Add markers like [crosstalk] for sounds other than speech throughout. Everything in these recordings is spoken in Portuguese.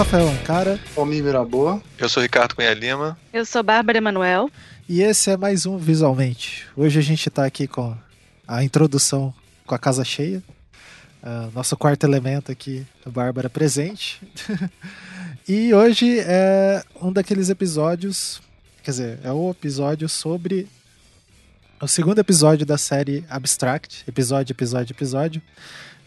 Rafael Ancara. Almir Miraboa. Eu sou Ricardo Cunha Lima. Eu sou Bárbara Emanuel. E esse é mais um Visualmente. Hoje a gente está aqui com a introdução com a casa cheia. Uh, nosso quarto elemento aqui, a Bárbara presente. [laughs] e hoje é um daqueles episódios, quer dizer, é o episódio sobre o segundo episódio da série Abstract, episódio, episódio, episódio,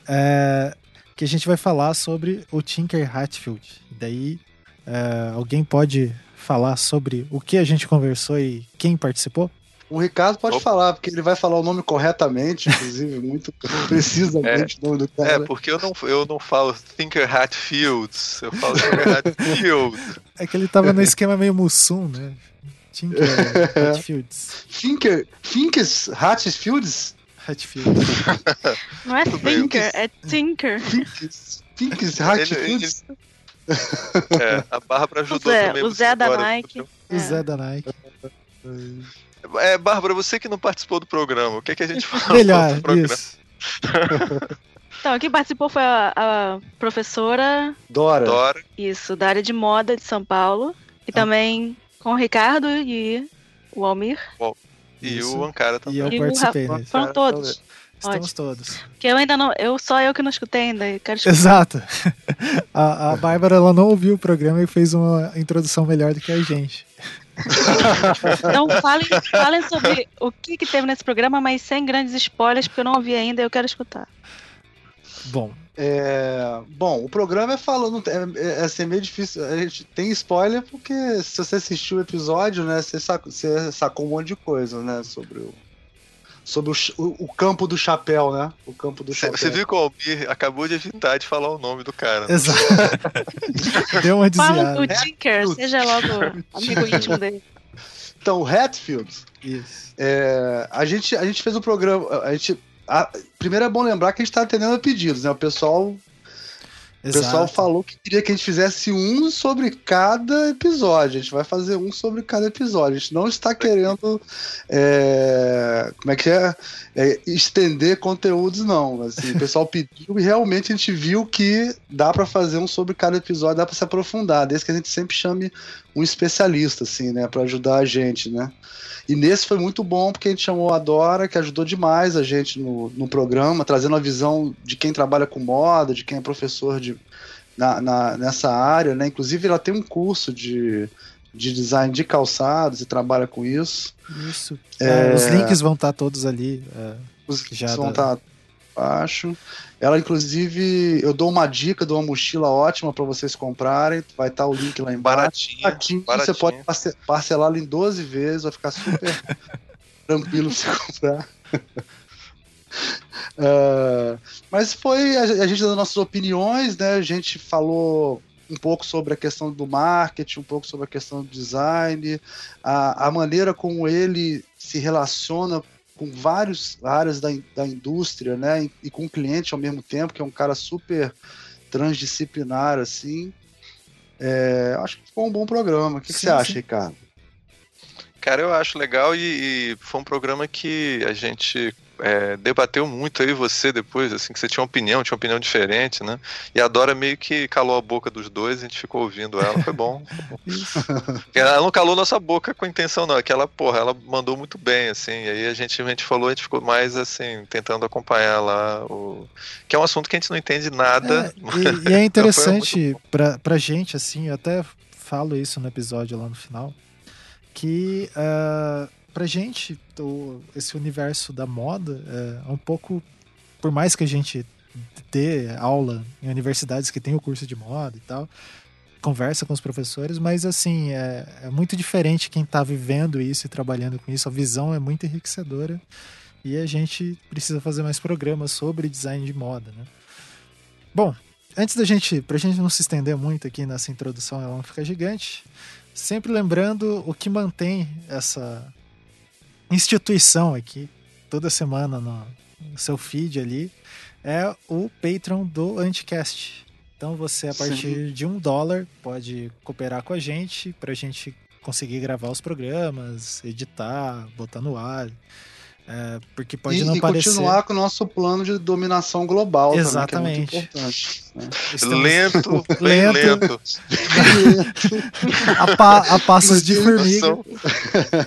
é, que a gente vai falar sobre o Tinker Hatfield. Daí, é, alguém pode falar sobre o que a gente conversou e quem participou? O Ricardo pode Opa. falar, porque ele vai falar o nome corretamente, inclusive, [laughs] muito precisamente é, o nome do cara. É, porque eu não, eu não falo Thinker Hatfields, eu falo Tinker Hatfield. [laughs] É que ele tava no esquema meio Mussum, né? Tinker [laughs] Hatfields. Tinker, Thinkers Hatfields? Hatfield. [laughs] Não é Thinker, é Tinker. Thinkers, Thinkers Hatfields. É, a Bárbara ajudou o Zé, também. O Zé da Nike. O é. Zé da Nike. É, Bárbara, você que não participou do programa, o que, é que a gente falou Melhor, isso. [laughs] Então, quem participou foi a, a, professora Dora. Dora. Isso, da área de moda de São Paulo. E ah. também com o Ricardo e o Almir. E Isso. o Ancara também. E eu participei, né? Foram todos. Estamos Ótimo. todos. Que eu ainda não. Eu só eu que não escutei ainda. Quero escutar. Exato. [laughs] A, a Bárbara ela não ouviu o programa e fez uma introdução melhor do que a gente. [laughs] Então falem, falem sobre o que, que teve nesse programa, mas sem grandes spoilers, porque eu não ouvi ainda e eu quero escutar. Bom. É, bom, o programa é falando. É, é, é assim, meio difícil. A gente tem spoiler porque se você assistiu o episódio, né? Você sacou, você sacou um monte de coisa, né? Sobre o, sobre o, o, o, campo do chapéu, né? O campo do chapéu. Você viu que o Almir acabou de evitar de falar o nome do cara. Né? Exato. [laughs] Deu uma desviada. Fala do Tinker, seja logo amigo íntimo dele. Então, o Hatfield. Isso. É, a, gente, a gente fez o um programa. A gente, a, primeiro é bom lembrar que a gente está atendendo a pedidos, né? O pessoal Exato. O pessoal falou que queria que a gente fizesse um sobre cada episódio. A gente vai fazer um sobre cada episódio. A gente não está querendo. É, como é que é? é estender conteúdos, não. Assim, o pessoal pediu e realmente a gente viu que dá para fazer um sobre cada episódio, dá para se aprofundar. Desde que a gente sempre chame um especialista, assim, né? Para ajudar a gente, né? E nesse foi muito bom porque a gente chamou a Dora, que ajudou demais a gente no, no programa, trazendo a visão de quem trabalha com moda, de quem é professor de, na, na, nessa área, né? Inclusive ela tem um curso de, de design de calçados e trabalha com isso. Isso. É, é, os links vão estar todos ali. É, os links já vão estar abaixo. Ela, inclusive, eu dou uma dica de uma mochila ótima para vocês comprarem. Vai estar tá o link lá embaixo. Baratinho, baratinho, baratinho. Você pode parcelar em 12 vezes, vai ficar super [laughs] tranquilo pra você comprar. uh, [laughs] mas foi a, a gente dando nossas opiniões, né? A gente falou um pouco sobre a questão do marketing, um pouco sobre a questão do design, a, a maneira como ele se relaciona com várias áreas da, da indústria, né? E, e, com o cliente ao mesmo tempo, que é um cara super transdisciplinar, assim. É, acho que ficou um bom programa. O que, que você acha, Ricardo? Cara, eu acho legal e, e, foi um programa que a gente é, debateu muito aí você depois, assim, que você tinha uma opinião, tinha uma opinião diferente, né? E a Dora meio que calou a boca dos dois, a gente ficou ouvindo ela, foi bom. [laughs] ela não calou nossa boca com intenção, não, é que ela, porra, ela mandou muito bem, assim, e aí a gente, a gente falou, a gente ficou mais, assim, tentando acompanhar lá, o... que é um assunto que a gente não entende nada. É, e, e, é [laughs] interessante pra, pra gente, assim, eu até falo isso no episódio lá no final, que... Uh pra gente, o, esse universo da moda é um pouco. Por mais que a gente dê aula em universidades que tem o curso de moda e tal, conversa com os professores, mas assim, é, é muito diferente quem está vivendo isso e trabalhando com isso. A visão é muito enriquecedora e a gente precisa fazer mais programas sobre design de moda, né? Bom, antes da gente, pra gente não se estender muito aqui nessa introdução, ela não fica gigante, sempre lembrando o que mantém essa instituição aqui, toda semana no, seu feed ali, é o Patreon do Anticast. Então você, a partir Sim. de um dólar, pode cooperar com a gente para a gente conseguir gravar os programas, editar, botar no ar. É, porque pode e, não e parecer. continuar com o nosso plano de dominação global. Exatamente. Também, que é muito importante. Né? Lento, [laughs] bem lento. a, pa, a passos de formiga.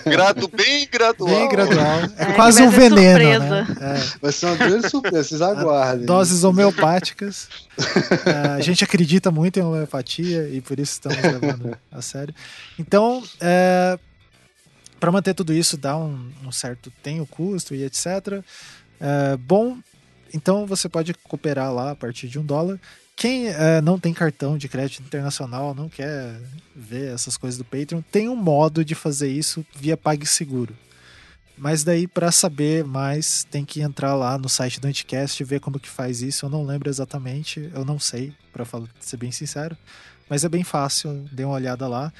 Grado, bem gradual. Bem gradual. É, é quase um veneno. Né? É. Vai ser uma grande surpresa, vocês [laughs] aguardem. Doses homeopáticas. É, a gente acredita muito em homeopatia e por isso estamos levando a sério. Então, é, para manter tudo isso dá um, um, certo tem o custo e etc. É, bom, então você pode cooperar lá a partir de um dólar. Quem é, não tem cartão de crédito internacional, não quer ver essas coisas do Patreon, tem um modo de fazer isso via PagSeguro. Mas daí, para saber mais, tem que entrar lá no site do Anticast e ver como que faz isso. Eu não lembro exatamente, eu não sei, para ser bem sincero. Mas é bem fácil, dê uma olhada lá.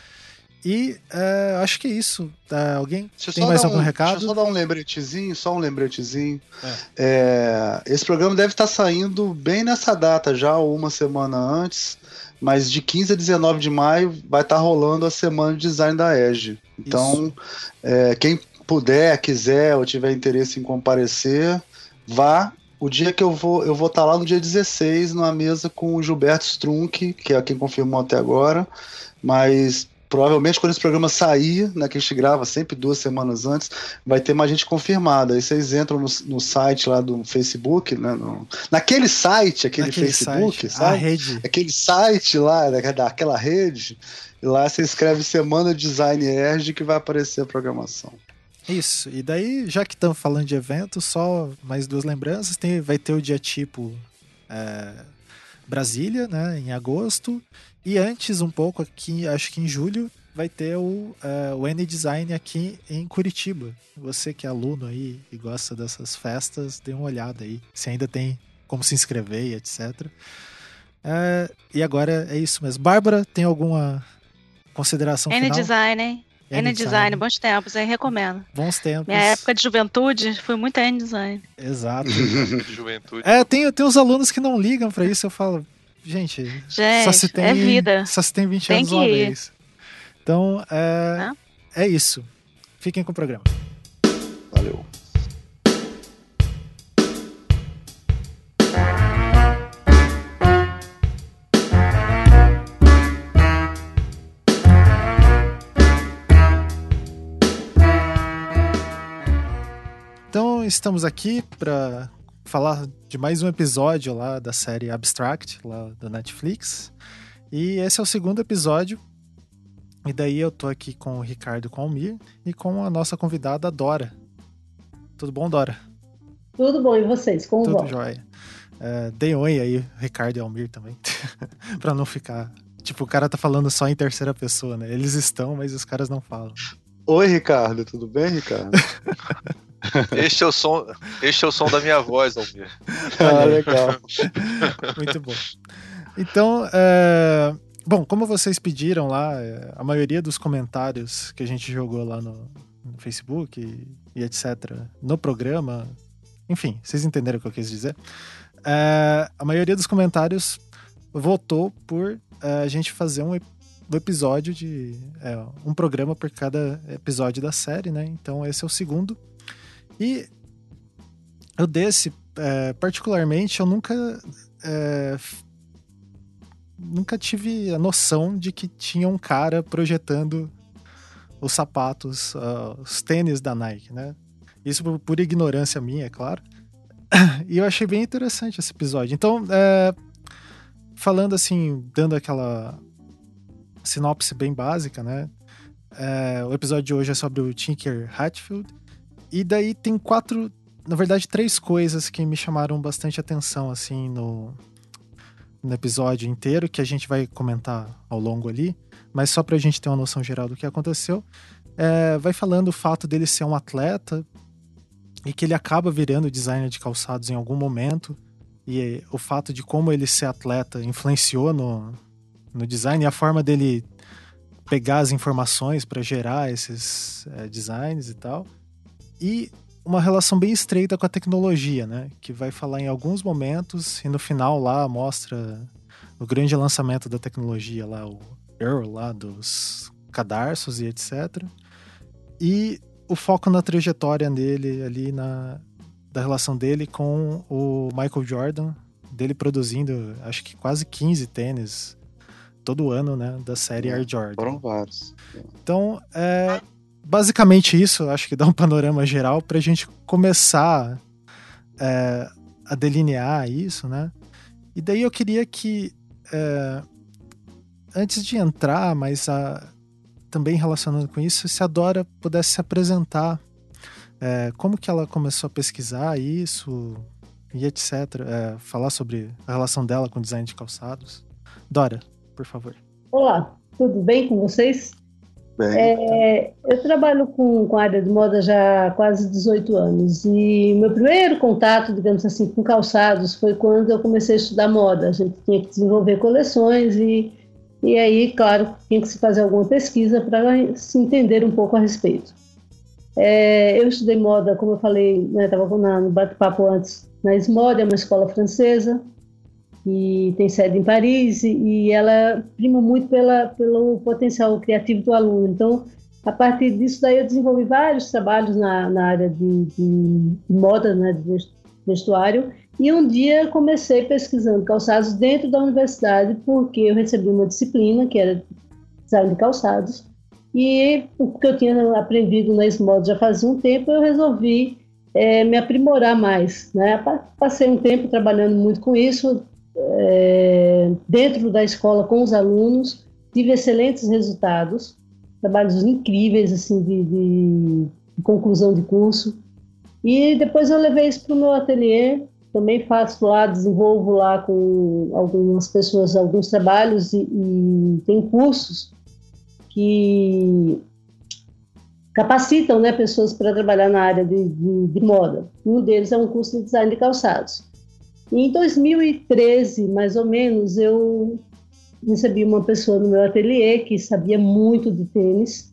E é, acho que é isso. É, alguém deixa tem mais algum um, recado? Deixa eu só dar um lembretezinho, só um lembretezinho. É. é. esse programa deve estar saindo bem nessa data, já uma semana antes. Mas de 15 a 19 de maio vai estar rolando a semana de design da EGE. Então, é, quem puder, quiser ou tiver interesse em comparecer, vá. O dia que eu vou, eu vou estar lá no dia 16, numa mesa com o Gilberto Strunk, que é quem confirmou até agora. Mas provavelmente quando esse programa sair, né, que a gente grava sempre duas semanas antes, vai ter mais gente confirmada. Aí vocês entram no, no site lá do Facebook, né, no, naquele site, aquele naquele Facebook, site, sabe? A rede. Aquele site lá, daquela rede, e lá você escreve Semana Design ERG que vai aparecer a programação. Isso, e daí, já que estamos falando de evento, só mais duas lembranças. Tem, vai ter o dia tipo é, Brasília, né, em agosto, e antes, um pouco aqui, acho que em julho, vai ter o, uh, o N-Design aqui em Curitiba. Você que é aluno aí e gosta dessas festas, dê uma olhada aí. Se ainda tem como se inscrever e etc. Uh, é, e agora é isso mesmo. Bárbara, tem alguma consideração N final? N-Design, hein? N-Design, bons tempos, aí recomendo. Bons tempos. Minha época de juventude foi muito N-Design. Exato. [laughs] juventude. É, tem, tem uns alunos que não ligam para isso, eu falo, gente, gente só se tem, é vida. Só se tem 20 tem anos uma ir. vez. Então, é, é isso. Fiquem com o programa. Valeu. Então, estamos aqui para falar de mais um episódio lá da série Abstract, lá da Netflix. E esse é o segundo episódio. E daí eu tô aqui com o Ricardo com o Almir e com a nossa convidada Dora. Tudo bom, Dora? Tudo bom, e vocês? Como Tudo vão? jóia. É, dei oi aí, Ricardo e Almir também. [laughs] pra não ficar. Tipo, o cara tá falando só em terceira pessoa, né? Eles estão, mas os caras não falam. Oi, Ricardo, tudo bem, Ricardo? [laughs] Este é o som, este é o som da minha voz, Almir. [laughs] Ah, legal. Muito bom. Então, é... bom, como vocês pediram lá, é, a maioria dos comentários que a gente jogou lá no, no Facebook e, e, etc. no programa, enfim, vocês entenderam o que eu quis dizer. É... a maioria dos comentários votou por é, a gente fazer um episódio de é, um programa por cada episódio da série, né? Então esse é o segundo. E eu desse, é, particularmente, eu nunca. É, nunca tive a noção de que tinha um cara projetando os sapatos, uh, os tênis da Nike, né? Isso por, por, ignorância minha, é claro. [coughs] E eu achei bem interessante esse episódio. Então, é, falando assim, dando aquela sinopse bem básica, né? É, o episódio de hoje é sobre o Tinker Hatfield. E daí tem quatro, na verdade, três coisas que me chamaram bastante atenção, assim, no, no episódio inteiro, que a gente vai comentar ao longo ali, mas só pra gente ter uma noção geral do que aconteceu. É, vai falando o fato dele ser um atleta e que ele acaba virando designer de calçados em algum momento, e o fato de como ele ser atleta influenciou no, no design e a forma dele pegar as informações para gerar esses é, designs e tal e uma relação bem estreita com a tecnologia, né? Que vai falar em alguns momentos e no final lá mostra o grande lançamento da tecnologia lá, o Earl lá dos cadarços e etc. E o foco na trajetória dele ali na da relação dele com o Michael Jordan, dele produzindo acho que quase 15 tênis todo ano, né, da série Air Jordan. Foram vários. Então, é basicamente isso, acho que dá um panorama geral para a gente começar é, a delinear isso, né? E daí eu queria que é, antes de entrar, mas a, também relacionando com isso, se a Dora pudesse se apresentar, é, como que ela começou a pesquisar isso e etc. É, falar sobre a relação dela com o design de calçados. Dora, por favor. Olá, tudo bem com vocês? É, eu trabalho com, com a área de moda já há quase 18 anos e meu primeiro contato, digamos assim, com calçados foi quando eu comecei a estudar moda. A gente tinha que desenvolver coleções e, e aí, claro, tinha que se fazer alguma pesquisa para se entender um pouco a respeito. É, eu estudei moda, como eu falei, estava no bate-papo antes, na SMOD, é uma escola francesa, que tem sede em Paris e, ela prima muito pela, pelo potencial criativo do aluno. Então, a partir disso, daí eu desenvolvi vários trabalhos na, na área de, de moda, né, de vestuário, e um dia comecei pesquisando calçados dentro da universidade, porque eu recebi uma disciplina que era design de calçados, e porque eu tinha aprendido na SMOD já fazia um tempo, eu resolvi é, me aprimorar mais. Né? Passei um tempo trabalhando muito com isso, é, dentro da escola com os alunos, tive excelentes resultados, trabalhos incríveis assim de, de, de conclusão de curso. E depois eu levei isso para o meu ateliê, também faço lá, desenvolvo lá com algumas pessoas alguns trabalhos e, e tem cursos que capacitam né, pessoas para trabalhar na área de, de, de, moda. Um deles é um curso de design de calçados. Em 2013, mais ou menos, eu recebi uma pessoa no meu ateliê que sabia muito de tênis,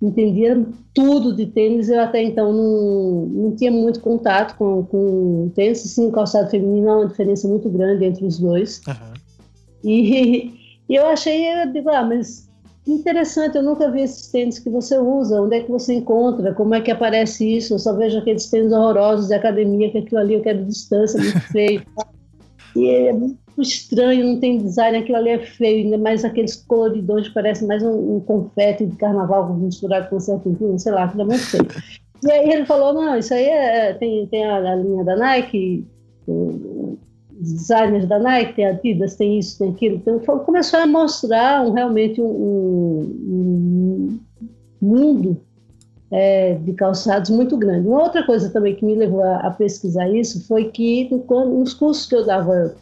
entendia tudo de tênis. Eu até então não, não tinha muito contato com, com tênis, sim, calçado feminino há uma diferença muito grande entre os dois. Uhum. E, [laughs] e, eu achei, eu digo, ah, mas interessante, eu nunca vi esses tênis que você usa, onde é que você encontra, como é que aparece isso, eu só vejo aqueles tênis horrorosos de academia, que aquilo ali eu quero distância, muito [laughs] feio. e é muito estranho, não tem design, aquilo ali é feio, ainda mais aqueles coloridões que parecem mais um, um confete de carnaval misturado com serpentina, sei lá, aquilo é muito feio. E aí ele falou, não, isso aí é, tem, tem a, a linha da Nike, designers da Nike, tem Adidas, tem isso, tem aquilo. Então, começou a mostrar um, realmente um, um mundo é, de calçados muito grande. Uma outra coisa também que me levou a, a pesquisar isso foi que nos cursos que eu dava,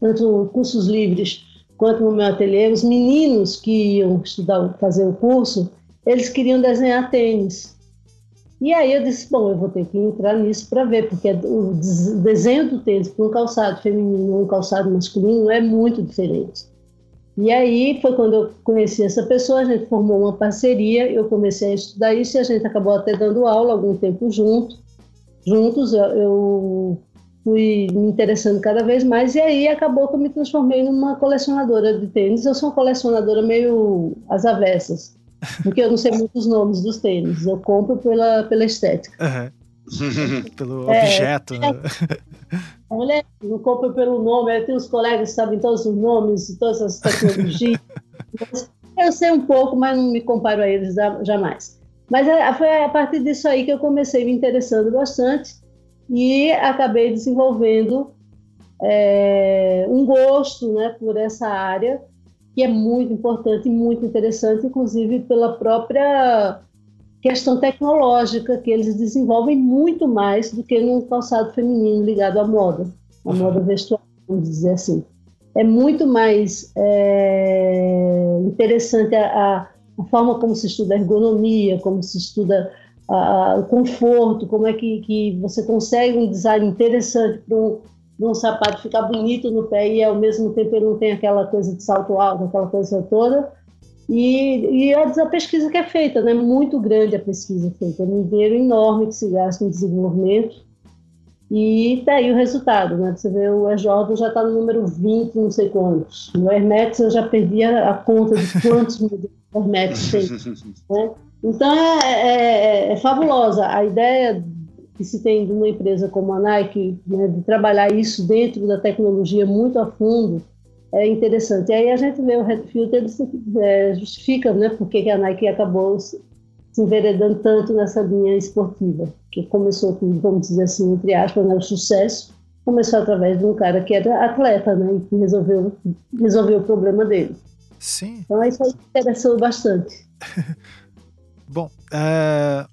tanto cursos livres quanto no meu ateliê, os meninos que iam estudar, fazer o curso, eles queriam desenhar tênis. E aí eu disse, bom, eu vou ter que entrar nisso para ver, porque o desenho do tênis para um calçado feminino ou um calçado masculino é muito diferente. E aí foi quando eu conheci essa pessoa, a gente formou uma parceria, eu comecei a estudar isso e a gente acabou até dando aula algum tempo junto, juntos. Eu, eu fui me interessando cada vez mais e aí acabou que eu me transformei numa colecionadora de tênis. Eu sou uma colecionadora meio às avessas porque eu não sei muitos nomes dos tênis. Eu compro pela, pela estética. Uhum. [laughs] pelo é, objeto. É, né? Olha, não compro pelo nome. Eu tenho uns colegas que sabem todos os nomes, todas as tecnologias. [laughs] eu sei um pouco, mas não me comparo a eles jamais. Mas é, foi a partir disso aí que eu comecei me interessando bastante e acabei desenvolvendo é, um gosto né, por essa área que é muito importante e muito interessante, inclusive pela própria questão tecnológica, que eles desenvolvem muito mais do que no calçado feminino ligado à moda, à uhum. moda vestuária, vamos dizer assim. É muito mais é, interessante a, a, forma como se estuda a ergonomia, como se estuda a, a, o conforto, como é que, que você consegue um design interessante para um, de um sapato ficar bonito no pé e ao mesmo tempo ele não tem aquela coisa de salto alto, aquela coisa toda. E, e a, pesquisa que é feita, né? Muito grande a pesquisa feita, é um dinheiro enorme que se gasta em desenvolvimento. E tá aí o resultado, né? Você vê o Jordan já está no número 20, não sei quantos. No Hermetis eu já perdi a, conta de quantos Hermetis tem. [laughs] Né? Então é, é, é, é fabulosa. A ideia que se tem de uma empresa como a Nike, né, de trabalhar isso dentro da tecnologia muito a fundo, é interessante. E aí a gente vê o Redfield, ele é, justifica né, por que a Nike acabou se enveredando tanto nessa linha esportiva, que começou com, vamos dizer assim, entre aspas, né, o sucesso, começou através de um cara que era atleta, né, e que resolveu, resolveu o problema dele. Sim. Então isso aí interessou bastante. [laughs] Bom, é,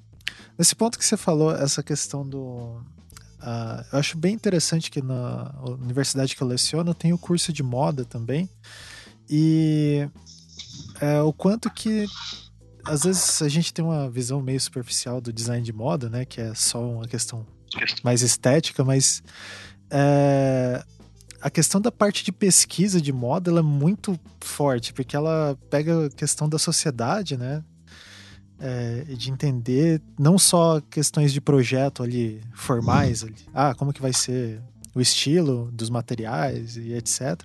nesse ponto que você falou, essa questão do. Uh, eu acho bem interessante que na universidade que eu leciono tem o curso de moda também. E é, o quanto que às vezes a gente tem uma visão meio superficial do design de moda, né? Que é só uma questão mais estética, mas é, a questão da parte de pesquisa de moda ela é muito forte, porque ela pega a questão da sociedade, né? É, de entender não só questões de projeto ali formais, ali, ah, como que vai ser o estilo dos materiais e etc.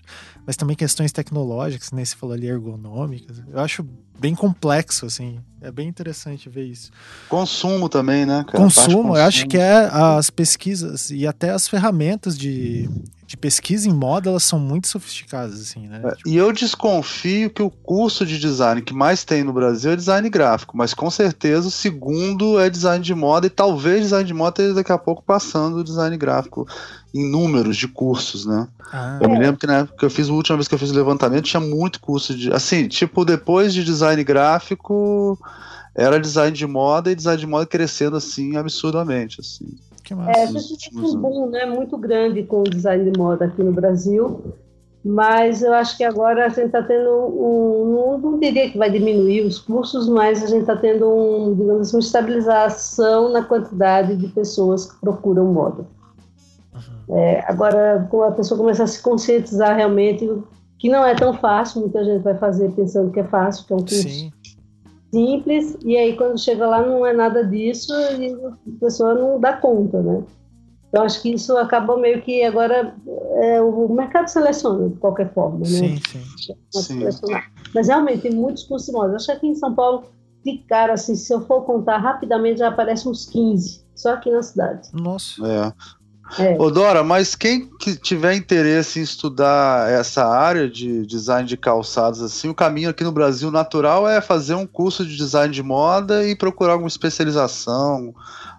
Mas também questões tecnológicas, né? se falou ali ergonômicas. Eu acho bem complexo, assim. É bem interessante ver isso. Consumo também, né? Cara? Consumo, consumo, eu acho que é as pesquisas e até as ferramentas de, de pesquisa em moda, elas são muito sofisticadas, assim, né? É, tipo... E eu desconfio que o curso de design que mais tem no Brasil é design gráfico, mas com certeza o segundo é design de moda e talvez design de moda esteja daqui a pouco passando o design gráfico em números de cursos, né? Ah. Eu me lembro que na época eu fiz, a última vez que eu fiz o levantamento, tinha muito curso de. Assim, tipo, depois de design gráfico, era design de moda e design de moda crescendo assim absurdamente. Assim. Que massa. É, a gente tem um boom né, muito grande com o design de moda aqui no Brasil, mas eu acho que agora a gente está tendo um. Não, não diria que vai diminuir os cursos, mas a gente está tendo um, digamos assim, uma estabilização na quantidade de pessoas que procuram moda. Uhum. É, agora, a pessoa começa a se conscientizar realmente que não é tão fácil, muita gente vai fazer pensando que é fácil, que é um curso Sim simples, e aí quando chega lá não é nada disso e a pessoa não dá conta, né? Então acho que isso acaba meio que agora é, o mercado seleciona de qualquer forma, né? Sim, sim. sim. Mas realmente tem muitos cursos de moda. Acho que aqui em São Paulo, de cara, assim, se eu for contar rapidamente, já aparecem uns 15, só aqui na cidade. Nossa. É. É. Ô Dora, mas quem que tiver interesse em estudar essa área de design de calçados, assim, o caminho aqui no Brasil natural é fazer um curso de design de moda e procurar alguma especialização,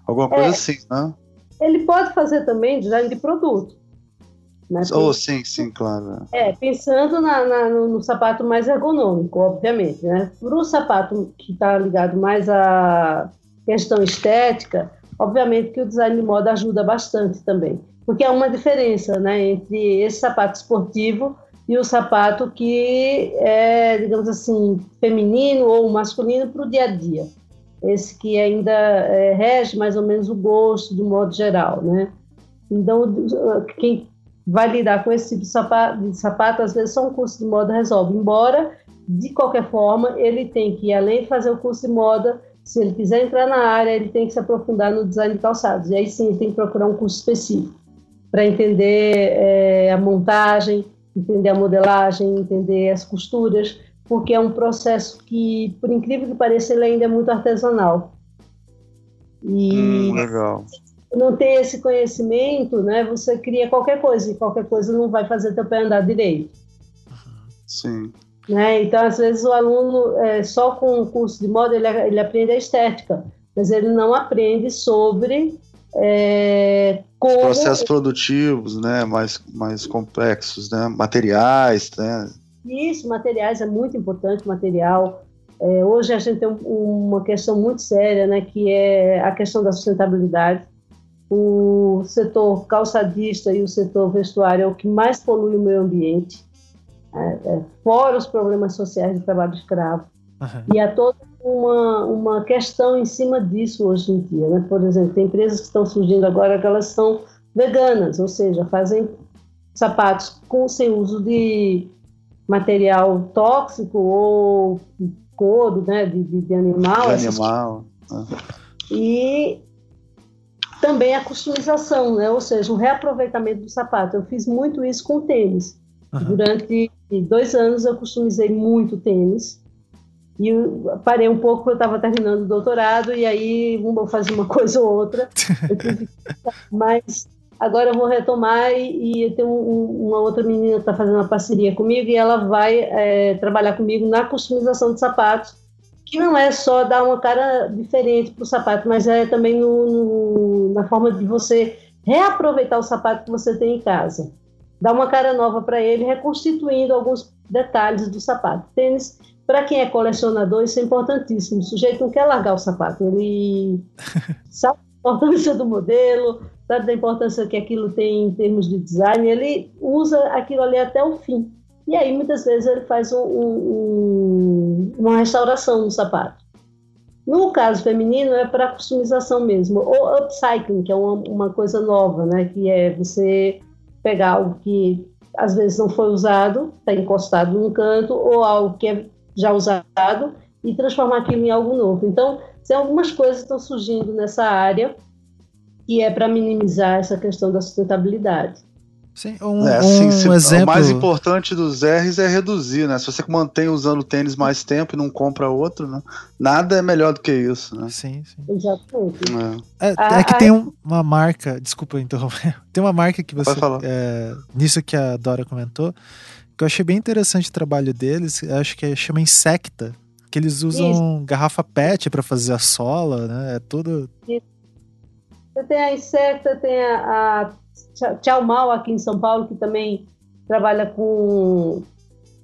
alguma coisa é. assim, né? Ele pode fazer também design de produto. Né? Oh, sim, sim, claro. É, pensando na, na, no, no, sapato mais ergonômico, obviamente, né? Para o sapato que está ligado mais à questão estética, Obviamente que o design de moda ajuda bastante também, porque há uma diferença né, entre esse sapato esportivo e o sapato que é, digamos assim, feminino ou masculino para o dia a dia. Esse que ainda é, rege mais ou menos o gosto, de modo geral, né? Então, quem vai lidar com esse tipo de sapato, de sapato às vezes só um curso de moda resolve. Embora, de qualquer forma, ele tem que, além de fazer o curso de moda, se ele quiser entrar na área, ele tem que se aprofundar no design de calçados. E aí sim, ele tem que procurar um curso específico para entender é, a montagem, entender a modelagem, entender as costuras, porque é um processo que, por incrível que pareça, ele ainda é muito artesanal. E hum, legal. não ter esse conhecimento, né, você cria qualquer coisa, e qualquer coisa não vai fazer teu pé andar direito. Sim. Né? Então, às vezes, o aluno, é, só com o curso de moda, ele, ele aprende a estética, mas ele não aprende sobre é, como... Processos produtivos, né? mais, mais complexos, né? materiais. Né? Isso, materiais é muito importante, material. É, hoje a gente tem um, uma questão muito séria, né, que é a questão da sustentabilidade. O setor calçadista e o setor vestuário é o que mais polui o meio ambiente fora os problemas sociais de trabalho escravo. Uhum. E há toda uma, uma questão em cima disso hoje em dia. Né? Por exemplo, tem empresas que estão surgindo agora que elas são veganas, ou seja, fazem sapatos com sem uso de material tóxico ou couro né, de, de, de animal. De animal. Uhum. E também a customização, né? ou seja, o reaproveitamento do sapato. Eu fiz muito isso com tênis. Uhum. Durante dois anos eu customizei muito tênis E parei um pouco, eu estava terminando o doutorado, e aí vou fazer uma [laughs] coisa ou outra. Mas agora eu vou retomar e, e tem um, uma outra menina que está fazendo uma parceria comigo e ela vai é, trabalhar comigo na customização de sapatos, que não é só dar uma cara diferente para o sapato, mas é também no, no, na forma de você reaproveitar o sapato que você tem em casa. Dar uma cara nova para ele, reconstituindo alguns detalhes do sapato. Tênis para quem é colecionador, isso é importantíssimo. O sujeito não quer largar o sapato, ele [laughs] sabe a importância do modelo, sabe da importância que aquilo tem em termos de design, ele usa aquilo ali até o fim. E aí, muitas vezes, ele faz um, um, uma restauração no sapato. No caso feminino, é para customização mesmo, ou upcycling, que é uma, uma coisa nova, né? que é você pegar algo que às vezes não foi usado, está encostado num canto, ou algo que é já usado e transformar aquilo em algo novo. Então, tem algumas coisas que estão surgindo nessa área e é para minimizar essa questão da sustentabilidade. Sim, um, é, assim, um se, exemplo... O mais importante dos R's é reduzir, né? Se você mantém usando tênis mais tempo e não compra outro, né? Nada é melhor do que isso, né? Sim, sim. Exatamente. É, é, é que tem um, uma marca, desculpa interromper, [laughs] tem uma marca que você, é, nisso que a Dora comentou, que eu achei bem interessante o trabalho deles, acho que é, chama Insecta, que eles usam Isso. garrafa PET para fazer a sola, né? É tudo. Você tem a Insecta, tem a, a Tchau Mal aqui em São Paulo, que também trabalha com.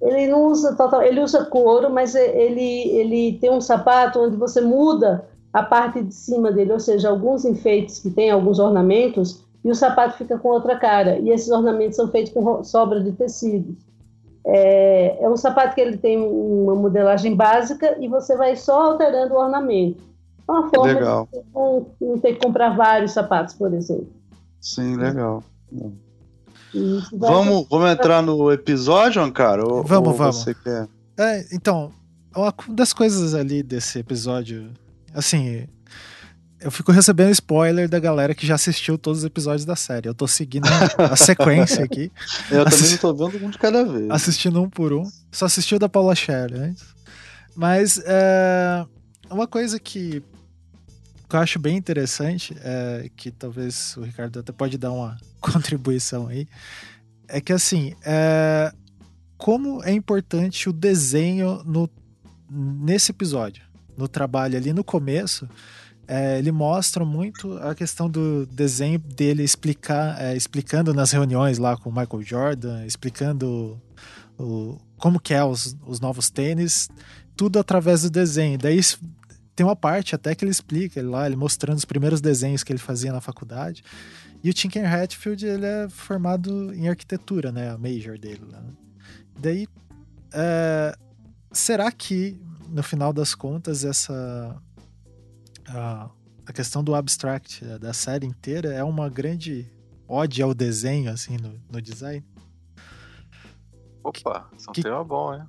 Ele não usa total, ele usa couro, mas ele, ele tem um sapato onde você muda a parte de cima dele, ou seja, alguns enfeites que tem alguns ornamentos, e o sapato fica com outra cara. E esses ornamentos são feitos com sobra de tecidos. É, é um sapato que ele tem uma modelagem básica e você vai só alterando o ornamento. É uma forma legal. de não, não ter que comprar vários sapatos, por exemplo. Sim, legal. Vamos, vamos entrar no episódio, cara? Ou, vamos, ou vamos. Você quer... É, então, uma das coisas ali desse episódio, assim, eu fico recebendo spoiler da galera que já assistiu todos os episódios da série. Eu tô seguindo a [laughs] sequência aqui. Eu também não tô vendo um de cada vez. Assistindo um por um. Só assistiu da Paula Scher antes. Mas é, uma coisa que, que eu acho bem interessante, é, que talvez o Ricardo até pode dar uma [laughs] contribuição aí, é que assim, é, como é importante o desenho no, nesse episódio, no trabalho ali no começo é, ele mostra muito a questão do desenho dele explicar, é, explicando nas reuniões lá com o Michael Jordan, explicando o, como que é os, os novos tênis, tudo através do desenho. Daí tem uma parte até que ele explica ele lá, ele mostrando os primeiros desenhos que ele fazia na faculdade. E o Tinker Hatfield, ele é formado em arquitetura, né? A major dele. Né? Daí, é, será que, no final das contas, essa a, a questão do abstract é, da série inteira é uma grande ode ao desenho, assim, no, no design. Opa, isso é que, tema bom, hein?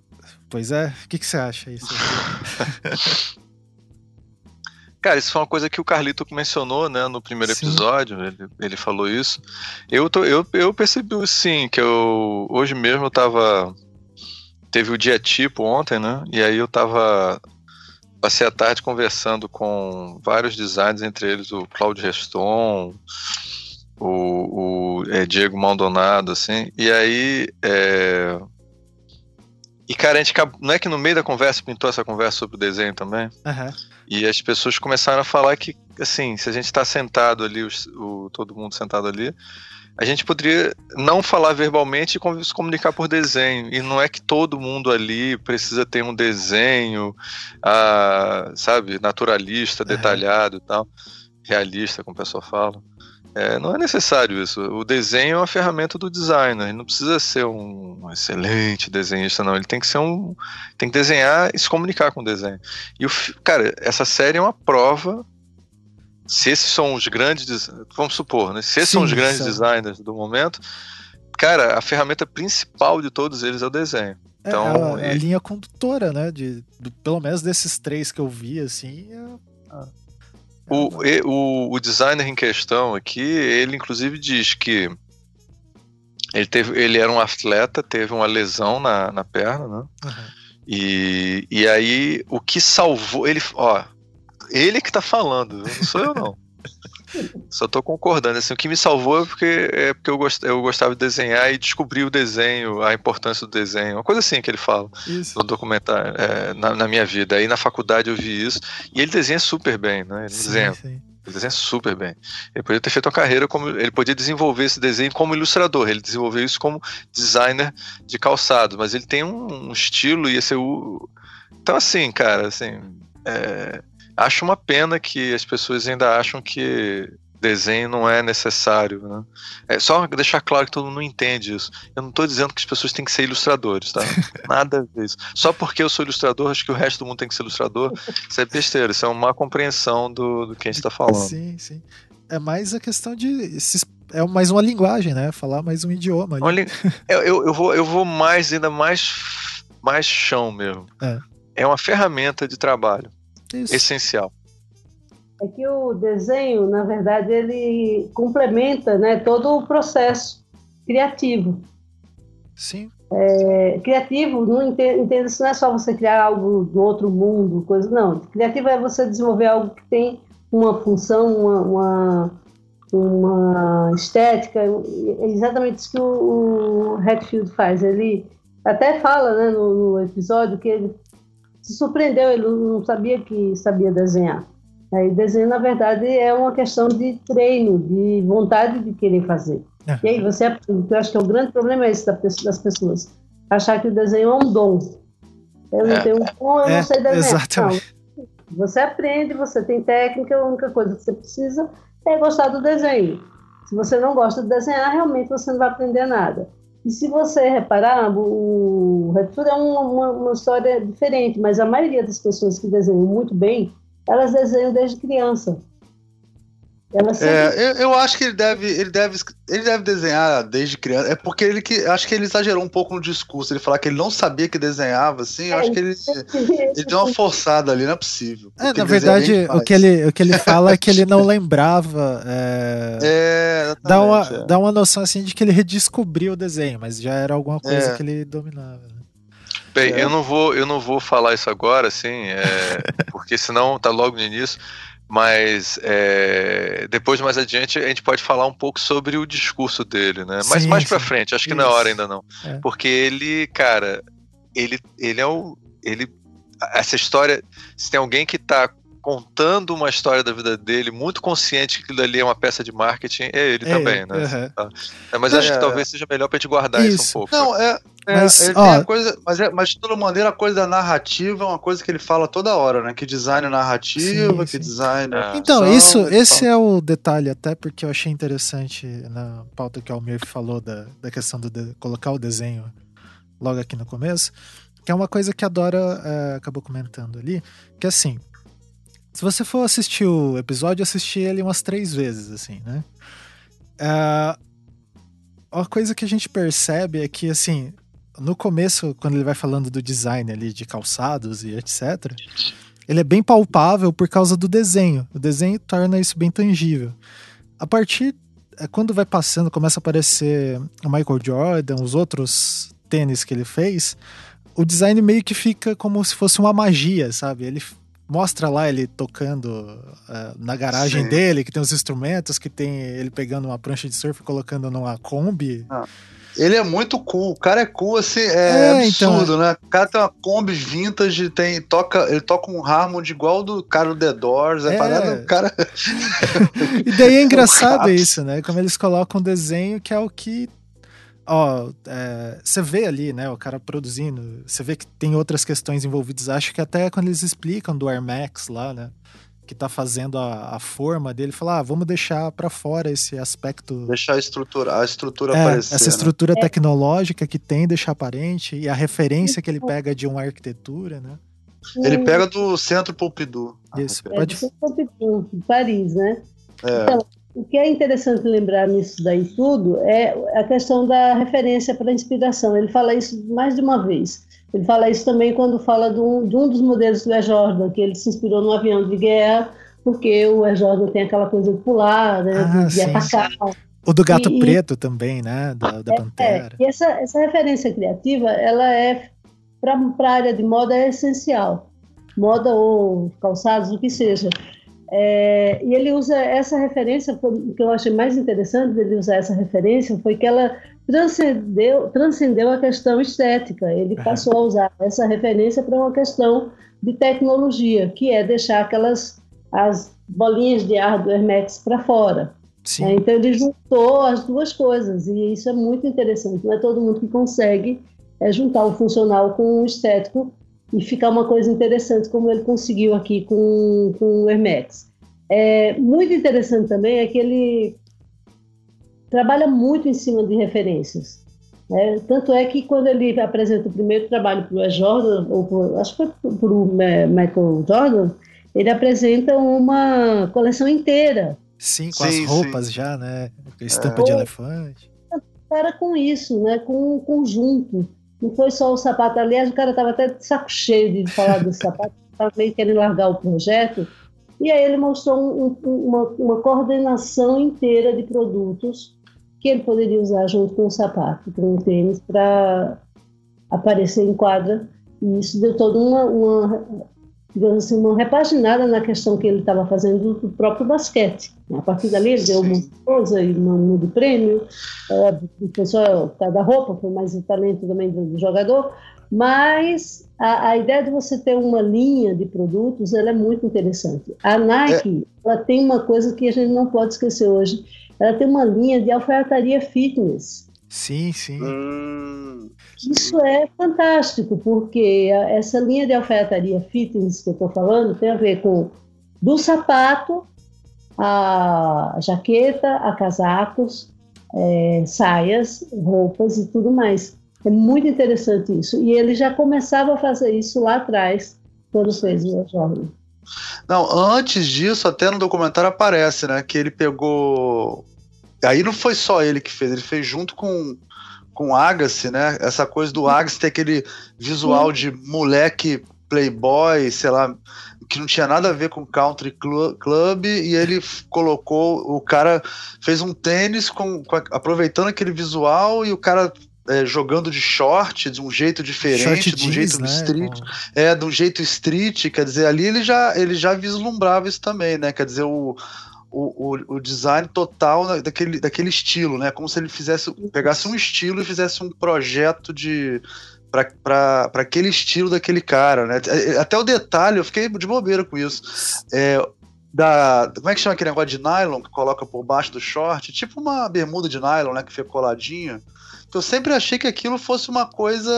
Pois é, o que, que você acha isso? [laughs] Cara, isso foi uma coisa que o Carlito mencionou, né, no primeiro sim. episódio, ele, ele falou isso. Eu, tô, eu, eu percebi, sim, que eu, hoje mesmo eu tava, teve o dia tipo ontem, né, e aí eu tava passei a tarde conversando com vários designers, entre eles o Claudio Reston, o, o é, Diego Maldonado, assim, e aí. É... E, cara, a gente não é que no meio da conversa pintou essa conversa sobre o desenho também? Uhum. E as pessoas começaram a falar que, assim, se a gente está sentado ali, o, o, todo mundo sentado ali, a gente poderia não falar verbalmente e se comunicar por desenho. E não é que todo mundo ali precisa ter um desenho, ah, sabe, naturalista, detalhado e tal, realista, como o pessoal fala. É, não é necessário isso. O desenho é uma ferramenta do designer. Ele não precisa ser um excelente desenhista, não. Ele tem que ser um. Tem que desenhar e se comunicar com o desenho. E o, cara, essa série é uma prova se esses são os grandes, vamos supor, né? Se esses Sim, são os grandes designers do momento, cara, a ferramenta principal de todos eles é o desenho. É, então, é a, a linha condutora, né? De, do, pelo menos desses três que eu vi, assim. É, é o, e, o, o designer em questão aqui, ele inclusive diz que ele, teve, ele era um atleta, teve uma lesão na, na perna, né? Uhum. E, e aí, o que salvou. Ele, ó, ele que tá falando, não sou eu não. [laughs] Só tô concordando. Assim, o que me salvou é porque, é porque eu, gost, eu gostava de desenhar e descobri o desenho, a importância do desenho. Uma coisa assim que ele fala isso. no documentário, é, na, na, minha vida. Aí na faculdade eu vi isso. E ele desenha super bem, né? Ele sim, desenha. Sim. Ele desenha super bem. Ele podia ter feito uma carreira como. Ele podia desenvolver esse desenho como ilustrador. Ele desenvolveu isso como designer de calçado. Mas ele tem um, um estilo e esse é o. Então, assim, cara, assim. É, acho uma pena que as pessoas ainda acham que desenho não é necessário, né? É só deixar claro que todo mundo não entende isso. Eu não estou dizendo que as pessoas têm que ser ilustradores, tá? [laughs] Nada a ver isso. Só porque eu sou ilustrador, acho que o resto do mundo tem que ser ilustrador. Isso é besteira, isso é uma compreensão do, do que a gente está falando. Sim, sim. É mais a questão de é mais uma linguagem, né? Falar mais um idioma. Ali. [laughs] Eu, eu, eu, vou, eu vou mais, ainda mais, mais chão mesmo. É, é uma ferramenta de trabalho. Isso. essencial. É que o desenho, na verdade, ele complementa né, todo o processo criativo. Sim. É, criativo, não entenda, isso não é só você criar algo do outro mundo, coisa, não. Criativo é você desenvolver algo que tem uma função, uma, uma, uma estética. É exatamente isso que o, o Hatfield faz. Ele até fala né, no, no episódio que ele se surpreendeu, ele não sabia que sabia desenhar. Aí desenho, na verdade, é uma questão de treino, de vontade de querer fazer. É. E aí você aprende. Eu acho que o grande problema é esse das pessoas. Achar que o desenho é um dom. Eu não é. tenho um dom, eu é, não sei desenhar. Exatamente. Não. Você aprende, você tem técnica, a única coisa que você precisa é gostar do desenho. Se você não gosta de desenhar, realmente você não vai aprender nada. E se você reparar, o Redfield é uma, uma, uma, história diferente, mas a maioria das pessoas que desenham muito bem, elas desenham desde criança. É, eu, eu, acho que ele deve, ele deve, ele deve desenhar desde criança. É porque ele que acho que ele exagerou um pouco no discurso. Ele falar que ele não sabia que desenhava, assim. Eu é, acho que ele, ele deu uma forçada ali, não é possível. É, na verdade, o que ele, o que ele [laughs] fala é que ele não lembrava. É, é dá uma, é. dá uma noção assim de que ele redescobriu o desenho, mas já era alguma coisa é. que ele dominava. Né? Bem, é. eu não vou, eu não vou falar isso agora, assim, é, porque senão tá logo no início. Mas é, depois, mais adiante, a gente pode falar um pouco sobre o discurso dele, né? Mas sim, mais pra frente, acho que Isso. não é hora ainda não. É. Porque ele, cara, ele, ele é o. Ele, essa história. Se tem alguém que tá contando uma história da vida dele, muito consciente que aquilo ali é uma peça de marketing, é ele é também, ele, né? É, mas acho que é. talvez seja melhor pra gente guardar isso, isso um pouco. Não, é. É, mas, ó, coisa, mas, é, mas de toda maneira a coisa da narrativa é uma coisa que ele fala toda hora, né? Que design narrativa, sim, que sim. design. É. Então, isso, esse fala. é o detalhe, até porque eu achei interessante na pauta que o Almir falou da, da questão de colocar o desenho logo aqui no começo, que é uma coisa que a Dora é, acabou comentando ali, que assim, se você for assistir o episódio, assistir ele umas três vezes, assim, né? Uh, uma coisa que a gente percebe é que, assim, no começo, quando ele vai falando do design ali de calçados e etc., ele é bem palpável por causa do desenho. O desenho torna isso bem tangível. A partir é, quando vai passando, começa a aparecer o Michael Jordan, os outros tênis que ele fez, o design meio que fica como se fosse uma magia, sabe? Ele mostra lá ele tocando uh, na garagem Sim. dele, que tem os instrumentos, que tem ele pegando uma prancha de surf e colocando numa Kombi. Ah. Ele é muito cool, o cara é cool, assim, é, é então, absurdo, então, né? O cara tem uma Kombi vintage, tem, toca, ele toca um Hammond igual do cara do The Doors, é, é. parada, o cara... [laughs] [laughs] e daí é engraçado isso, né? Como eles colocam um desenho que é o que ó, é, você vê ali, né, o cara produzindo, você vê que tem outras questões envolvidas. Acho que até quando eles explicam do Air Max lá, né, que tá fazendo a, a forma dele, falar, ah, vamos deixar para fora esse aspecto. Deixar a estrutura, a estrutura é, aparecer. Essa né? estrutura né? tecnológica que tem, deixar aparente, e a referência que ele pega de uma arquitetura, né? Ele pega do Centro Pompidou. Isso, é, pode. É, Pompidou, Paris, né? É. Então, o que é interessante lembrar nisso daí tudo é a questão da referência para a inspiração. Ele fala isso mais de uma vez. Ele fala isso também quando fala de um, de um dos modelos do Air Jordan, que ele se inspirou num avião de guerra, porque o Air Jordan tem aquela coisa de pular, né, ah, de, de atacar. O do gato e, preto também, né? Da, da é, Pantera. É, e essa, essa referência criativa, ela é para a área de moda é essencial. Moda ou calçados, o que seja. É, e ele usa essa referência, o que eu achei mais interessante dele usar essa referência foi que ela transcendeu, transcendeu a questão estética. Ele passou a usar essa referência para uma questão de tecnologia, que é deixar aquelas as bolinhas de ar do Hermex para fora. É, então ele juntou as duas coisas e isso é muito interessante. Não é todo mundo que consegue é, juntar o funcional com o estético e ficar uma coisa interessante como ele conseguiu aqui com, com o Hermex. É, muito interessante também é que ele trabalha muito em cima de referências. Né? Tanto é que quando ele apresenta o primeiro trabalho para o Jordan, ou pro, acho que foi para o Michael Jordan, ele apresenta uma coleção inteira. Sim, com sim, as roupas sim. já, né? Estampa é. de elefante. Para com isso, né? Com um conjunto. Não foi só o sapato. Aliás, o cara estava até de saco cheio de falar desse sapato, [laughs] estava meio querendo largar o projeto. E aí ele mostrou um, um, uma, uma coordenação inteira de produtos que ele poderia usar junto com o sapato, com o tênis, para aparecer em quadra. E isso deu toda uma, uma, digamos assim, uma repaginada na questão que ele estava fazendo do próprio basquete. A partir dali ele deu uma coisa e um de prêmio, é, foi só cada roupa, foi mais o talento também do, do jogador, mas a, a, ideia de você ter uma linha de produtos ela é muito interessante. A Nike é. ela tem uma coisa que a gente não pode esquecer hoje, ela tem uma linha de alfaiataria fitness. Sim, sim. Hum. Isso é fantástico, porque essa linha de alfaiataria fitness que eu estou falando tem a ver com do sapato, a jaqueta, a casacos, é, saias, roupas e tudo mais. É muito interessante isso. E ele já começava a fazer isso lá atrás, quando fez o jovem. Não, antes disso, até no documentário aparece, né, que ele pegou. Aí não foi só ele que fez, ele fez junto com com Agassi, né? Essa coisa do Agassi ter aquele visual de moleque playboy, sei lá, que não tinha nada a ver com country club, e ele colocou, o cara fez um tênis com, com aproveitando aquele visual e o cara é, jogando de short de um jeito diferente, short de um jeito né? street. É, de um jeito street, quer dizer, ali ele já, ele já vislumbrava isso também, né? Quer dizer, o, o, o, o design total daquele, daquele estilo, né? Como se ele fizesse, pegasse um estilo e fizesse um projeto de para aquele estilo daquele cara, né? É, até o detalhe, eu fiquei de bobeira com isso. É, da, como é que chama aquele negócio de nylon que coloca por baixo do short? Tipo uma bermuda de nylon, né? Que fica coladinha eu sempre achei que aquilo fosse uma coisa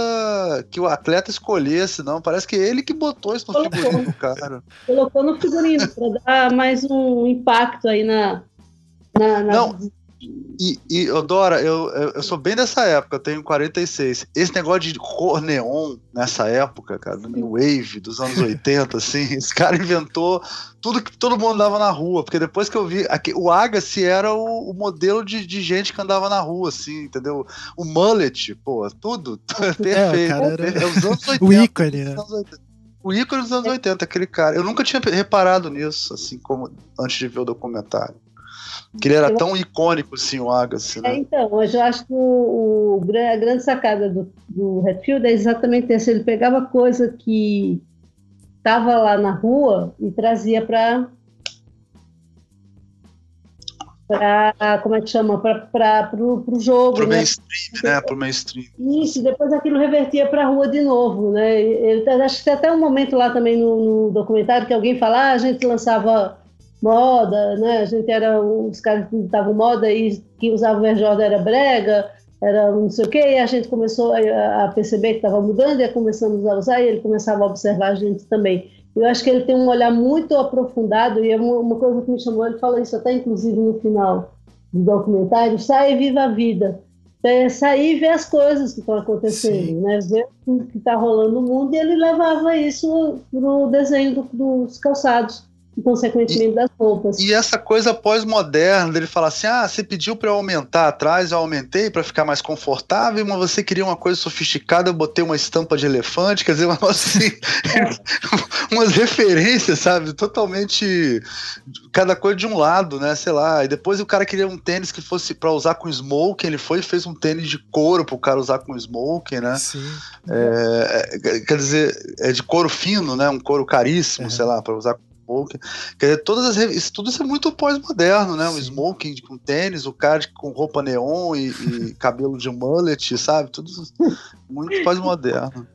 que o atleta escolhesse, não. Parece que é ele que botou isso no Colocou. figurino cara. Colocou no figurino para dar mais um impacto aí na. na, na... Não, e, e Dora, eu, eu sou bem dessa época, eu tenho 46. Esse negócio de cor neon nessa época, cara, do New Wave, dos anos [laughs] 80, assim, esse cara inventou tudo que todo mundo andava na rua, porque depois que eu vi, aqui, o Agassi era o, o modelo de, de, gente que andava na rua, assim, entendeu? O mullet, pô, tudo, [laughs] é, perfeito. É, era... é os anos 80. [laughs] o ícone, né? O ícone dos anos 80, aquele cara. Eu nunca tinha reparado nisso, assim, como antes de ver o documentário. Que ele era tão icônico, assim, o Agassi, né? É, então, mas eu acho que o, o, a grande sacada do, do Redfield é exatamente essa. Ele pegava coisa que estava lá na rua e trazia para para como é que chama para o jogo para o né? mainstream né para o mainstream isso depois aquilo revertia para a rua de novo né eu acho que tem até um momento lá também no, no documentário que alguém fala ah, a gente lançava moda, né? A gente era os caras que estavam moda e que usavam o Jordan era brega, era não sei o quê, e a gente começou a, perceber que estava mudando e começamos a usar e ele começava a observar a gente também. Eu acho que ele tem um olhar muito aprofundado e é uma, coisa que me chamou, ele fala isso até inclusive no final do documentário, sai e viva a vida. É sair e ver as coisas que estão acontecendo, Sim. né? ver o que está rolando no mundo, e ele levava isso para o desenho do, dos calçados e, consequentemente, e, das roupas. E essa coisa pós-moderna dele falar assim: ah, você pediu para eu aumentar atrás, eu aumentei para ficar mais confortável, mas você queria uma coisa sofisticada, eu botei uma estampa de elefante, quer dizer, [laughs] uma assim, é. [laughs] umas referências, sabe? Totalmente cada coisa de um lado, né? Sei lá. E depois o cara queria um tênis que fosse para usar com smoking, ele foi e fez um tênis de couro para o cara usar com smoking, né? Sim. É, é, quer dizer, é de couro fino, né? Um couro caríssimo, é. sei lá, para usar com smoking. Quer dizer, todas as isso, tudo isso é muito pós-moderno, né? Sim. O smoking com tênis, o cara com roupa neon e, e [laughs] cabelo de mullet, sabe? Tudo muito pós-moderno.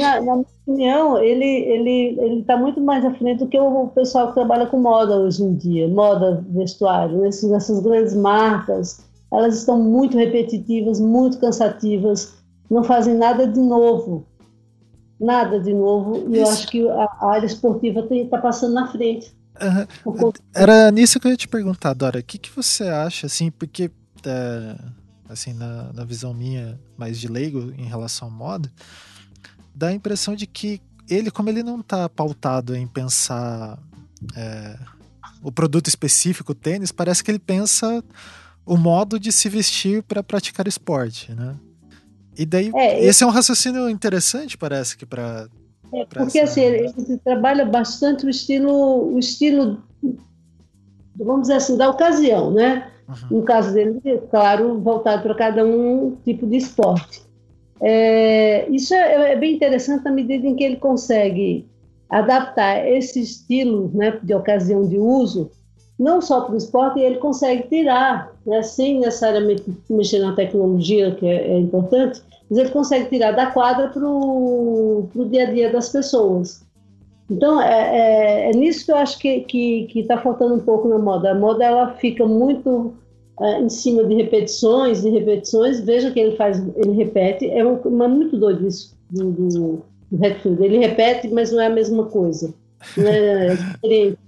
Na, na, minha opinião, ele ele ele está muito mais à frente do que o pessoal que trabalha com moda hoje em dia, moda vestuário, essas, essas grandes marcas, elas estão muito repetitivas, muito cansativas, não fazem nada de novo nada de novo, e eu acho que a, área esportiva está passando na frente. Uhum. Era nisso que eu ia te perguntar, Dora. O que, que você acha, assim, porque, é, assim, na, na visão minha, mais de leigo em relação à moda, dá a impressão de que ele, como ele não está pautado em pensar é, o produto específico, o tênis, parece que ele pensa o modo de se vestir para praticar esporte, né? E daí, é, esse é um raciocínio interessante, parece que para. É, porque essa... assim, ele, ele, trabalha bastante o estilo, o estilo, vamos dizer assim, da ocasião, né? Uhum. No caso dele, claro, voltado para cada um tipo de esporte. É, isso é, é, bem interessante na medida em que ele consegue adaptar esse estilo né, de ocasião de uso não só para o esporte, ele consegue tirar, né, sem necessariamente mexer na tecnologia, que é, é importante, mas ele consegue tirar da quadra para o dia a dia das pessoas. Então, é, é, é, nisso que eu acho que está tá faltando um pouco na moda. A moda ela fica muito é, em cima de repetições, de repetições. Veja que ele faz, ele repete. É um, uma, muito doido isso do, do, do Ele repete, mas não é a mesma coisa. Né? É diferente.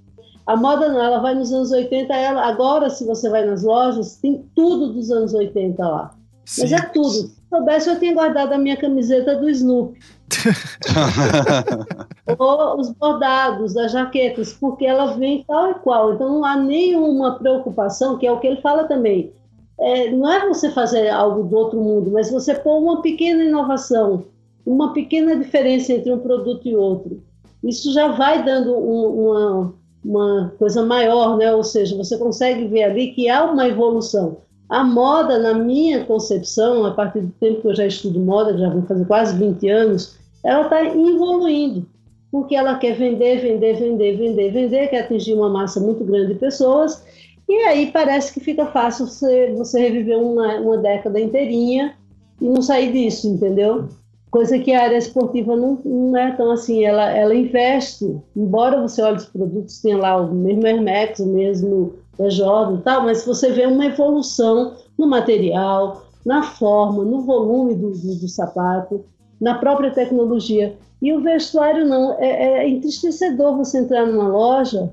A moda não, ela vai nos anos 80. Ela, agora, se você vai nas lojas, tem tudo dos anos 80 lá. Sim. Mas é tudo soubesse, eu tinha guardado a minha camiseta do Snoopy. [laughs] Ou os bordados, as jaquetas, porque ela vem tal e qual. Então não há nenhuma preocupação, que é o que ele fala também. É, não é você fazer algo do outro mundo, mas você pôr uma pequena inovação, uma pequena diferença entre um produto e outro. Isso já vai dando um, uma, uma coisa maior, né? ou seja, você consegue ver ali que há uma evolução. A moda, na minha concepção, a partir do tempo que eu já estudo moda, já vou fazer quase 20 anos, ela está evoluindo, porque ela quer vender, vender, vender, vender, vender, quer atingir uma massa muito grande de pessoas, e aí parece que fica fácil você, você reviver uma, uma década inteirinha e não sair disso, entendeu? Coisa que a área esportiva não, não é tão assim, ela, ela investe, embora você olhe os produtos, tenha lá o mesmo Hermex, o mesmo jovem e tal, mas você vê uma evolução no material, na forma, no volume do, do, do sapato, na própria tecnologia. E o vestuário não. É, é entristecedor você entrar numa loja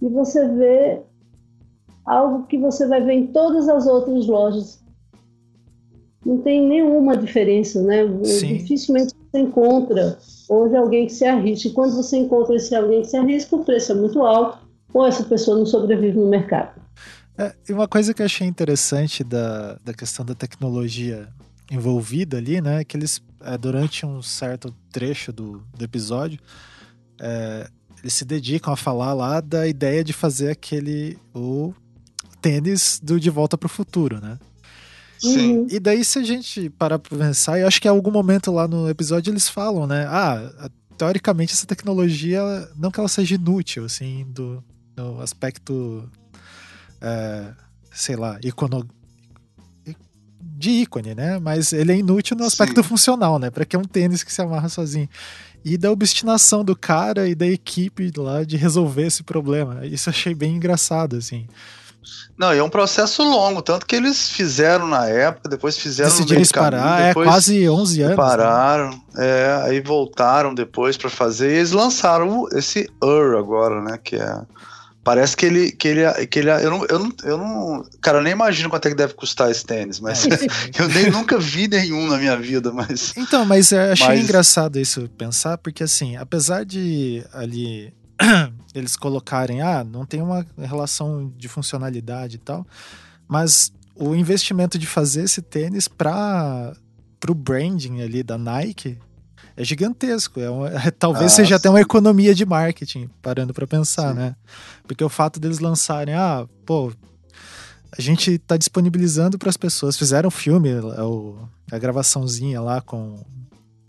e você ver algo que você vai ver em todas as outras lojas. Não tem nenhuma diferença, né? Sim. Dificilmente você encontra hoje alguém que se arrisca. E quando você encontra esse alguém que se arrisca, o preço é muito alto ou essa pessoa não sobrevive no mercado. É, e uma coisa que eu achei interessante da, da questão da tecnologia envolvida ali, né, é que eles, é, durante um certo trecho do, do episódio, é, eles se dedicam a falar lá da ideia de fazer aquele, o tênis do De Volta para o Futuro, né? Sim. E daí, se a gente parar para pensar, eu acho que em algum momento lá no episódio eles falam, né? Ah, teoricamente essa tecnologia, não que ela seja inútil, assim, do, no aspecto, é, sei lá, icono, de ícone, né? Mas ele é inútil no aspecto Sim. funcional, né? Para que é um tênis que se amarra sozinho. E da obstinação do cara e da equipe lá de resolver esse problema. Isso eu achei bem engraçado, assim. Não, e é um processo longo, tanto que eles fizeram na época, depois fizeram Decidiram no parar, é quase 11 anos. Né? Pararam, né? é, aí voltaram depois para fazer, e eles lançaram esse Ur agora, né, que é Parece que ele. Que ele, que ele eu, não, eu, não, eu não. Cara, eu nem imagino quanto é que deve custar esse tênis, mas é. [laughs] eu nem nunca vi nenhum na minha vida, mas. Então, mas eu achei mas... engraçado isso pensar, porque assim, apesar de ali [clears throat] eles colocarem, ah, não tem uma relação de funcionalidade e tal, mas o investimento de fazer esse tênis para o branding ali da Nike é gigantesco. É, uma, é talvez ah, seja sim. até uma economia de marketing, parando para pensar, sim. né? Porque o fato deles lançarem, ah, pô, a gente tá disponibilizando para as pessoas. Fizeram um filme, o, a gravaçãozinha lá com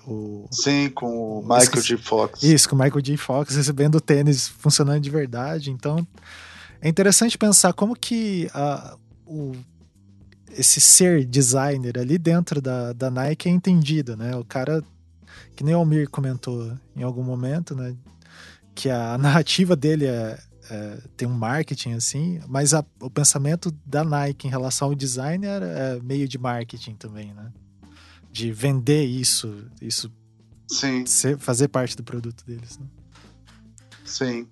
o. Sim, com o Michael G. Fox. Isso, com o Michael G. Fox recebendo o tênis funcionando de verdade. Então, é interessante pensar como que a, o, esse ser designer ali dentro da, da Nike é entendido, né? O cara, que nem o Almir comentou em algum momento, né? Que a [laughs] narrativa dele é, é, tem um marketing assim, mas a, o pensamento da Nike em relação ao design é, é meio de marketing também, né? De vender isso, isso Sim. Ser, fazer parte do produto deles. Né? Sim.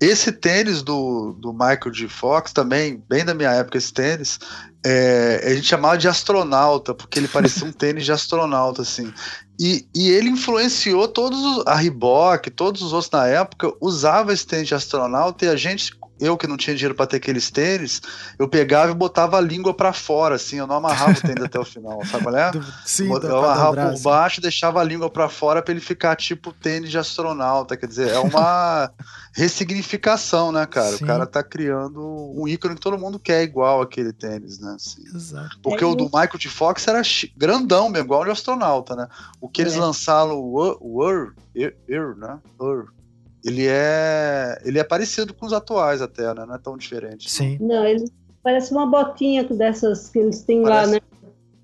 Esse tênis do, do Michael G. Fox também, bem da minha época, esse tênis, é, a gente chamava de astronauta, porque ele parecia um [laughs] tênis de astronauta, assim. E, e ele influenciou todos os, a Reebok, todos os outros na época, usava esse tênis de astronauta e a gente eu que não tinha dinheiro para ter aqueles tênis, eu pegava e botava a língua para fora, assim, eu não amarrava o tênis [laughs] até o final, sabe qual é? Sim, eu, eu amarrava por baixo e deixava a língua para fora para ele ficar tipo tênis de astronauta, quer dizer, é uma [laughs] ressignificação, né, cara? Sim. O cara tá criando um ícone que todo mundo quer igual aquele tênis, né? Assim. Exato. Porque é o do Michael T. Fox era grandão mesmo, igual de astronauta, né? O que eles é. lançaram, o Ur, Ur, né? Ur ele é ele é parecido com os atuais até, né? Não é tão diferente. Sim. Não, ele parece uma botinha dessas que eles têm parece, lá, né?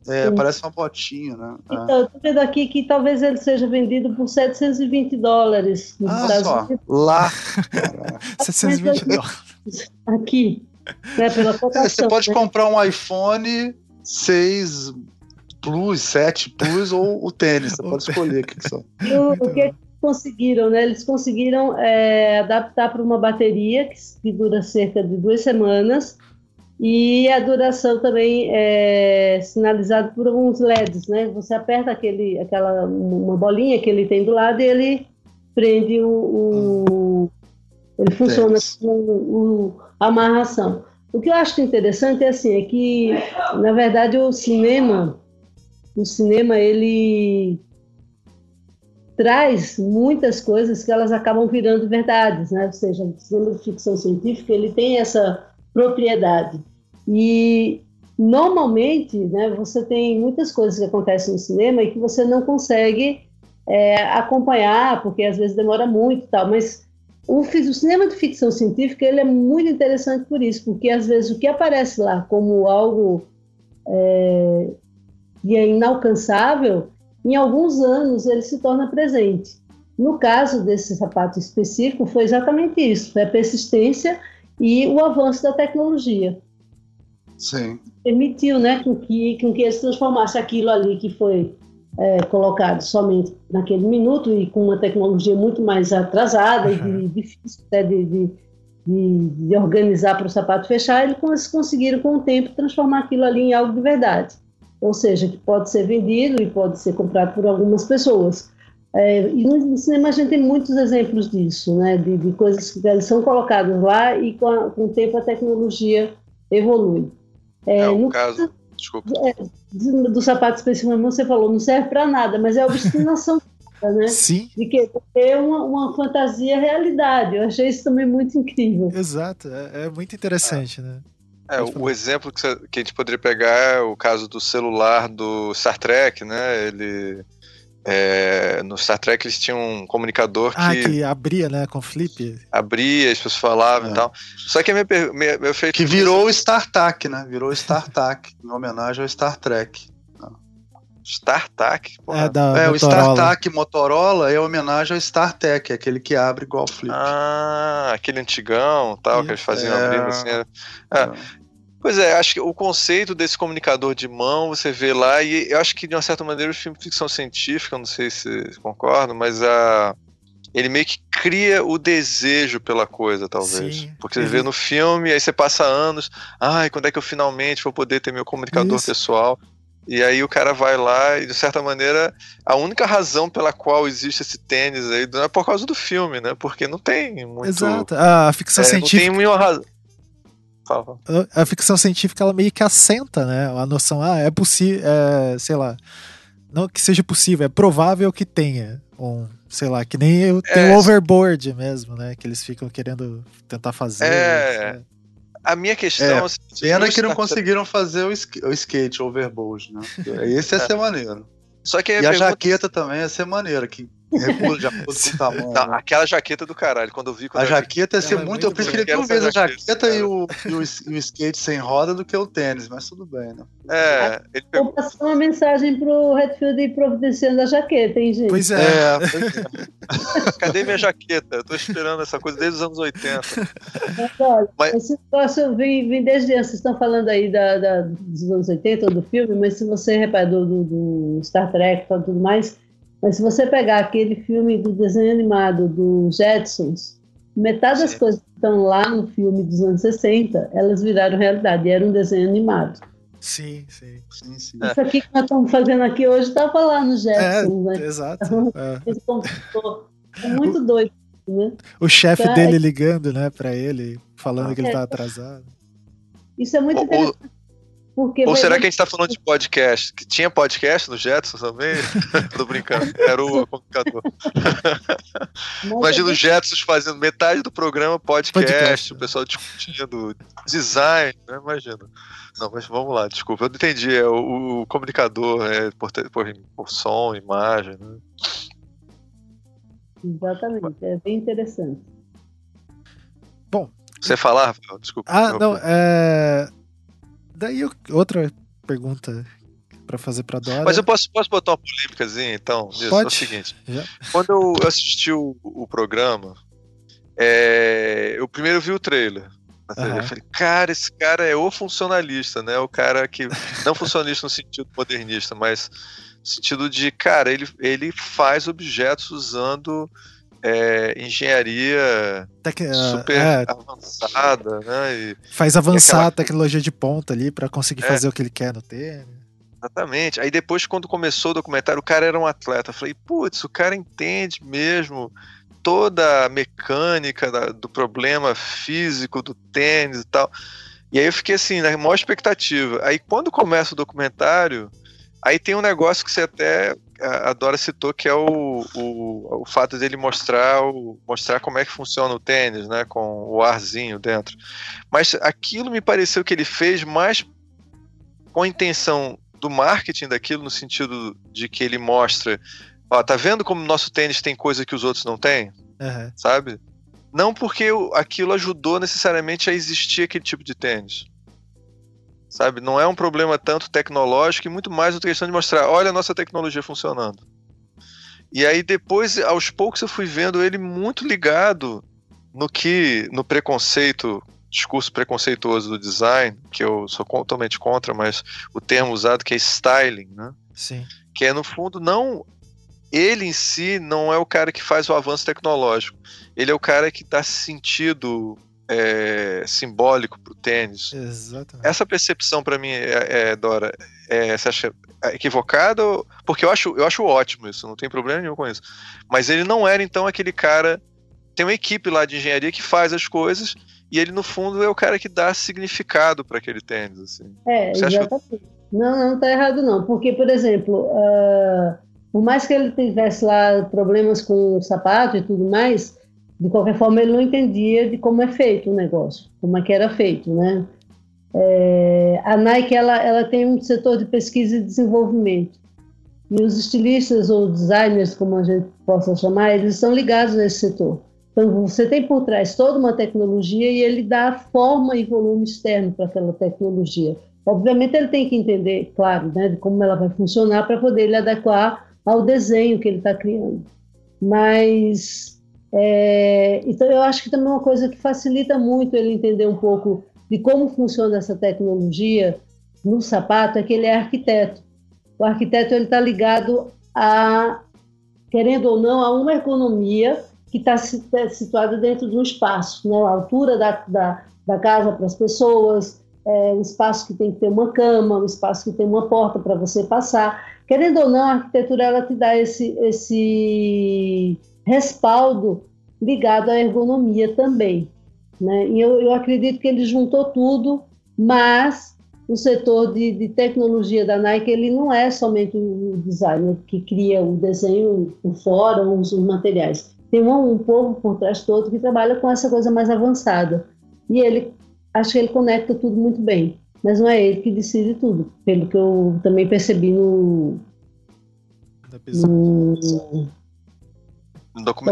É, Sim. parece uma botinha, né? É. Então, eu tô vendo aqui que talvez ele seja vendido por 720 dólares no ah. Só. Lá. [laughs] 720 dólares. Aqui. Né, pela cotação, é, você pode né? comprar um iPhone 6 Plus, 7 Plus ou o tênis. Você pode escolher o que, que são. O, o que conseguiram, né? Eles conseguiram é, adaptar para uma bateria que, que, dura cerca de duas semanas e a duração também é sinalizada por alguns LEDs, né? Você aperta aquele, aquela uma bolinha que ele tem do lado e ele prende o, o ele funciona com o, a amarração. O que eu acho interessante é assim, é que na verdade o cinema, o cinema ele traz muitas coisas que elas acabam virando verdades, né? Ou seja, o cinema de ficção científica ele tem essa propriedade e normalmente, né? Você tem muitas coisas que acontecem no cinema e que você não consegue é, acompanhar porque às vezes demora muito, tal. Mas o, o cinema de ficção científica ele é muito interessante por isso, porque às vezes o que aparece lá como algo é, que é inalcançável em alguns anos ele se torna presente. No caso desse sapato específico, foi exatamente isso: foi a persistência e o avanço da tecnologia. Sim. Permitiu né, com, que, com que eles transformassem aquilo ali que foi é, colocado somente naquele minuto e com uma tecnologia muito mais atrasada uhum. e difícil até de, de, de, de organizar para o sapato fechar, eles conseguiram com o tempo transformar aquilo ali em algo de verdade ou seja, que pode ser vendido e pode ser comprado por algumas pessoas. É, e no cinema a gente tem muitos exemplos disso, né, de, de coisas que são colocadas lá e com, a, com o tempo a tecnologia evolui. É, é no caso, desculpa. É, do sapato específico, você falou, não serve para nada, mas é a obstinação [laughs] né? Sim. De que ter uma, uma fantasia realidade. Eu achei isso também muito incrível. Exato, é, é muito interessante, né? É, o exemplo que, que, a gente poderia pegar é o caso do celular do Star Trek, né? Ele. É, no Star Trek eles tinham um comunicador ah, que. Ah, que abria, né? Com flip. Abria, as pessoas falavam é. e tal. Só que a minha, minha, feito. Que virou o StarTAC, né? Virou o StarTAC, em homenagem ao Star Trek. StarTAC? É, da, é o StarTAC Motorola é homenagem ao StarTech, aquele que abre igual o Flip. Ah, aquele antigão tal, que eles faziam é... abrindo assim. É. é. Pois é, acho que o conceito desse comunicador de mão você vê lá, e eu acho que de uma certa maneira o filme de ficção científica, não sei se concordam, mas a, ele meio que cria o desejo pela coisa, talvez. Sim, Porque você vê no filme, aí você passa anos, ai, quando é que eu finalmente vou poder ter meu comunicador Isso. pessoal? E aí o cara vai lá e, de certa maneira, a única razão pela qual existe esse tênis aí não é por causa do filme, né? Porque não tem muito. Exato. A ficção é, científica. Não tem nenhuma razão. A ficção científica ela meio que assenta, né? A noção, ah, é possível, é, sei lá, não que seja possível, é provável que tenha um, sei lá, que nem eu, tem é, o overboard mesmo, né? Que eles ficam querendo tentar fazer. É. Né? A minha questão é, é pena que não conseguiram fazer o, o skate né? [laughs] Esse ia ser maneiro. Só que e a, pergunta... jaqueta também ia ser maneira, que Com o tamanho. Não, né? Aquela jaqueta do caralho, quando eu vi. Quando a jaqueta ia ser é muito. Eu preferia mil vezes a jaqueta e o, e, o, e o skate sem roda do que o tênis, mas tudo bem, né? É. Ele pegou... Vou passar uma mensagem pro Redfield e providenciando a jaqueta, hein, gente? Pois é. é, [laughs] é. Cadê minha jaqueta? Eu tô esperando essa coisa desde os anos 80. Mas, olha, mas... esse negócio vem, vem desde antes. Vocês estão falando aí da, da, dos anos 80 do filme, mas se você reparar do, do, do Star Trek e tudo mais mas se você pegar aquele filme do desenho animado do Jetsons, metade das coisas que estão lá no filme dos anos 60, elas viraram realidade, e era um desenho animado. Sim, sim. sim, sim. Isso aqui que nós estamos fazendo aqui hoje estava lá no Jetsons, é, né? Exato. Então, é. é muito doido, né? O chefe então, dele é... ligando, né, para ele, falando que ele está é. atrasado. Isso é muito interessante. Porque Ou será que a gente está falando de podcast? Que tinha podcast no Jetson também? [laughs] Tô brincando, era o comunicador. Imagina os Jetsons fazendo metade do programa podcast, podcast o pessoal discutindo design, né? Imagina. Não, mas vamos lá, desculpa, eu não entendi. É o, o comunicador é por, por, por som, imagem, né? Exatamente, é bem interessante. Bom. Você falar, desculpa. Ah, não, é Daí outra pergunta para fazer para Dora. Mas eu posso, posso botar uma polêmicazinha então? Disso? Pode. É o seguinte. Já. Quando eu assisti o, o programa, é, eu primeiro vi o trailer. Uhum. Eu falei, cara, esse cara é o funcionalista, né? O cara que. Não funcionalista no sentido modernista, mas no sentido de, cara, ele, ele faz objetos usando é, engenharia Tec super é, avançada, né? E, faz avançar aquela... a tecnologia de ponta ali para conseguir é, fazer o que ele quer no tênis. Exatamente. Aí depois, quando começou o documentário, o cara era um atleta. Eu falei, putz, o cara entende mesmo toda a mecânica da, do problema físico do tênis e tal. E aí eu fiquei assim, na maior expectativa. Aí quando começa o documentário, aí tem um negócio que você até a Dora citou que é o, o, o fato dele mostrar, o, mostrar como é que funciona o tênis, né, com o arzinho dentro. Mas aquilo me pareceu que ele fez mais com a intenção do marketing daquilo, no sentido de que ele mostra, ó, tá vendo como o nosso tênis tem coisa que os outros não têm? Uhum. Sabe? Não porque aquilo ajudou necessariamente a existir aquele tipo de tênis sabe? Não é um problema tanto tecnológico e muito mais outra questão de mostrar, olha a nossa tecnologia funcionando. E aí depois, aos poucos, eu fui vendo ele muito ligado no que, no preconceito, discurso preconceituoso do design, que eu sou totalmente contra, mas o termo usado que é styling, né? Sim. Que é no fundo não ele em si não é o cara que faz o avanço tecnológico. Ele é o cara que dá sentido é, simbólico para o tênis. Exatamente. Essa percepção para mim, é, é, Dora, é, você acha equivocada? Porque eu acho, eu acho ótimo isso, não tem problema nenhum com isso. Mas ele não era então aquele cara. Tem uma equipe lá de engenharia que faz as coisas e ele no fundo é o cara que dá significado para aquele tênis. Assim. É, você exatamente. Acha... Não, não está errado não, porque por exemplo, uh, por mais que ele tivesse lá problemas com o sapato e tudo mais, de qualquer forma, ele não entendia de como é feito o negócio, como é que era feito, né? É, a Nike ela, ela tem um setor de pesquisa e desenvolvimento e os estilistas ou designers, como a gente possa chamar, eles estão ligados nesse setor. Então você tem por trás toda uma tecnologia e ele dá forma e volume externo para aquela tecnologia. Obviamente ele tem que entender, claro, né, de como ela vai funcionar para poder ele adequar ao desenho que ele está criando. Mas é, então, eu acho que também é uma coisa que facilita muito ele entender um pouco de como funciona essa tecnologia no sapato é que ele é arquiteto. O arquiteto ele está ligado a, querendo ou não, a uma ergonomia que está situada dentro de um espaço, né? a altura da, da, da casa para as pessoas, é, um espaço que tem que ter uma cama, um espaço que tem uma porta para você passar. Querendo ou não, a arquitetura ela te dá esse, esse respaldo ligado à ergonomia também. Né? E eu, eu acredito que ele juntou tudo, mas o setor de, de, tecnologia da Nike ele não é somente o designer que cria o desenho fora, os, os materiais. Tem um, um povo por trás todo que trabalha com essa coisa mais avançada. E ele, acho que ele conecta tudo muito bem. Mas não é ele que decide tudo, pelo que eu também percebi no, no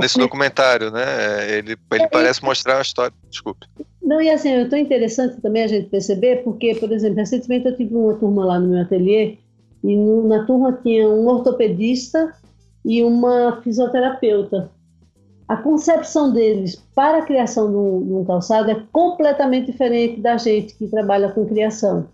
nesse documentário, né? Ele, ele é, parece mostrar uma história. Desculpe. Não, e assim, é tão interessante também a gente perceber, porque, por exemplo, recentemente eu tive uma turma lá no meu ateliê, e no, na turma tinha um ortopedista e uma fisioterapeuta. A concepção deles para a criação de um, de um calçado é completamente diferente da gente que trabalha com criação.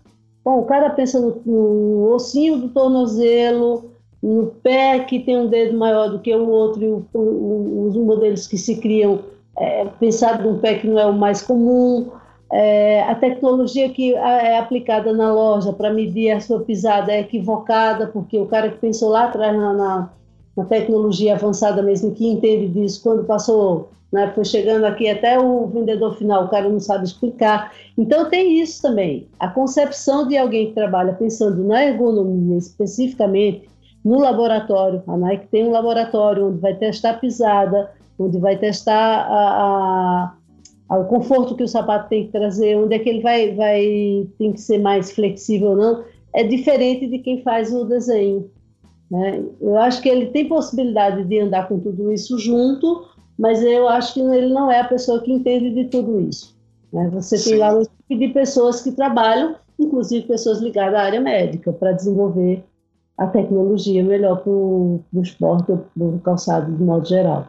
Bom, o cara pensa no, no ossinho do tornozelo, no pé que tem um dedo maior do que o outro, e o, o, os modelos que se criam é, pensado num pé que não é o mais comum, é, a tecnologia que é aplicada na loja para medir a sua pisada é equivocada, porque o cara que pensou lá atrás na, na, na tecnologia avançada mesmo, que entende disso, quando passou, né, foi chegando aqui até o vendedor final, o cara não sabe explicar. Então tem isso também. A concepção de alguém que trabalha pensando na ergonomia especificamente, no laboratório. A Nike tem um laboratório onde vai testar a pisada, onde vai testar a, a, o conforto que o sapato tem que trazer, onde é que ele vai, vai tem que ser mais flexível ou não, é diferente de quem faz o desenho. Né? Eu acho que ele tem possibilidade de andar com tudo isso junto, mas eu acho que ele não é a pessoa que entende de tudo isso. Né? Você Sim. tem lá um tipo de pessoas que trabalham, inclusive pessoas ligadas à área médica, para desenvolver a tecnologia melhor para o esporte, para o calçado de modo geral.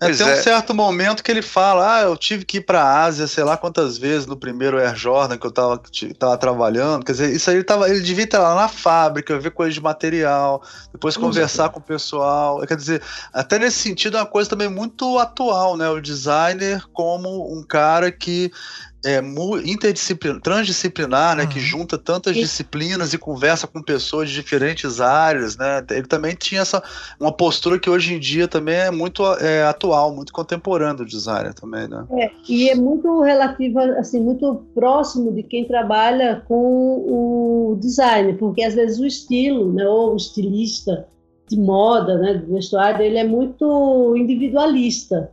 É, tem um é. certo momento que ele fala: Ah, eu tive que ir para a Ásia, sei lá quantas vezes no primeiro Air Jordan que eu tava, tava trabalhando. Quer dizer, isso aí ele, tava, ele devia estar lá na fábrica, ver coisas de material, depois conversar com o pessoal. Quer dizer, até nesse sentido é uma coisa também muito atual, né? O designer como um cara que é, interdisciplinar, transdisciplinar, né, uhum. que junta tantas e... disciplinas e conversa com pessoas de diferentes áreas, né? Ele também tinha essa uma postura que hoje em dia também é muito é, atual, muito contemporânea do designer também, né? É, e é muito relativa, assim, muito próximo de quem trabalha com o design, porque às vezes o estilo, né, ou o estilista de moda, né, do vestuário, ele é muito individualista.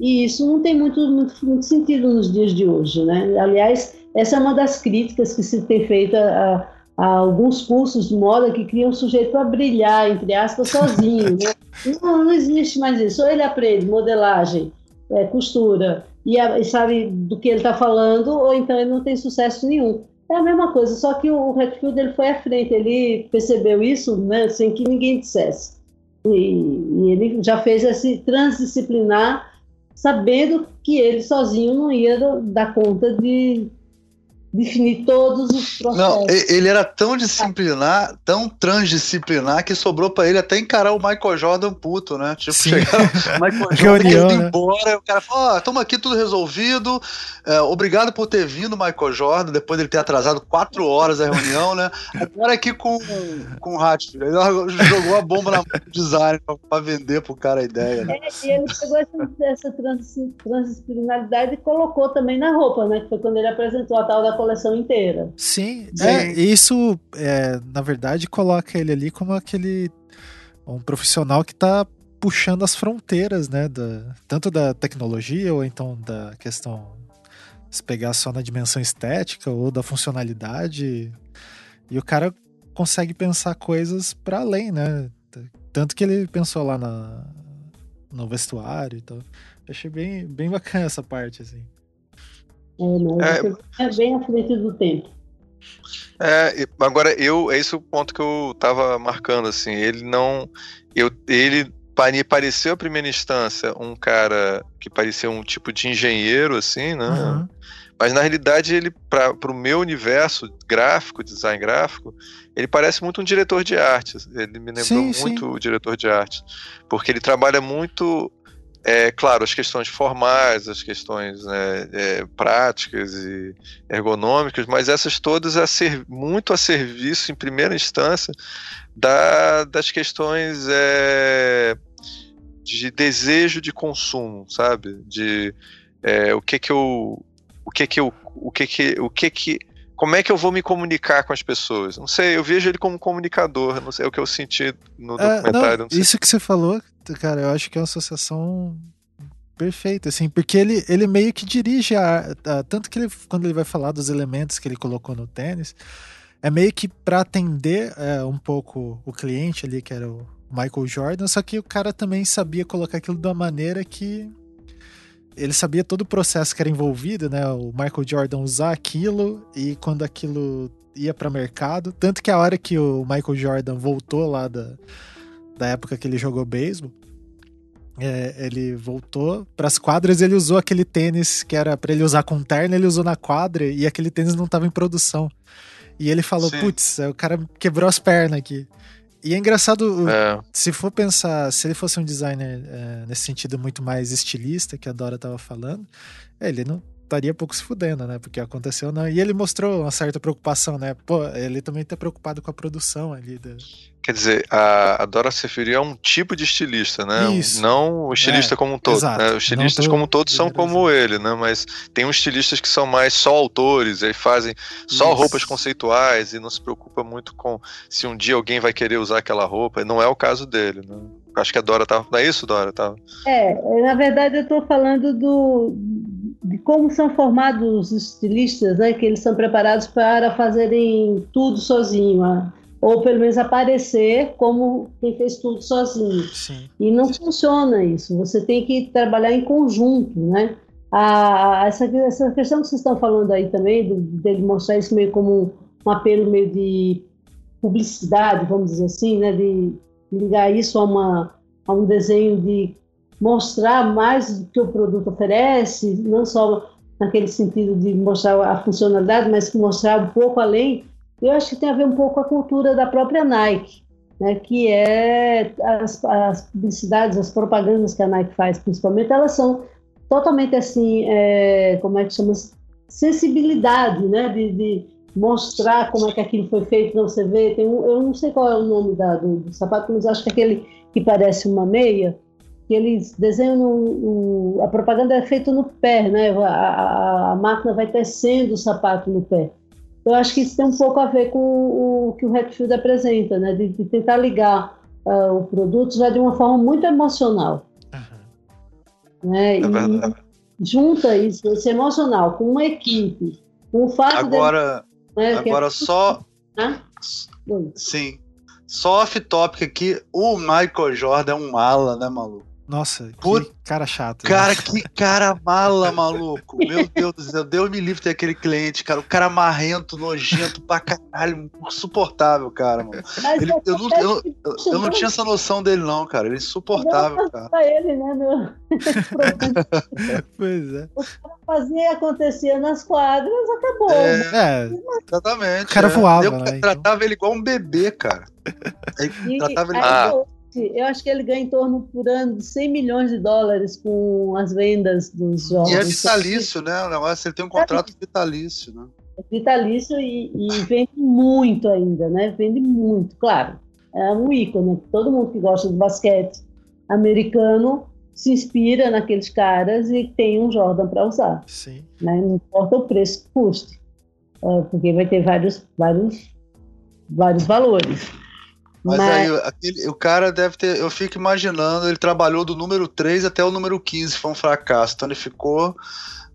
E isso não tem muito, muito, muito sentido nos dias de hoje, né? Aliás, essa é uma das críticas que se tem feito a, a alguns cursos de moda que criam o sujeito a brilhar, entre aspas, sozinho. Né? [laughs] Não, não existe mais isso. Ou ele aprende modelagem, é, costura, e, a, e, sabe do que ele está falando, ou então ele não tem sucesso nenhum. É a mesma coisa, só que o Redfield ele foi à frente, ele percebeu isso né, sem que ninguém dissesse. E, e ele já fez esse transdisciplinar sabendo que ele sozinho não ia dar conta de definir todos os processos. Não, ele era tão disciplinar, tão transdisciplinar que sobrou para ele até encarar o Michael Jordan puto, né? Tipo, Sim. chegar o [laughs] Michael Jordan indo né? embora, o cara falou, ó, oh, tamo aqui tudo resolvido, é, obrigado por ter vindo, Michael Jordan, depois de ele ter atrasado quatro horas a reunião, né? Agora aqui com, com o Hatfield, ele jogou a bomba na mão do design para vender pro cara a ideia, né? É, e ele pegou essa, essa transdisciplinaridade e colocou também na roupa, né? Que foi quando ele apresentou a tal da coleção inteira. Sim, Sim. É, isso, é, na verdade, coloca ele ali como aquele um profissional que está puxando as fronteiras, né, da, tanto da tecnologia ou então da questão se pegar só na dimensão estética ou da funcionalidade. E o cara consegue pensar coisas para além, né? Tanto que ele pensou lá na, no vestuário e tal. achei bem, bem bacana essa parte, assim. É, é bem à frente do tempo. É, agora eu, é esse o ponto que eu tava marcando, assim, ele não, eu, ele me pareceu à primeira instância um cara que parecia um tipo de engenheiro, assim, né? Uhum. Mas na realidade ele, para o meu universo gráfico, design gráfico, ele parece muito um diretor de arte. Ele me lembrou sim, muito sim. o diretor de arte, porque ele trabalha muito é claro, as questões formais, as questões né, é, práticas e ergonômicas, mas essas todas a ser, muito a serviço, em primeira instância, da, das questões é, de desejo de consumo, sabe? De é, o que que eu, o que que eu, o que que, o que que como é que eu vou me comunicar com as pessoas? Não sei, eu vejo ele como comunicador, não sei, é o que eu senti no é, documentário. Não, isso que você falou, cara, eu acho que é uma associação perfeita, assim, porque ele, ele meio que dirige a, a, tanto que ele, quando ele vai falar dos elementos que ele colocou no tênis, é meio que para atender é, um pouco o cliente ali, que era o Michael Jordan, só que o cara também sabia colocar aquilo de uma maneira que ele sabia todo o processo que era envolvido, né? O Michael Jordan usar aquilo e quando aquilo ia para mercado. Tanto que a hora que o Michael Jordan voltou lá da, da época que ele jogou beisebol, é, ele voltou para as quadras ele usou aquele tênis que era para ele usar com terno, ele usou na quadra e aquele tênis não estava em produção. E ele falou: Putz, o cara quebrou as pernas aqui. E é engraçado, é. se for pensar, se ele fosse um designer é, nesse sentido muito mais estilista, que a Dora tava falando, é, ele não estaria pouco se fudendo, né? Porque aconteceu não. E ele mostrou uma certa preocupação, né? Pô, ele também tá preocupado com a produção ali. Da... Quer dizer, a, a Dora se referiu a um tipo de estilista, né? Isso. Não o estilista é, como um todo. Né? Os estilistas como todos são como ele, né? Mas tem uns estilistas que são mais só autores, aí fazem só Isso. roupas conceituais e não se preocupa muito com se um dia alguém vai querer usar aquela roupa. Não é o caso dele, né? Acho que a Dora tá. Não é isso, Dora? Tá... É, na verdade eu estou falando do, de como são formados os estilistas, né? Que eles são preparados para fazerem tudo sozinho. Né? Ou pelo menos aparecer como quem fez tudo sozinho. Sim. E não funciona isso. Você tem que trabalhar em conjunto, né? A, essa, essa questão que vocês estão falando aí também, do, dele mostrar isso meio como um, um apelo meio de publicidade, vamos dizer assim, né? De ligar isso a, uma, a um desenho de mostrar mais do que o produto oferece, não só naquele sentido de mostrar a funcionalidade, mas mostrar um pouco além eu acho que tem a ver um pouco com a cultura da própria Nike, né, que é as, as publicidades, as propagandas que a Nike faz, principalmente, elas são totalmente assim, é, como é que chama? Sensibilidade, né, de, de, mostrar como é que aquilo foi feito, não você vê, tem um, eu não sei qual é o nome da, do, do, sapato, mas acho que é aquele que parece uma meia, que eles desenham no, a propaganda é feita no pé, né, a, a, a máquina vai tecendo o sapato no pé. Eu acho que isso tem um pouco a ver com o que o Redfield apresenta, né? De, de tentar ligar uh, o produto já de uma forma muito emocional. Uhum. Né? É e junta isso, esse emocional, com uma equipe, com o fato agora, de, né, Agora é... só... Sim. Só off-topic aqui, o Michael Jordan é um mala, né, maluco? Nossa, que cara chato. Cara, né? que cara mala, maluco. Meu Deus do céu, Deus me livre ter aquele cliente, cara. O cara marrento, nojento pra caralho, insuportável, cara, mano. Ele, eu, não, eu, eu, eu, não tinha essa noção dele, não, cara. Ele é insuportável, cara. ele, né, meu? [laughs] pois é. O cara fazia e acontecia nas quadras, acabou. É, é exatamente. O cara é. voava. Eu né, tratava então. ele igual um bebê, cara. E, tratava ele igual eu acho que ele ganha em torno por ano de 100 milhões de dólares com as vendas dos jogos. E é vitalício, né? O negócio, ele tem um contrato vitalício, né? É vitalício e, e, vende muito ainda, né? Vende muito, claro. É um ícone. Todo mundo que gosta de basquete americano se inspira naqueles caras e tem um Jordan para usar. Sim. Né? Não importa o preço que custe, é, porque vai ter vários, vários, vários valores. Mas, Mas... aí, aquele, o cara deve ter. Eu fico imaginando, ele trabalhou do número 3 até o número 15, foi um fracasso. Então ele ficou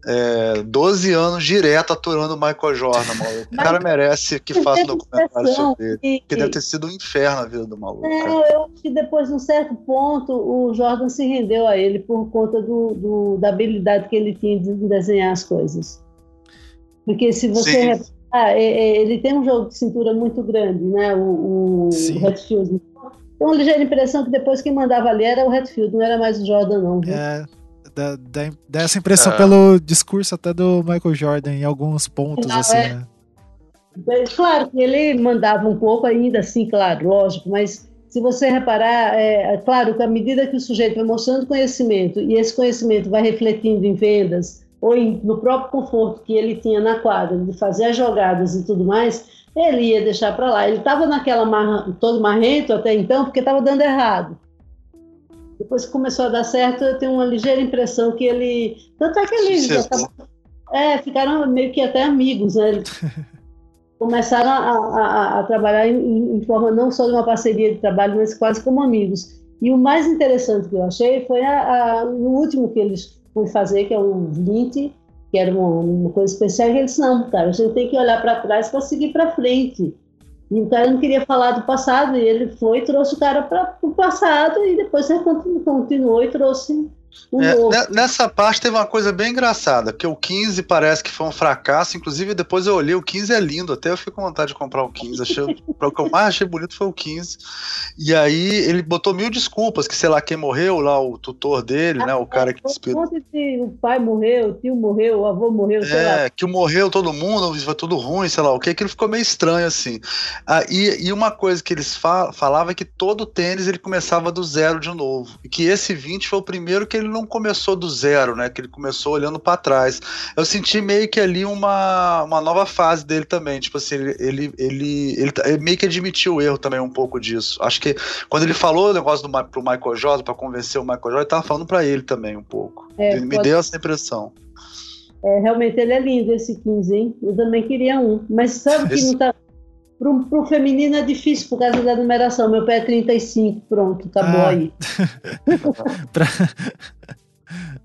é, 12 anos direto aturando o Michael Jordan, maluco. O cara merece que faça um documentário sobre ele. Que... Porque deve ter sido um inferno a vida do maluco. É, eu acho que depois, de um certo ponto, o Jordan se rendeu a ele por conta do, do da habilidade que ele tinha de desenhar as coisas. Porque se você. Sim ah, ele tem um jogo de cintura muito grande, né? O, o Redfield. Tem uma ligeira impressão que depois quem mandava ali era o Redfield, não era mais o Jordan, não. Viu? É, dá, dá, dá essa impressão é. pelo discurso até do Michael Jordan em alguns pontos, não, assim, é. né? Claro que ele mandava um pouco ainda, assim, claro, lógico, mas se você reparar, é, é, claro que à medida que o sujeito vai mostrando conhecimento e esse conhecimento vai refletindo em vendas ou em, no próprio conforto que ele tinha na quadra de fazer as jogadas e tudo mais, ele ia deixar para lá. Ele estava naquela marra, todo marrento até então porque estava dando errado. Depois que começou a dar certo, eu tenho uma ligeira impressão que ele. Tanto é que eles é, ficaram meio que até amigos, né? [laughs] começaram a, a, a trabalhar em, em, forma não só de uma parceria de trabalho, mas quase como amigos. E o mais interessante que eu achei foi a, a, o último que eles foram fazer, que é um 20, que era uma, uma coisa especial, que eles não, cara, a gente tem que olhar para trás para seguir para frente. E o cara não queria falar do passado, e ele foi, trouxe o cara para o passado, e depois ele continuou e trouxe é, nessa parte teve uma coisa bem engraçada, que o 15 parece que foi um fracasso, inclusive depois eu olhei, o 15 é lindo, até eu fiquei com vontade de comprar o 15, achei, [laughs] o que eu mais achei bonito foi o 15, e aí ele botou mil desculpas, que sei lá, quem morreu lá, o tutor dele, ah, né, o cara que despediu. O pai morreu, o tio morreu, o avô morreu, sei é, lá. que morreu todo mundo, foi tudo ruim, sei lá, o que, aquilo ficou meio estranho, assim. Ah, e, e uma coisa que eles fal falavam é que todo tênis ele começava do zero de novo, e que esse 20 foi o primeiro que ele não começou do zero, né? Que ele começou olhando para trás. Eu senti meio que ali uma, uma nova fase dele também. Tipo assim, ele, ele, ele, ele, ele meio que admitiu o erro também um pouco disso. Acho que quando ele falou o negócio do, pro Michael Jordan, para convencer o Michael Jordan, ele tava falando para ele também um pouco. É, ele me deu essa impressão. É, realmente ele é lindo esse 15, hein? Eu também queria um. Mas sabe esse... que não tá. Pro, pro feminino é difícil por causa da numeração. Meu pé é 35, pronto, tá ah. bom aí. [laughs] pra...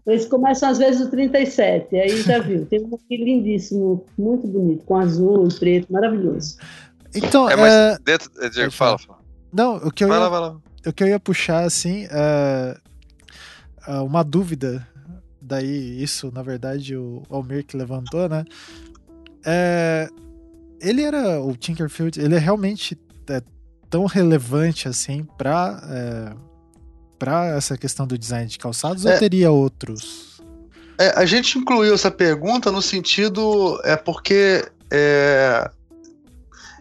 Eles começam às vezes o 37, aí já viu. Tem um aqui lindíssimo, muito bonito, com azul e preto, maravilhoso. Então, é, mas é... dentro. É, Diego, fala, fala. Não, o que eu, ia, lá, o que eu ia puxar, assim, é, é uma dúvida, daí isso, na verdade, o Almir que levantou, né? É, ele era, o Tinkerfield, ele é realmente é, tão relevante assim para é, para essa questão do design de calçados é, ou teria outros? É, a gente incluiu essa pergunta no sentido é porque é,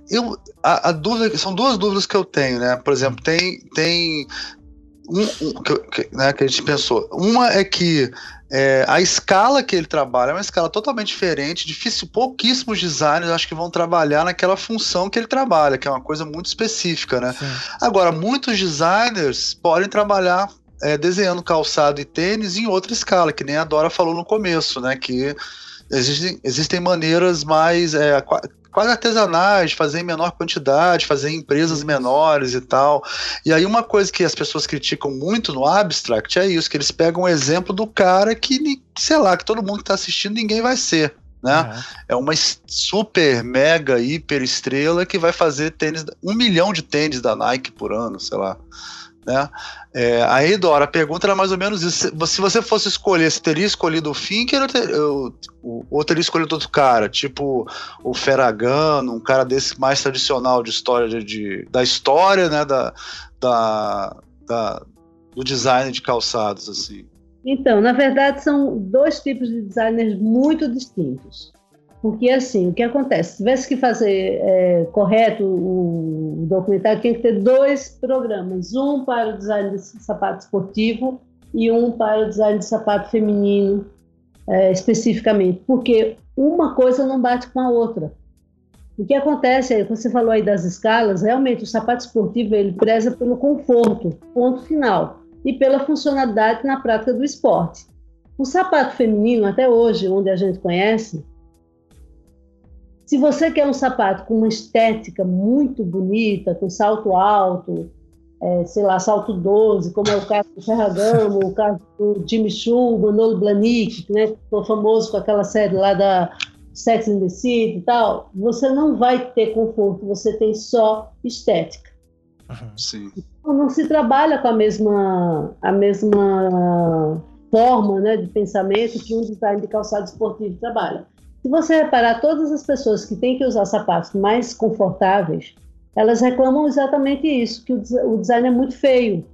eu a, a, dúvida são duas dúvidas que eu tenho, né? Por exemplo, tem tem um, um que, né, que a gente pensou. Uma é que é, a escala que ele trabalha é uma escala totalmente diferente, difícil, pouquíssimos designers acho que vão trabalhar naquela função que ele trabalha, que é uma coisa muito específica, né? Sim. Agora, muitos designers podem trabalhar é, desenhando calçado e tênis em outra escala, que nem a Dora falou no começo, né? Que existem, existem maneiras mais é, quase artesanais, fazer em menor quantidade, fazer em empresas menores e tal. E aí uma coisa que as pessoas criticam muito no abstract é isso, que eles pegam um exemplo do cara que, sei lá, que todo mundo que está assistindo ninguém vai ser. Né? Uhum. É uma super, mega, hiper estrela que vai fazer tênis, um milhão de tênis da Nike por ano, sei lá. Né? É, aí, Dora, a pergunta era mais ou menos isso. Se você fosse escolher, você teria escolhido o Finker ou, ter, ou, ou teria escolhido outro cara? Tipo o Ferragamo, um cara desse mais tradicional de história de, de da história, né? Da, da, da, do design de calçados, assim. Então, na verdade, são dois tipos de designers muito distintos. Porque, assim, o que acontece? Se tivesse que fazer é, correto o documentário, tinha que ter dois programas: um para o design de sapato esportivo e um para o design de sapato feminino, é, especificamente. Porque uma coisa não bate com a outra. O que acontece, você falou aí das escalas, realmente o sapato esportivo ele preza pelo conforto, ponto final, e pela funcionalidade na prática do esporte. O sapato feminino, até hoje, onde a gente conhece, se você quer um sapato com uma estética muito bonita, com salto alto, é, sei lá, salto 12, como é o caso do Ferragamo, o caso do Jimmy Choo, Manolo Blahnik, né, que ficou famoso com aquela série lá da Sex and the City e tal, você não vai ter conforto, você tem só estética. Sim. Então, não se trabalha com a mesma, a mesma forma né, de pensamento que um design de calçado esportivo trabalha. Se você reparar, todas as pessoas que têm que usar sapatos mais confortáveis, elas reclamam exatamente isso, que o design é muito feio.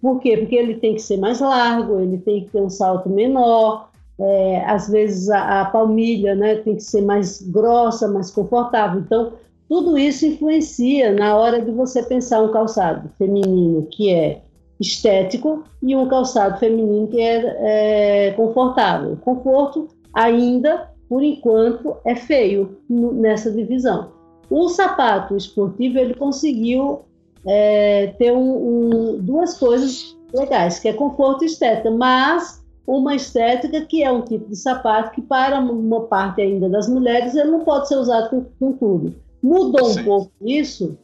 Por quê? Porque ele tem que ser mais largo, ele tem que ter um salto menor, é, às vezes a, a, palmilha né, tem que ser mais grossa, mais confortável. Então, tudo isso influencia na hora de você pensar um calçado feminino que é estético e um calçado feminino que é, é confortável. Conforto ainda, por enquanto, é feio nessa divisão. O sapato esportivo ele conseguiu é, ter um, um, duas coisas legais, que é conforto e estética, mas uma estética que é um tipo de sapato que para uma parte ainda das mulheres ele não pode ser usado com, com tudo. Mudou Sim. um pouco isso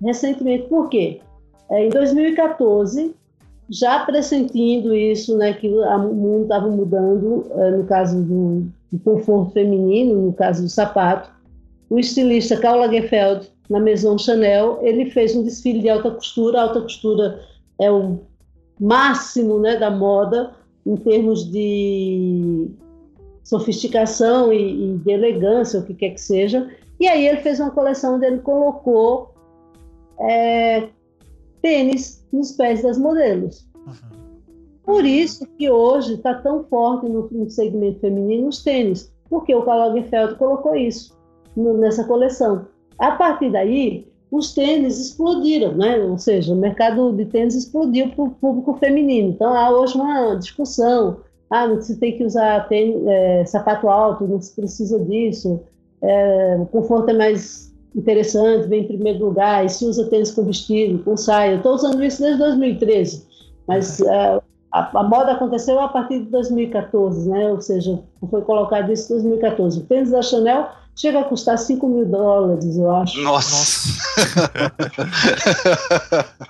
recentemente, por quê? É, em 2014, já pressentindo isso, né, que o mundo estava mudando, é, no caso do, do, conforto feminino, no caso do sapato, o estilista Karl Lagerfeld, na Maison Chanel, ele fez um desfile de alta costura. A alta costura é o máximo né, da moda em termos de sofisticação e, e de elegância, o que quer que seja. E aí ele fez uma coleção onde ele colocou é, tênis nos pés das modelos. Uhum. Por isso que hoje está tão forte no, no, segmento feminino os tênis, porque o Karl Lagerfeld colocou isso no, nessa coleção. A partir daí, os tênis explodiram, né? ou seja, o mercado de tênis explodiu para o público feminino. Então há hoje uma discussão, ah, não se tem que usar tênis, é, sapato alto, não se precisa disso, é, o conforto é mais interessante, vem em primeiro lugar, e se usa tênis com vestido, com saia. Estou usando isso desde 2013, mas é, a, a, moda aconteceu a partir de 2014, né? ou seja, foi colocado isso em 2014. O tênis da Chanel chega a custar 5 mil dólares, eu acho. Nossa!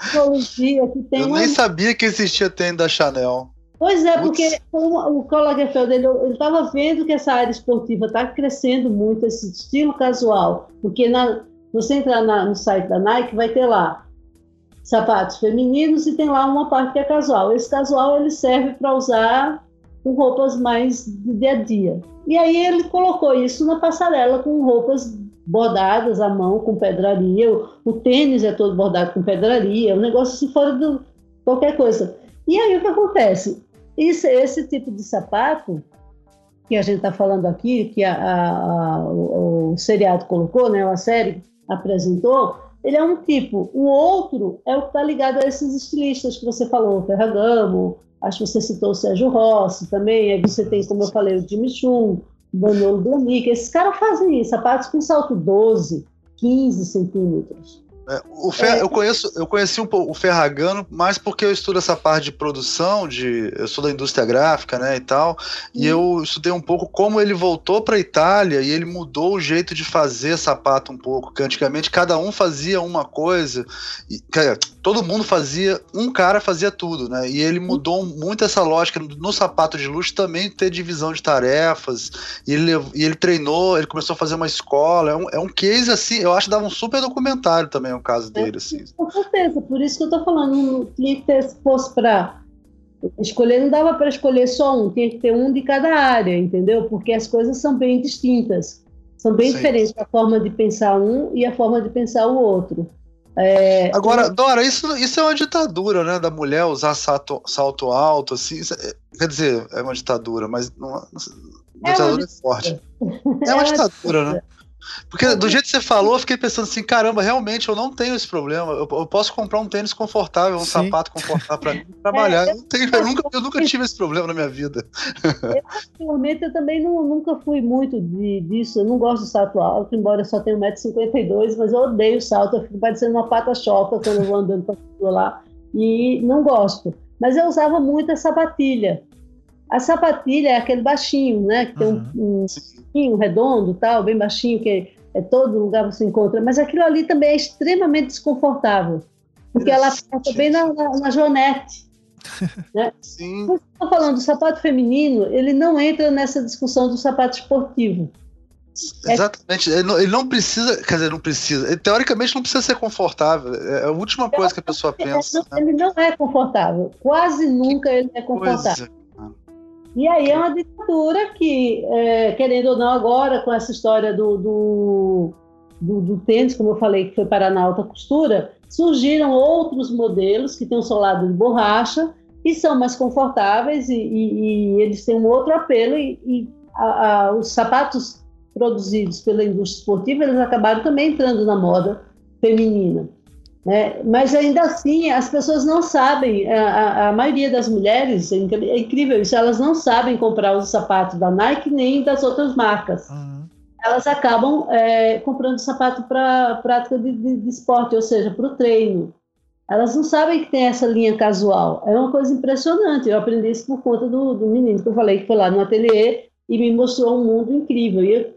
Tecnologia que tem eu uma... nem sabia que existia tênis da Chanel. Pois é, porque o Karl Lagerfeld ele estava vendo que essa área esportiva está crescendo muito, esse estilo casual. Porque na, você entrar na, no site da Nike, vai ter lá sapatos femininos e tem lá uma parte que é casual. Esse casual ele serve para usar com roupas mais do dia a dia. E aí ele colocou isso na passarela com roupas bordadas à mão, com pedraria. O, o tênis é todo bordado com pedraria, um negócio assim fora de qualquer coisa. E aí o que acontece? Esse tipo de sapato que a gente está falando aqui, que a, a, a, o, o seriado colocou, né, a série apresentou, ele é um tipo. O outro é o que está ligado a esses estilistas que você falou, Ferragamo, Acho que você citou o Sérgio Rossi também. Aí você tem, como eu falei, o Jimmy Chum, o Danilo Blanica. Esses caras fazem isso, sapatos com salto 12, 15 centímetros. É, o Fer, é, eu conheço, eu conheci um pouco o Ferragano, mais porque eu estudo essa parte de produção, de eu sou da indústria gráfica, né, e tal, e eu estudei um pouco como ele voltou para a Itália e ele mudou o jeito de fazer sapato um pouco, que antigamente cada um fazia uma coisa, e, todo mundo fazia, um cara fazia tudo, né? E ele mudou muito essa lógica no sapato de luxo também ter divisão de tarefas. E ele, e ele treinou, ele começou a fazer uma escola. É um, é um case assim, eu acho que dava um super documentário também o caso dele. Assim. Com certeza, por isso que eu tô falando, tinha que ter, se fosse para escolher, não dava para escolher só um, tinha que ter um de cada área, entendeu? Porque as coisas são bem distintas. São bem Sim. diferentes a forma de pensar um e a forma de pensar o outro. É, Agora, Dora, isso, isso é uma ditadura, né? Da mulher usar salto, salto alto, assim. É, quer dizer, é uma ditadura, mas não, é ditadura é forte. [laughs] É uma ditadura, né? Porque do jeito que você falou, eu fiquei pensando assim, caramba, realmente eu não tenho esse problema. Eu, eu posso comprar um tênis confortável, um Sim. sapato confortável para mim [laughs] trabalhar. É, eu, tenho, eu, nunca, eu nunca tive esse problema na minha vida. Eu, particularmente, eu também não, nunca fui muito de, disso. Eu não gosto de salto alto, embora eu só tenha 1,52m, mas eu odeio salto. Eu fico parecendo uma pata-choca quando eu vou andando para lá. E não gosto. Mas eu usava muito a sapatilha. A sapatilha é aquele baixinho, né? Que tem um, um, um redondo, tal, bem baixinho, que é todo lugar você encontra. Mas aquilo ali também é extremamente desconfortável, porque ela aperta bem na, na, na joanete. [laughs] Né? Sim. Estou falando do sapato feminino, ele não entra nessa discussão do sapato esportivo. Exatamente, ele, não, ele não, precisa, quer dizer, não precisa, ele, teoricamente não precisa ser confortável, é a última coisa que a pessoa pensa. Ele não, né? ele não é confortável, quase nunca ele é confortável. E aí é uma ditadura que, é, querendo ou não, agora com essa história do, do, do, do, tênis, como eu falei, que foi parar na alta costura, surgiram outros modelos que têm um solado de borracha e são mais confortáveis e, e, e eles têm um outro apelo e, e a, a, os sapatos produzidos pela indústria esportiva, eles acabaram também entrando na moda feminina. Né? Mas ainda assim, as pessoas não sabem, a, a maioria das mulheres, é, é incrível isso, elas não sabem comprar os sapatos da Nike nem das outras marcas. Uhum. Elas acabam é, comprando sapato para prática de, de, de esporte, ou seja, para o treino. Elas não sabem que tem essa linha casual. É uma coisa impressionante. Eu aprendi isso por conta do, do menino que eu falei que foi lá no ateliê e me mostrou um mundo incrível. E eu,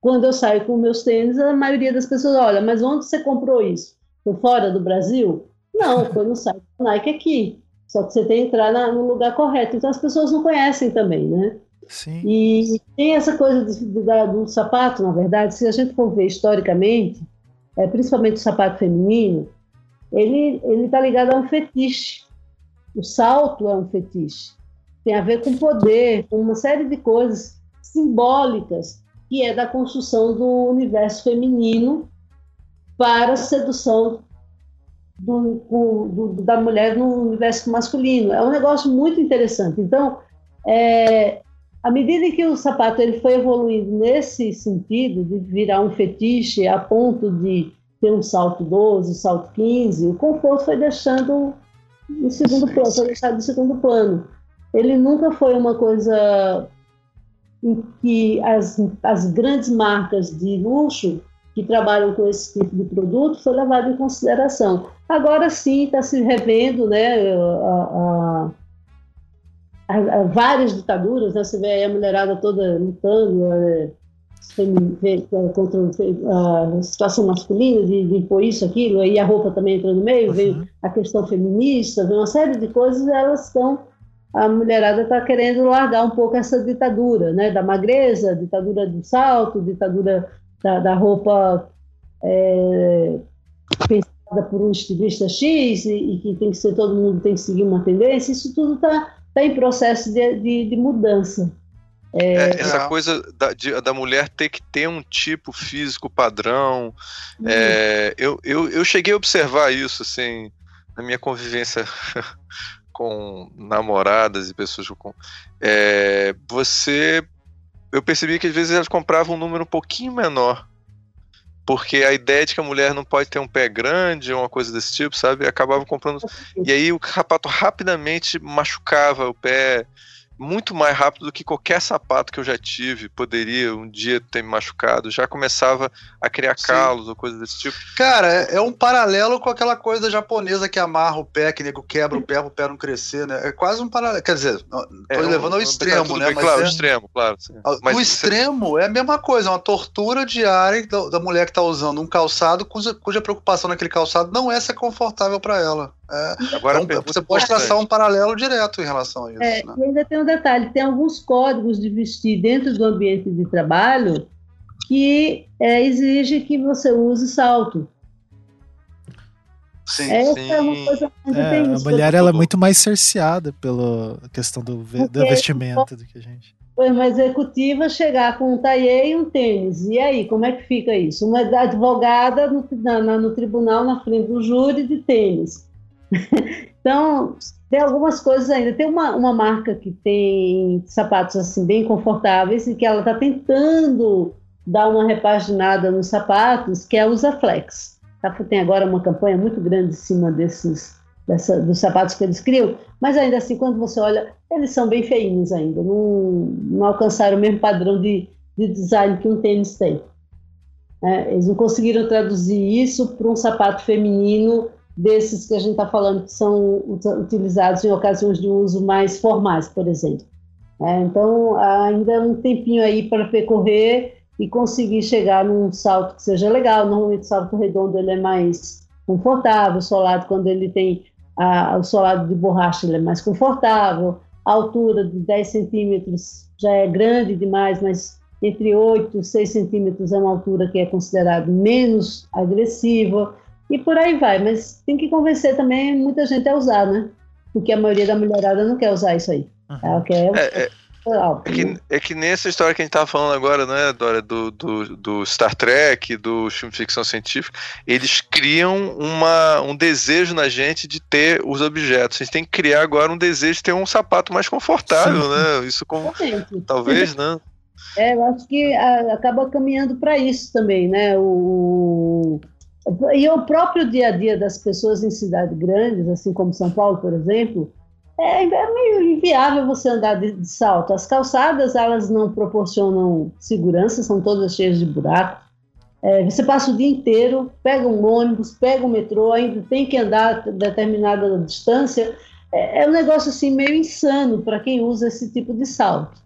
quando eu saio com meus tênis, a maioria das pessoas olha, mas onde você comprou isso? Foi fora do Brasil? Não, foi no site da Nike aqui. Só que você tem que entrar na, no lugar correto. Então as pessoas não conhecem também, né? Sim. E tem essa coisa de, de, de, do sapato, na verdade, se a gente for ver historicamente, é, principalmente o sapato feminino, ele está ligado a um fetiche. O salto é um fetiche. Tem a ver com poder, com uma série de coisas simbólicas, que é da construção do universo feminino para a sedução do, do, da mulher no universo masculino. É um negócio muito interessante. Então, é, à medida que o sapato ele foi evoluindo nesse sentido, de virar um fetiche a ponto de ter um salto 12, salto 15, o conforto foi deixando em segundo plano, foi deixado em segundo plano. Ele nunca foi uma coisa em que as, as grandes marcas de luxo que trabalham com esse tipo de produto foi levado em consideração. Agora sim está se revendo, né, a, a, a, várias ditaduras, né, você vê a mulherada toda lutando, é, contra a situação masculina, de, de impor isso, aquilo, aí a roupa também entra no meio, uhum. veio a questão feminista, veio uma série de coisas, elas estão, a mulherada está querendo largar um pouco essa ditadura, né, da magreza, ditadura do salto, ditadura da, da roupa é, pensada por um estilista X e, e, que tem que ser, todo mundo tem que seguir uma tendência, isso tudo está tá em processo de, de, de mudança. É, é, essa coisa da, de, da mulher ter que ter um tipo físico padrão. Hum. É, eu, eu, eu cheguei a observar isso, assim, na minha convivência [laughs] com namoradas e pessoas com. É, você. Eu percebi que às vezes elas compravam um número um pouquinho menor. Porque a ideia de que a mulher não pode ter um pé grande ou uma coisa desse tipo, sabe? Acabava comprando. E aí o sapato rapidamente machucava o pé muito mais rápido do que qualquer sapato que eu já tive poderia um dia ter me machucado. Já começava a criar Sim. calos ou coisa desse tipo. Cara, é, é, um paralelo com aquela coisa japonesa que amarra o pé, que nego quebra o pé para o pé não crescer, né? É quase um paralelo. Quer dizer, tô é, levando ao extremo, né? Bem, claro, é... extremo, claro. Sim. Mas o extremo você... é a mesma coisa, é uma tortura diária da, da mulher que está usando um calçado cuja, cuja preocupação naquele calçado não é ser confortável para ela. É, Agora então, você pode traçar um paralelo direto em relação a isso. É, né? E ainda tem um detalhe: tem alguns códigos de vestir dentro do ambiente de trabalho que é, exige que você use salto. Sim, Essa sim. é uma coisa muito é, A mulher ela é muito mais cerceada pela questão do, do vestimento do que a gente. Uma executiva chegar com um taie e um tênis. E aí, como é que fica isso? Uma advogada no, na, no tribunal, na frente do júri, de tênis. Então, tem algumas coisas ainda. Tem uma, uma marca que tem sapatos assim bem confortáveis e que ela está tentando dar uma repaginada nos sapatos, que é a Usaflex. Tá? Tem agora uma campanha muito grande em cima desses dessa, dos sapatos que eles criam, mas ainda assim, quando você olha, eles são bem feinhos ainda, não, não alcançaram o mesmo padrão de, de design que um tênis tem. É, eles não conseguiram traduzir isso para um sapato feminino desses que a gente está falando que são utilizados em ocasiões de uso mais formais, por exemplo. É, então, ainda é um tempinho aí para percorrer e conseguir chegar num salto que seja legal. Normalmente, o salto redondo ele é mais confortável, o solado, quando ele tem a, o solado de borracha, ele é mais confortável. A altura de 10 centímetros já é grande demais, mas entre 8 e 6 centímetros é uma altura que é considerada menos agressiva e por aí vai. Mas tem que convencer também muita gente a usar, né? Porque a maioria da mulherada não quer usar isso aí. Uhum. Ela quer. É, é, é, que, é que nessa história que a gente tava falando agora, né, Dora, do, do, do Star Trek, do filme de ficção científica, eles criam uma, um desejo na gente de ter os objetos. A gente tem que criar agora um desejo de ter um sapato mais confortável, Sim. né? Isso com. Talvez, [laughs] né? É, eu acho que a, acaba caminhando para isso também, né? O, e o próprio dia a dia das pessoas em cidades grandes, assim como São Paulo, por exemplo, é, é meio inviável você andar de, de, salto. As calçadas, elas não proporcionam segurança, são todas cheias de buracos. É, você passa o dia inteiro, pega um ônibus, pega um metrô, ainda tem que andar determinada distância. É, é um negócio assim meio insano para quem usa esse tipo de salto.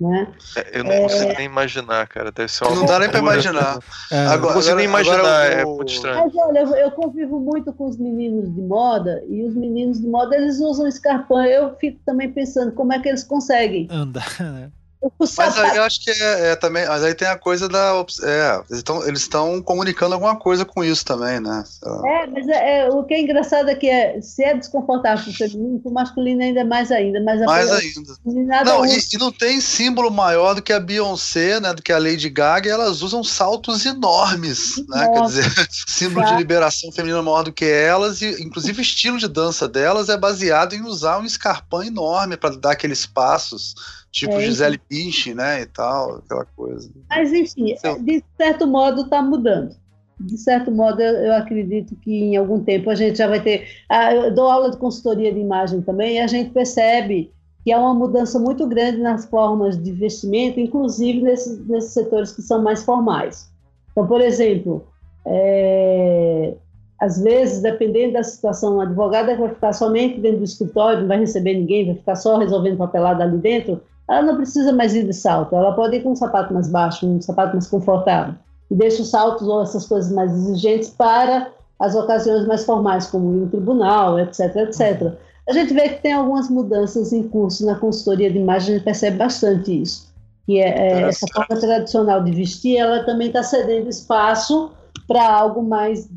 Né? É, eu não é... consigo nem imaginar, cara. Deve ser uma não dá nem para imaginar. É. Agora, não consigo nem imaginar, é muito estranho. Mas olha, eu, eu, convivo muito com os meninos de moda, e os meninos de moda eles usam escarpão. Eu fico também pensando como é que eles conseguem andar, né? Mas aí eu acho que é, é, também. Mas aí tem a coisa da. É, eles estão comunicando alguma coisa com isso também, né? É, mas é, é, o que é engraçado é que é, se é desconfortável para o feminino, para o masculino ainda é mais ainda. Mas mais ainda. Não, e, e, não tem símbolo maior do que a Beyoncé, né? Do que a Lady Gaga, e elas usam saltos enormes, né? Quer dizer, [laughs] símbolo de liberação feminina maior do que elas, e inclusive o estilo de dança delas é baseado em usar um escarpão enorme para dar aqueles passos tipo é, Gisele Bündchen, né, e tal, aquela coisa. Mas enfim, então, de certo modo está mudando. De certo modo, eu acredito que em algum tempo a gente já vai ter. Ah, eu dou aula de consultoria de imagem também, e a gente percebe que há uma mudança muito grande nas formas de investimento, inclusive nesses, nesses setores que são mais formais. Então, por exemplo, é, às vezes, dependendo da situação, o advogado vai ficar somente dentro do escritório, não vai receber ninguém, vai ficar só resolvendo papelada ali dentro ela não precisa mais ir de salto, ela pode ir com um sapato mais baixo, um sapato mais confortável. E deixa os saltos ou essas coisas mais exigentes para as ocasiões mais formais, como ir no tribunal, etc, etc. A gente vê que tem algumas mudanças em curso na consultoria de imagem, a gente percebe bastante isso. Que é, é essa forma tradicional de vestir, ela também está cedendo espaço para algo mais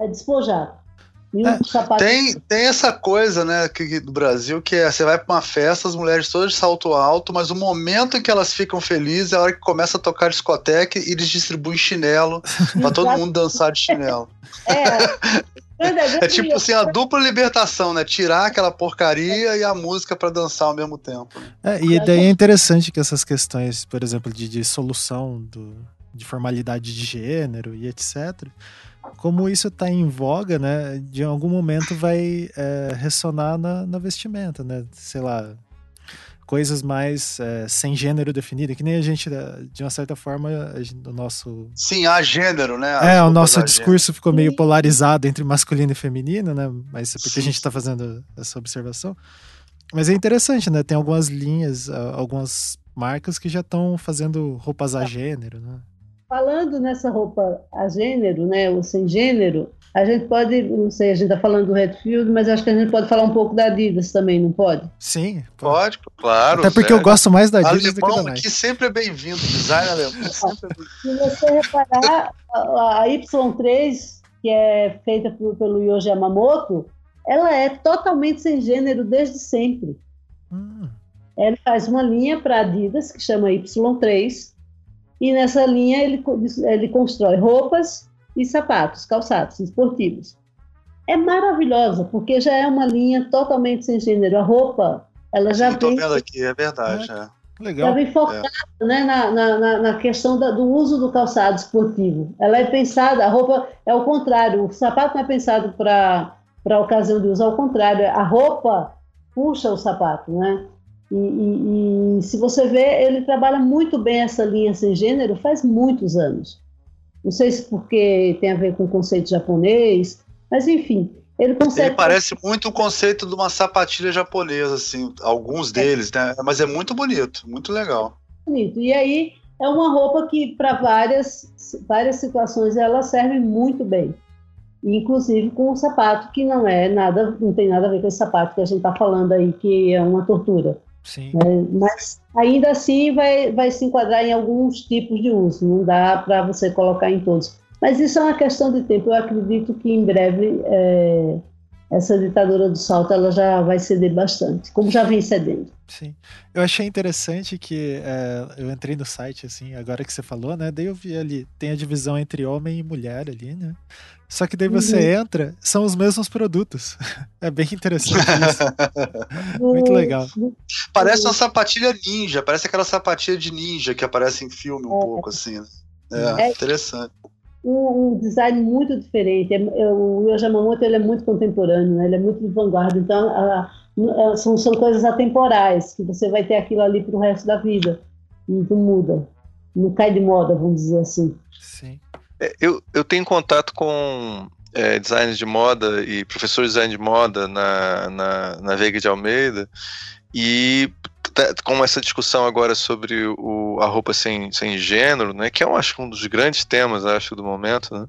é, despojado. É, tem, tem essa coisa, né, que, do Brasil, que é você vai para uma festa, as mulheres todas de salto alto, mas o momento em que elas ficam felizes é a hora que começa a tocar discoteca e eles distribuem chinelo [laughs] para todo mundo dançar de chinelo. É. [laughs] é tipo assim, a dupla libertação, né? Tirar aquela porcaria e a música para dançar ao mesmo tempo. É, e daí é interessante que essas questões, por exemplo, de, de solução do, de formalidade de gênero e etc como isso está em voga, né, de algum momento vai é, ressonar na, na, vestimenta, né? Sei lá, coisas mais é, sem gênero definido, que nem a gente, é, de uma certa forma, o nosso... Sim, há gênero, né? As é, o nosso discurso ficou meio polarizado entre masculino e feminino, né? Mas é porque Sim. a gente está fazendo essa observação. Mas é interessante, né? Tem algumas linhas, algumas marcas que já estão fazendo roupas a gênero, né? Falando nessa roupa a gênero, né, ou sem gênero, a gente pode, não sei, a gente está falando do Redfield, mas acho que a gente pode falar um pouco da Adidas também, não pode? Sim, pode, pode claro. Até porque eu gosto mais da Adidas alemão, do que da Nike. que sempre é bem-vindo, design alemão. É sempre Se você reparar, a, a Y3, que é feita por, pelo Yoji Yamamoto, ela é totalmente sem gênero desde sempre. Hum. Ele faz uma linha para Adidas que chama Y3, e nessa linha ele, ele constrói roupas e sapatos, calçados esportivos. É maravilhosa, porque já é uma linha totalmente sem gênero. A roupa, ela já Sim, vem... vendo aqui, é verdade. É. Legal. Já vem focada é. né, na, na, na, questão da, do uso do calçado esportivo. Ela é pensada, a roupa é o contrário, o sapato não é pensado para a ocasião de uso, ao contrário, a roupa puxa o sapato, né? E, e, e, se você vê, ele trabalha muito bem essa linha sem gênero faz muitos anos. Não sei se porque tem a ver com o conceito japonês, mas enfim, ele consegue. Ele parece muito o conceito de uma sapatilha japonesa, assim, alguns deles, né? Mas é muito bonito, muito legal. Bonito. E aí é uma roupa que para várias várias situações ela serve muito bem, inclusive com um sapato que não é nada, não tem nada a ver com esse sapato que a gente está falando aí que é uma tortura. Sim. Mas ainda assim vai, vai se enquadrar em alguns tipos de uso, não dá para você colocar em todos. Mas isso é uma questão de tempo. Eu acredito que em breve é, essa ditadura do salto ela já vai ceder bastante, como já vem cedendo. Sim. Eu achei interessante que é, eu entrei no site, assim, agora que você falou, né? Daí eu vi ali, tem a divisão entre homem e mulher ali, né? Só que daí você uhum. entra, são os mesmos produtos. [laughs] É bem interessante isso. [laughs] Muito legal. Parece uma sapatilha ninja, parece aquela sapatilha de ninja que aparece em filme um é. pouco, assim. Né? É, é interessante. Um, um, design muito diferente. É, é, o Yoja Yamamoto ele é muito contemporâneo, né? ele é muito de vanguarda. Então, a, a, são, são coisas atemporais, que você vai ter aquilo ali para o resto da vida. E não muda. Não cai de moda, vamos dizer assim. Sim. É, eu, eu tenho contato com é, designers de moda e professores de design de moda na, na, na Veiga de Almeida e com essa discussão agora sobre o, a roupa sem, sem gênero, né, que é um, acho um dos grandes temas, acho, do momento, né,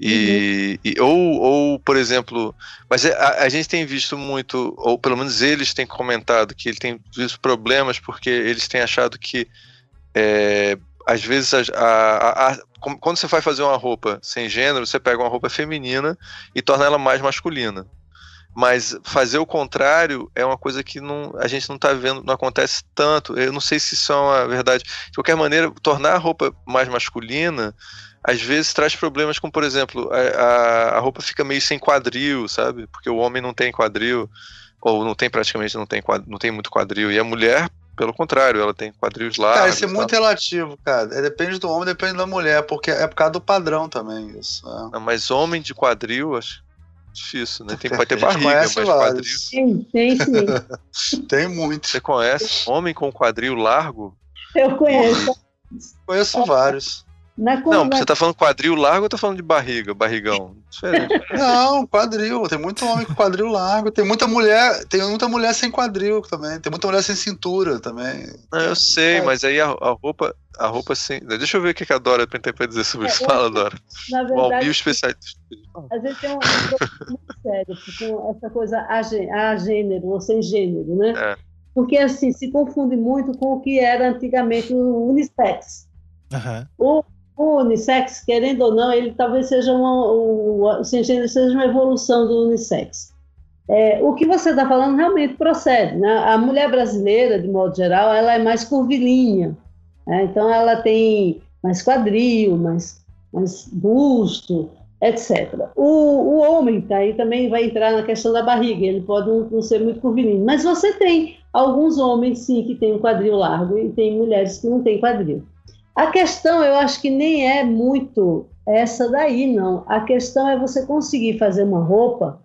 e, uhum. e ou, ou, por exemplo, mas é, a, a, gente tem visto muito, ou pelo menos eles têm comentado que ele tem visto problemas porque eles têm achado que é, às vezes a, a, a, quando você vai fazer uma roupa sem gênero, você pega uma roupa feminina e torna ela mais masculina. Mas fazer o contrário é uma coisa que não, a gente não está vendo, não acontece tanto. Eu não sei se isso é uma verdade. De qualquer maneira, tornar a roupa mais masculina às vezes traz problemas como, por exemplo, a, a roupa fica meio sem quadril, sabe? Porque o homem não tem quadril, ou não tem praticamente, não tem, não tem muito quadril. E a mulher pelo contrário, ela tem quadris largos. Cara, isso é muito relativo, cara. É, depende do homem, depende da mulher, porque é por causa do padrão também. Isso. É. Não, mas homem de quadril, acho difícil, né? Tem, pode ter barriga, mas vários. quadril. Sim, tem sim. [laughs] tem muito. Você conhece homem com quadril largo? Eu conheço. Conheço vários. Não, você tá falando quadril largo ou tá falando de barriga, barrigão? Diferente. [laughs] Não, quadril. Tem muito homem com quadril largo. Tem muita mulher, tem muita mulher sem quadril também. Tem muita mulher sem cintura também. Não, eu sei, é. mas aí a, a, roupa, a roupa sem. Deixa eu ver o que a Dora tem pra dizer sobre isso. É, Fala, Dora. Na verdade, o Albio especialista. Às vezes tem um problema muito sério, com essa coisa a, gênero ou sem gênero, né? É. Porque assim, se confunde muito com o que era antigamente o unissex. Uhum. O o unissex, querendo ou não, ele talvez seja uma, o, o seja uma evolução do unissex. É, o que você está falando realmente procede. Né? A mulher brasileira, de modo geral, ela é mais curvilínea. Né? Então, ela tem mais quadril, mais, mais busto, etc. O, o homem tá, aí também vai entrar na questão da barriga, ele pode não, não, ser muito curvilíneo. Mas você tem alguns homens, sim, que têm um quadril largo e tem mulheres que não têm quadril. A questão, eu acho que nem é muito essa daí, não. A questão é você conseguir fazer uma roupa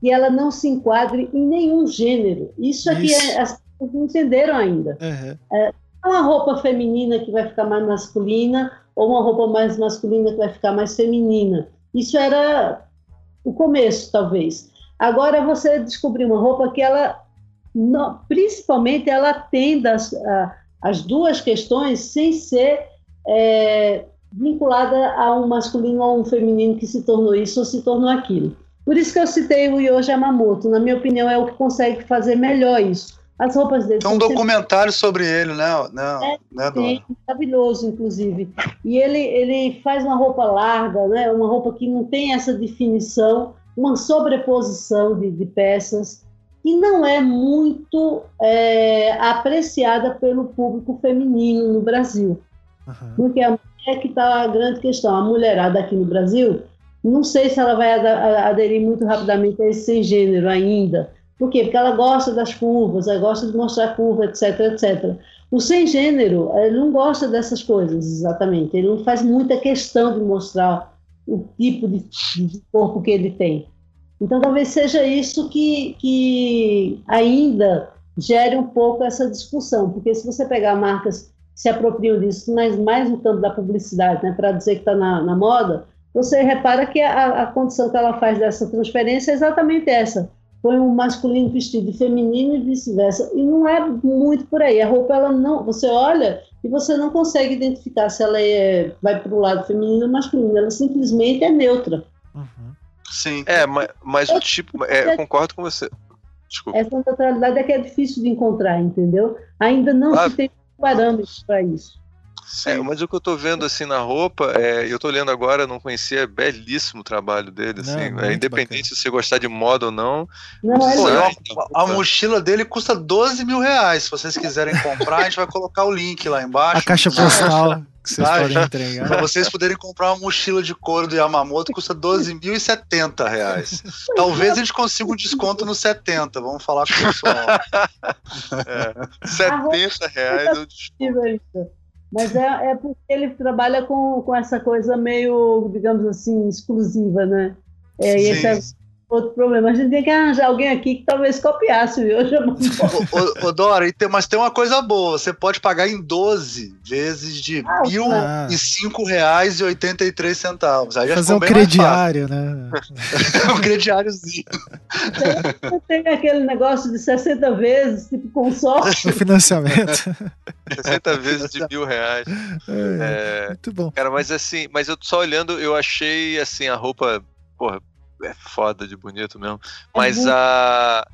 que ela não se enquadre em nenhum gênero. Isso aqui é, as pessoas não entenderam ainda. Uhum. É uma roupa feminina que vai ficar mais masculina ou uma roupa mais masculina que vai ficar mais feminina. Isso era o começo, talvez. Agora você descobrir uma roupa que ela, não, principalmente, ela atenda a, as duas questões sem ser é, vinculada a um masculino ou a um feminino que se tornou isso ou se tornou aquilo. Por isso que eu citei o Yoji Yamamoto, na minha opinião, é o que consegue fazer melhor isso. As roupas dele. Tem um documentário sempre... sobre ele, né? né, é, né sim, maravilhoso, inclusive. E ele, ele faz uma roupa larga, né? uma roupa que não tem essa definição, uma sobreposição de, de peças que não é muito é, apreciada pelo público feminino no Brasil. Uhum. Porque a mulher que está a grande questão, a mulherada aqui no Brasil, não sei se ela vai aderir muito rapidamente a esse sem gênero ainda. Por quê? Porque ela gosta das curvas, ela gosta de mostrar curva, etc, etc. O sem gênero, ele não gosta dessas coisas, exatamente. Ele não faz muita questão de mostrar o tipo de, de corpo que ele tem. Então, talvez seja isso que, que ainda gere um pouco essa discussão, porque se você pegar marcas que se apropriam disso, mas mais no campo da publicidade, né, para dizer que está na, na, moda, você repara que a, a, condição que ela faz dessa transferência é exatamente essa. Põe um masculino vestido de feminino e vice-versa. E não é muito por aí. A roupa, ela não. Você olha e você não consegue identificar se ela é, vai para o lado feminino ou masculino. Ela simplesmente é neutra. Uhum. Sim. É, mas, mas o tipo. É, concordo com você. Desculpa. Essa neutralidade é que é difícil de encontrar, entendeu? Ainda não ah. se tem parâmetros para isso. É, mas o que eu tô vendo assim na roupa, é, eu tô lendo agora, não conhecia, é belíssimo o trabalho dele, assim, não, é, independente bacana. se você gostar de moda ou não. não é a, a, mochila dele custa 12 mil reais. Se vocês quiserem comprar, a gente vai colocar o link lá embaixo. A caixa postal [laughs] que vocês ah, podem entregar. Pra vocês poderem comprar uma mochila de couro do Yamamoto, custa 12.070 reais. Talvez a gente consiga um desconto no 70. Vamos falar com o pessoal. É, [laughs] 70 reais eu desconto. Mas é, é porque ele trabalha com, com essa coisa meio, digamos assim, exclusiva, né? É, e esse é outro problema. A gente tem que arranjar alguém aqui que talvez copiasse [laughs] o Yoja Ô, ô, Dora, tem, mas tem uma coisa boa: você pode pagar em 12 vezes de ah, R$ 1.005,83. Aí Fazer um crediário, né? [laughs] um crediáriozinho. Tem aquele negócio de 60 vezes, tipo consórcio. [laughs] O financiamento. 60 vezes de mil reais. É, é, muito bom. Cara, mas assim, mas eu só olhando, eu achei assim a roupa, porra, é foda de bonito mesmo. Mas uhum. a.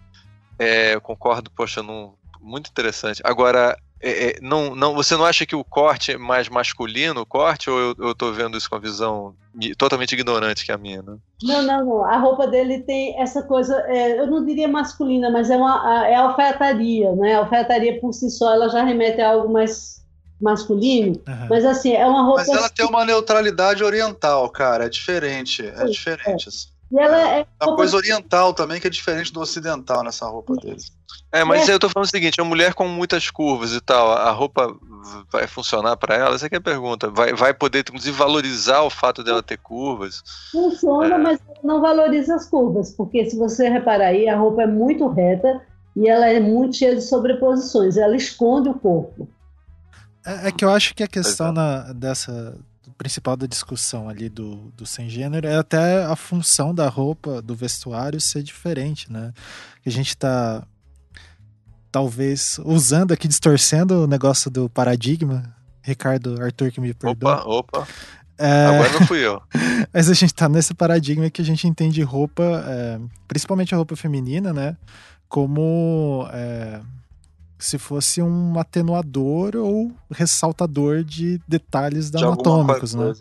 É, eu concordo, poxa, não, muito interessante. Agora, é, é, não, não, você não acha que o corte é mais masculino, o corte, ou eu, eu tô vendo isso com a visão totalmente ignorante que é a minha, né? Não, não, não. A roupa dele tem essa coisa, é, eu não diria masculina, mas é, uma, é alfaiataria, né? A alfaiataria por si só, ela já remete a algo mais masculino, uhum. mas assim, é uma roupa... Mas ela tem uma neutralidade oriental, cara, é diferente, é, é diferente, assim. E ela é, é uma coisa oriental também, que é diferente do ocidental nessa roupa deles. É, mas é. eu tô falando o seguinte: é uma mulher com muitas curvas e tal, a roupa vai funcionar para ela? Essa é a pergunta. Vai, vai poder, inclusive, valorizar o fato dela ter curvas? Funciona, é. mas não valoriza as curvas, porque se você reparar aí, a roupa é muito reta e ela é muito cheia de sobreposições, ela esconde o corpo. É, é que eu acho que a questão é. na, dessa principal da discussão ali do, do sem gênero é até a função da roupa, do vestuário ser diferente, né? A gente tá talvez usando aqui, distorcendo o negócio do paradigma. Ricardo, Arthur que me perdoa. Opa, opa. É... Agora não fui eu. [laughs] Mas a gente tá nesse paradigma que a gente entende roupa, é, principalmente a roupa feminina, né? Como é, se fosse um atenuador ou ressaltador de detalhes de anatômicos, né?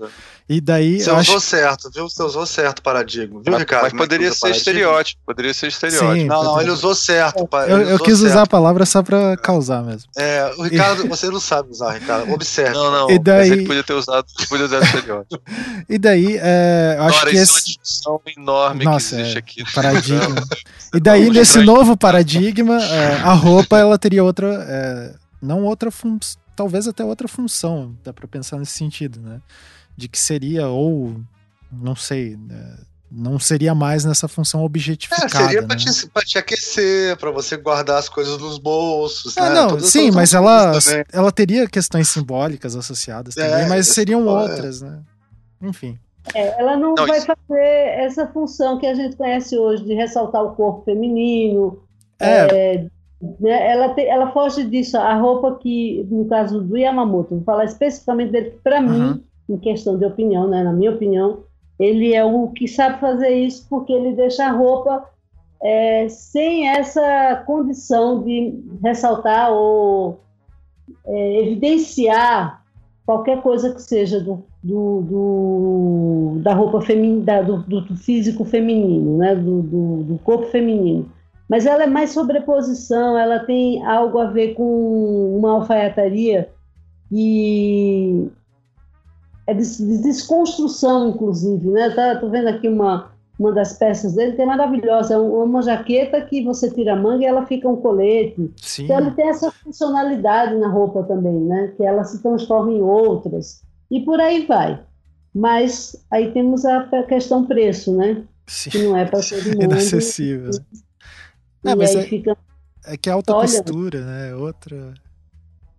E daí. Você usou acho... certo, viu? Você usou certo o paradigma, viu, mas, Ricardo? Mas poderia ser estereótipo, poderia ser estereótipo. Sim, não, poderia... não, ele usou certo. Eu, eu quis certo. usar a palavra só pra causar mesmo. É, o Ricardo, você não sabe usar, Ricardo. Observe. Não, não. E daí... Mas ele podia ter usado, podia usar estereótipo. [laughs] e daí, é, eu acho Agora, que esse. É uma discussão enorme Nossa, que existe é, aqui. Paradigma. [laughs] e daí, nesse novo paradigma, é, a roupa ela teria outra. É, não outra função, talvez até outra função, dá para pensar nesse sentido, né? De que seria ou não sei, né? não seria mais nessa função objetificada. É, seria para né? te, pra te aquecer, para você guardar as coisas nos bolsos. É, né? não, Todas sim, mas ela, ela teria questões simbólicas associadas é, também, mas seriam é. outras, né? Enfim. É, ela não, não vai isso... fazer essa função que a gente conhece hoje de ressaltar o corpo feminino, é. Né, ela, te, ela foge disso. A roupa que, no caso do Yamamoto, vou falar especificamente dele, para uhum. mim, em questão de opinião, né, na minha opinião, ele é o que sabe fazer isso porque ele deixa a roupa é, sem essa condição de ressaltar ou é, evidenciar qualquer coisa que seja do, do, do da roupa feminina, do, do, físico feminino, né, do, do corpo feminino mas ela é mais sobreposição, ela tem algo a ver com uma alfaiataria e é de, de desconstrução, inclusive, né? Tá, tô vendo aqui uma, uma das peças dele que é maravilhosa, é uma jaqueta que você tira a manga e ela fica um colete. Sim. Então ele tem essa funcionalidade na roupa também, né? Que ela se transforma em outras e por aí vai. Mas aí temos a questão preço, né? Sim. Que não é para todo [laughs] mundo. Inacessível. É, mas é, fica... é que é alta Olha... costura, né? É outra.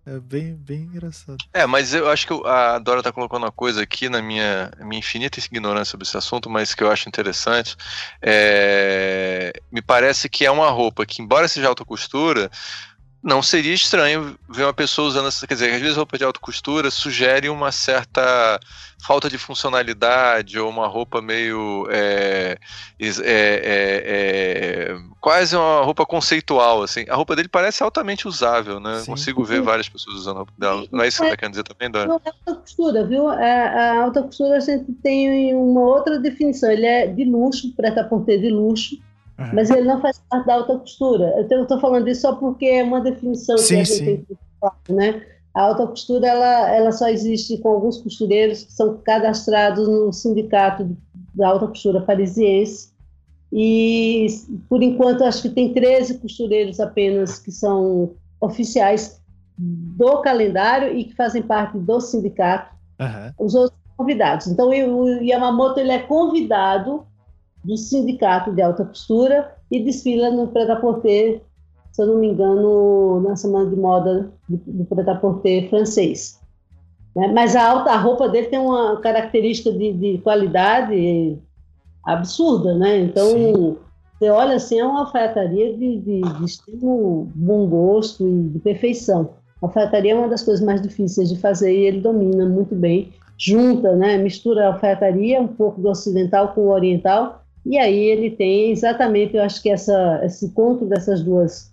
É bem, bem engraçado. É, mas eu acho que a Dora tá colocando uma coisa aqui na minha, minha infinita ignorância sobre esse assunto, mas que eu acho interessante. É, me parece que é uma roupa que, embora seja alta costura, não seria estranho ver uma pessoa usando essa. Quer dizer, às vezes roupa de alta costura sugere uma certa falta de funcionalidade ou uma roupa meio. É, é, é, é, quase uma roupa conceitual. Assim. A roupa dele parece altamente usável, né? Sim. Consigo ver várias pessoas usando a roupa dela. Não é isso que você está querendo dizer também, Dora? Não é alta costura, viu? A, a, alta costura a gente tem uma outra definição. Ele é de luxo, preta-porter de luxo Uhum. Mas ele não faz parte da alta costura. Eu estou falando isso só porque é uma definição sim, que a gente sim. tem que falar, né? A alta costura ela, ela só existe com alguns costureiros que são cadastrados no sindicato da alta costura parisiense. E, por enquanto, acho que tem 13 costureiros apenas que são oficiais do calendário e que fazem parte do sindicato. Uhum. Os outros convidados. Então, o Yamamoto ele é convidado do Sindicato de Alta Costura e desfila no Prêt-à-Porter, se eu não me engano, na Semana de Moda do, do Prêt-à-Porter francês. Né? Mas a, alta, a roupa dele tem uma característica de, de qualidade absurda, né? Então, Sim. você olha assim, é uma alfaiataria de, de, de extremo bom gosto e de perfeição. A alfaiataria é uma das coisas mais difíceis de fazer e ele domina muito bem. Junta, né? Mistura a alfaiataria, um pouco do ocidental com o oriental e aí ele tem exatamente, eu acho que essa, esse encontro dessas duas,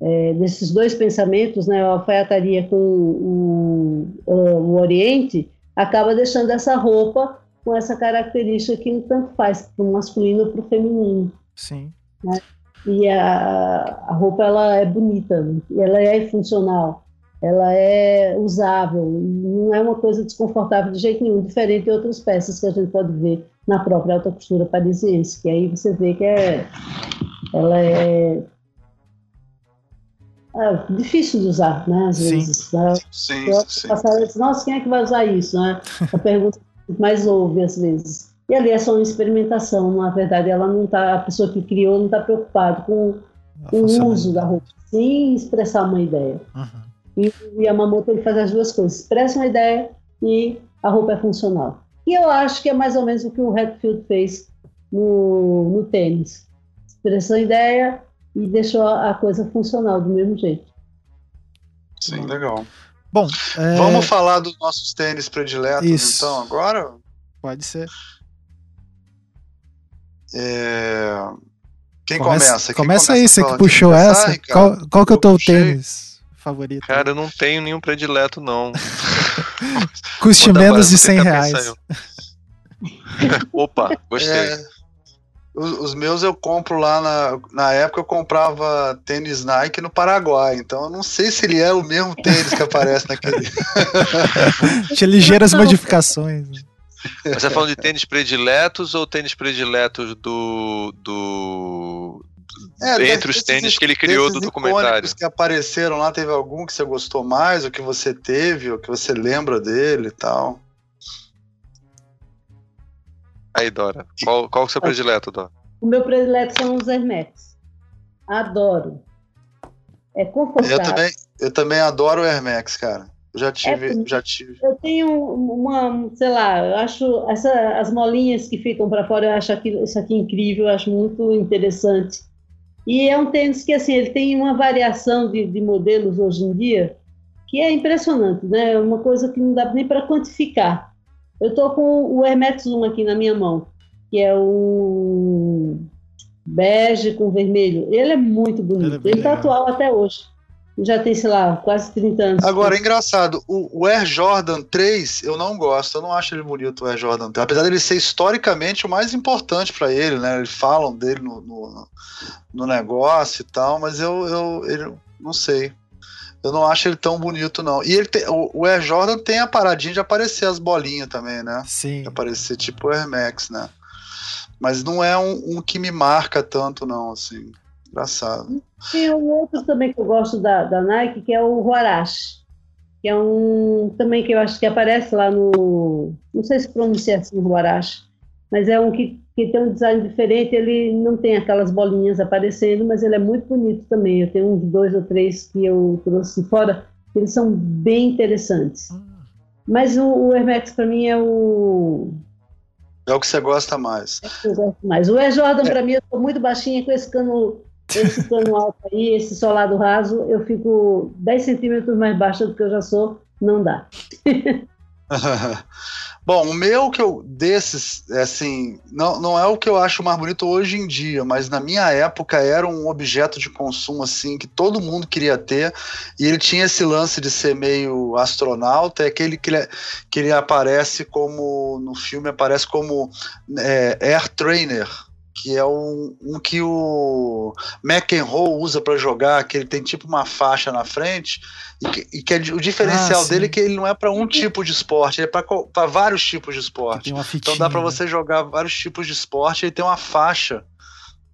é, desses dois pensamentos, né, a alfaiataria com o, o, o Oriente, acaba deixando essa roupa com essa característica que tanto faz para o masculino para o feminino. Sim. Né? E a, a roupa ela é bonita, ela é funcional, ela é usável, não é uma coisa desconfortável de jeito nenhum, diferente de outras peças que a gente pode ver na própria alta costura parisiense, que aí você vê que é, ela é, é difícil de usar, né? Às sim. vezes. Né? Sim, sim. Passar, Nossa, quem é que vai usar isso? Né? A pergunta que mais ouve às vezes. E ali é só uma experimentação, na verdade, ela não tá, a pessoa que criou não está preocupada com o uso da roupa, sim expressar uma ideia. Uhum. E o Yamamoto ele faz as duas coisas, expressa uma ideia e a roupa é funcional. E eu acho que é mais ou menos o que o Redfield fez no, no tênis. Expressou ideia e deixou a coisa funcional do mesmo jeito. Sim, legal. Bom, é... vamos falar dos nossos tênis prediletos Isso. então agora? Pode ser. É... Quem começa? Começa, Quem começa aí, você que puxou essa. Qual, qual que é o teu tênis favorito? Cara, eu não tenho nenhum predileto, não. [laughs] Custe menos de 100 reais. [laughs] Opa, gostei. É, os, os, meus eu compro lá na, na época eu comprava tênis Nike no Paraguai, então eu não sei se ele é o mesmo tênis que aparece naquele. [laughs] Tinha ligeiras modificações. Né? Você está falando de tênis prediletos ou tênis prediletos do, do, é, entre os tênis que ele criou do documentário. que apareceram lá, teve algum que você gostou mais, ou que você teve, ou que você lembra dele e tal? Aí, Dora, qual, qual é o seu predileto, Dora? O meu predileto são os Hermex. Adoro. É confortável. Eu também, eu também adoro o Hermex, cara. Eu já tive, é, já tive. Eu tenho uma, sei lá, eu acho essa, as molinhas que ficam para fora, eu acho aquilo, isso aqui incrível, eu acho muito interessante. E é um tênis que, assim, ele tem uma variação de, de modelos hoje em dia que é impressionante, né? É uma coisa que não dá nem para quantificar. Eu estou com o Hermex 1 aqui na minha mão, que é um bege com vermelho. Ele é muito bonito. Ele está atual até hoje já tem, sei lá, quase 30 anos. Agora, é engraçado, o, o, Air Jordan 3 eu não gosto, eu não acho ele bonito, o Air Jordan 3. Apesar dele ser historicamente o mais importante para ele, né? Eles falam dele no, no, no, negócio e tal, mas eu, eu ele, não sei. Eu não acho ele tão bonito, não. E ele tem, o, o Air Jordan tem a paradinha de aparecer as bolinhas também, né? Sim. De aparecer tipo o Air Max, né? Mas não é um, um que me marca tanto, não, assim. Engraçado. Tem um outro também que eu gosto da, da Nike, que é o Huarache, que é um também que eu acho que aparece lá no. Não sei se pronuncia assim o Huarache, mas é um que, que tem um design diferente. Ele não tem aquelas bolinhas aparecendo, mas ele é muito bonito também. Eu tenho uns dois ou três que eu trouxe fora, eles são bem interessantes. Ah. Mas o, o Air Max para mim é o. É o que você gosta mais. É o que eu gosto mais. O Air Jordan, é. para mim, eu sou muito baixinha com esse cano esse cano alto aí, esse solado raso, eu fico 10 centímetros mais baixa do que eu já sou, não dá. [laughs] Bom, o meu que eu desses, é assim, não, não é o que eu acho mais bonito hoje em dia, mas na minha época era um objeto de consumo assim que todo mundo queria ter, e ele tinha esse lance de ser meio astronauta, é aquele que ele, que ele aparece como no filme aparece como é, Air Trainer, que é um, um que o McEnroe usa para jogar, que ele tem tipo uma faixa na frente, e que, e que é, o diferencial ah, dele é que ele não é para um tipo de esporte, ele é para vários tipos de esporte. Fitinha, então dá para né? você jogar vários tipos de esporte, ele tem uma faixa.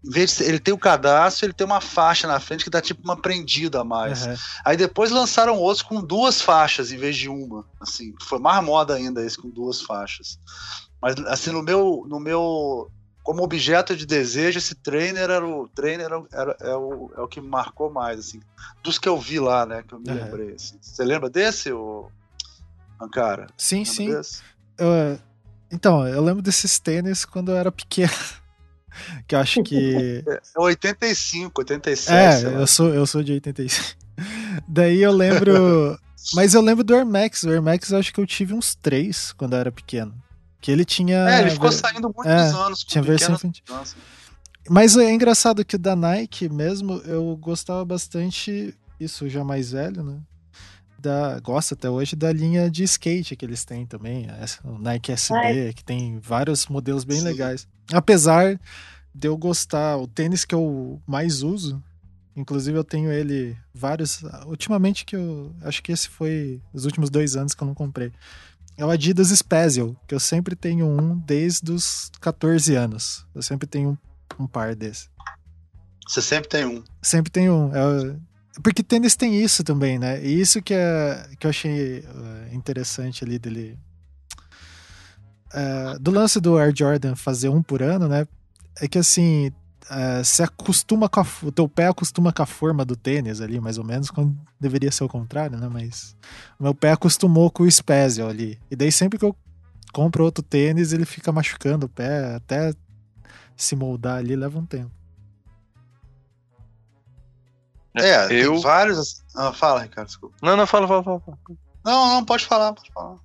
De, ele tem o cadastro, ele tem uma faixa na frente que dá tipo uma prendida a mais. Uhum. Aí depois lançaram outros com duas faixas em vez de uma. Assim, foi mais moda ainda esse com duas faixas. Mas assim, no meu, no meu como objeto de desejo, esse trainer era o trainer era, é, o, é o que marcou mais, assim, dos que eu vi lá, né, que eu me lembrei. Assim. Você lembra desse, o Ancara? Sim, sim. Eu, então, eu lembro desses tênis quando eu era pequeno. [laughs] que eu acho que. [laughs] É 85, 87. É, eu sou, eu sou de 85. [laughs] Daí eu lembro. Mas eu lembro do Air Max. O Air Max eu acho que eu tive uns três quando eu era pequeno. Que ele tinha. É, ele ficou saindo muitos é, anos. tinha versão infantil. Mas é engraçado que da Nike mesmo, eu gostava bastante, isso já mais velho, né? Da, gosto até hoje da linha de skate que eles têm também, o Nike SB, que tem vários modelos bem Sim. legais. Apesar de eu gostar, o tênis que eu mais uso, inclusive eu tenho ele vários, ultimamente que eu, acho que esse foi os últimos dois anos que eu não comprei é o Adidas Special, que eu sempre tenho um desde os 14 anos. Eu sempre tenho um, um par desse. Você sempre tem um? Sempre tenho um. É, porque tênis tem isso também, né? E isso que, é, que eu achei uh, interessante ali dele. Uh, do lance do Air Jordan fazer um por ano, né? É que assim, uh, se acostuma com a, o teu pé acostuma com a forma do tênis ali, mais ou menos, quando deveria ser o contrário, né? Mas o meu pé acostumou com o Special ali. E daí sempre que eu compro outro tênis, ele fica machucando o pé, até se moldar ali leva um tempo. É, eu... tem vários. Ah, fala, Ricardo, desculpa. Não, não, fala, fala, fala. Não, não, pode falar, pode falar.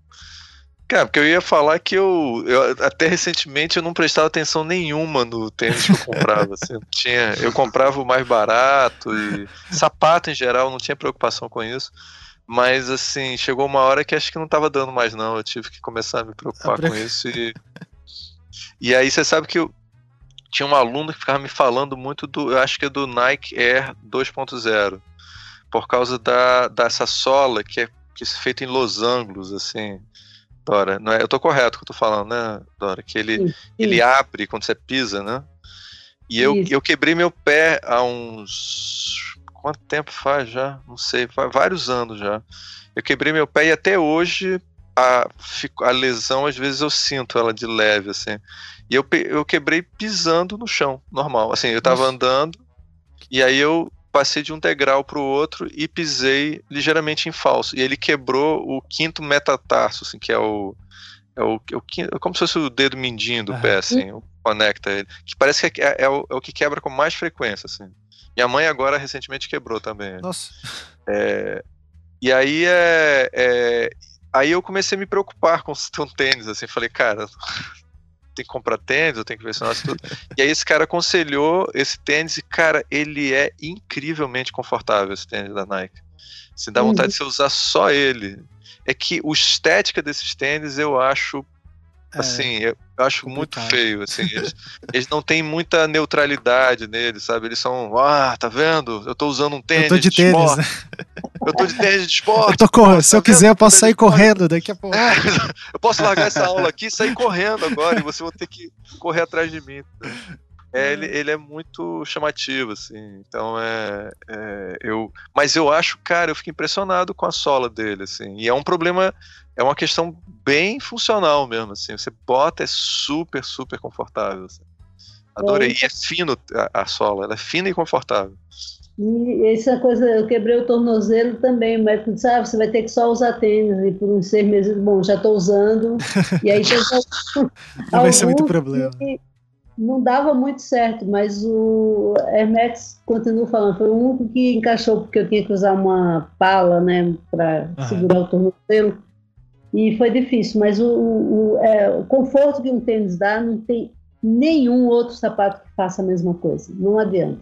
Cara, porque eu ia falar que eu, eu, até recentemente eu não prestava atenção nenhuma no tênis que eu comprava. assim, tinha, eu comprava o mais barato e sapato em geral, não tinha preocupação com isso. Mas assim, chegou uma hora que acho que não estava dando mais não. Eu tive que começar a me preocupar com isso e e aí você sabe que eu tinha um aluno que ficava me falando muito do, eu acho que é do Nike Air 2.0, por causa da dessa sola que é que é feita em losanglos assim. Dora, não é, eu tô correto que eu tô falando, né, Dora? Que ele, ele abre quando você pisa, né? E eu, eu quebrei meu pé há uns. Quanto tempo faz já? Não sei, faz vários anos já. Eu quebrei meu pé e até hoje a, a lesão, às vezes eu sinto ela de leve, assim. E eu, eu quebrei pisando no chão, normal. Assim, eu tava Nossa. andando e aí eu passei de um degrau para o outro e pisei ligeiramente em falso. E ele quebrou o quinto metatarso, assim, que é o. É, o, é, o, é como se fosse o dedo mindinho do pé, assim, o, conecta ele. Que parece que é, é, o, é o que quebra com mais frequência, assim. Minha mãe agora recentemente quebrou também. Nossa. É, e aí é, é, aí eu comecei a me preocupar com o tênis, assim, falei, cara, tem que comprar tênis, eu tenho que ver esse negócio tudo. E aí esse cara aconselhou esse tênis e, cara, ele é incrivelmente confortável, esse tênis da Nike. Se dá vontade uhum. de você usar só ele. É que o estética desses tênis eu acho assim, eu acho complicado. muito feio, assim, [laughs] eles, eles, não têm muita neutralidade neles, sabe? Eles são, ah, tá vendo? Eu tô usando um tênis. Eu tô de, de tênis, esporte. né? Eu tô de tênis de esporte. Eu tô correndo. Se tá eu quiser, eu posso sair correndo daqui a pouco. É, [laughs] eu posso largar essa aula aqui e sair correndo agora, e você vai ter que correr atrás de mim. É, ele, ele é muito chamativo, assim. Então é, é, eu, mas eu acho, cara, eu fico impressionado com a sola dele, assim. E é um problema é uma questão bem funcional mesmo, assim. Você bota, é super, super confortável. Assim. Adorei. É. E é fino a, a sola, ela é fina e confortável. E essa coisa, eu quebrei o tornozelo também, o médico disse, ah, você vai ter que só usar tênis, e por uns seis meses, bom, já estou usando, e aí [laughs] tem Não vai ser muito problema. Não dava muito certo, mas o Hermex continua falando, foi o único que encaixou, porque eu tinha que usar uma pala, né, para uhum. segurar o tornozelo, e foi difícil, mas o, o, é, o, conforto que um tênis dá, não tem nenhum outro sapato que faça a mesma coisa, não adianta.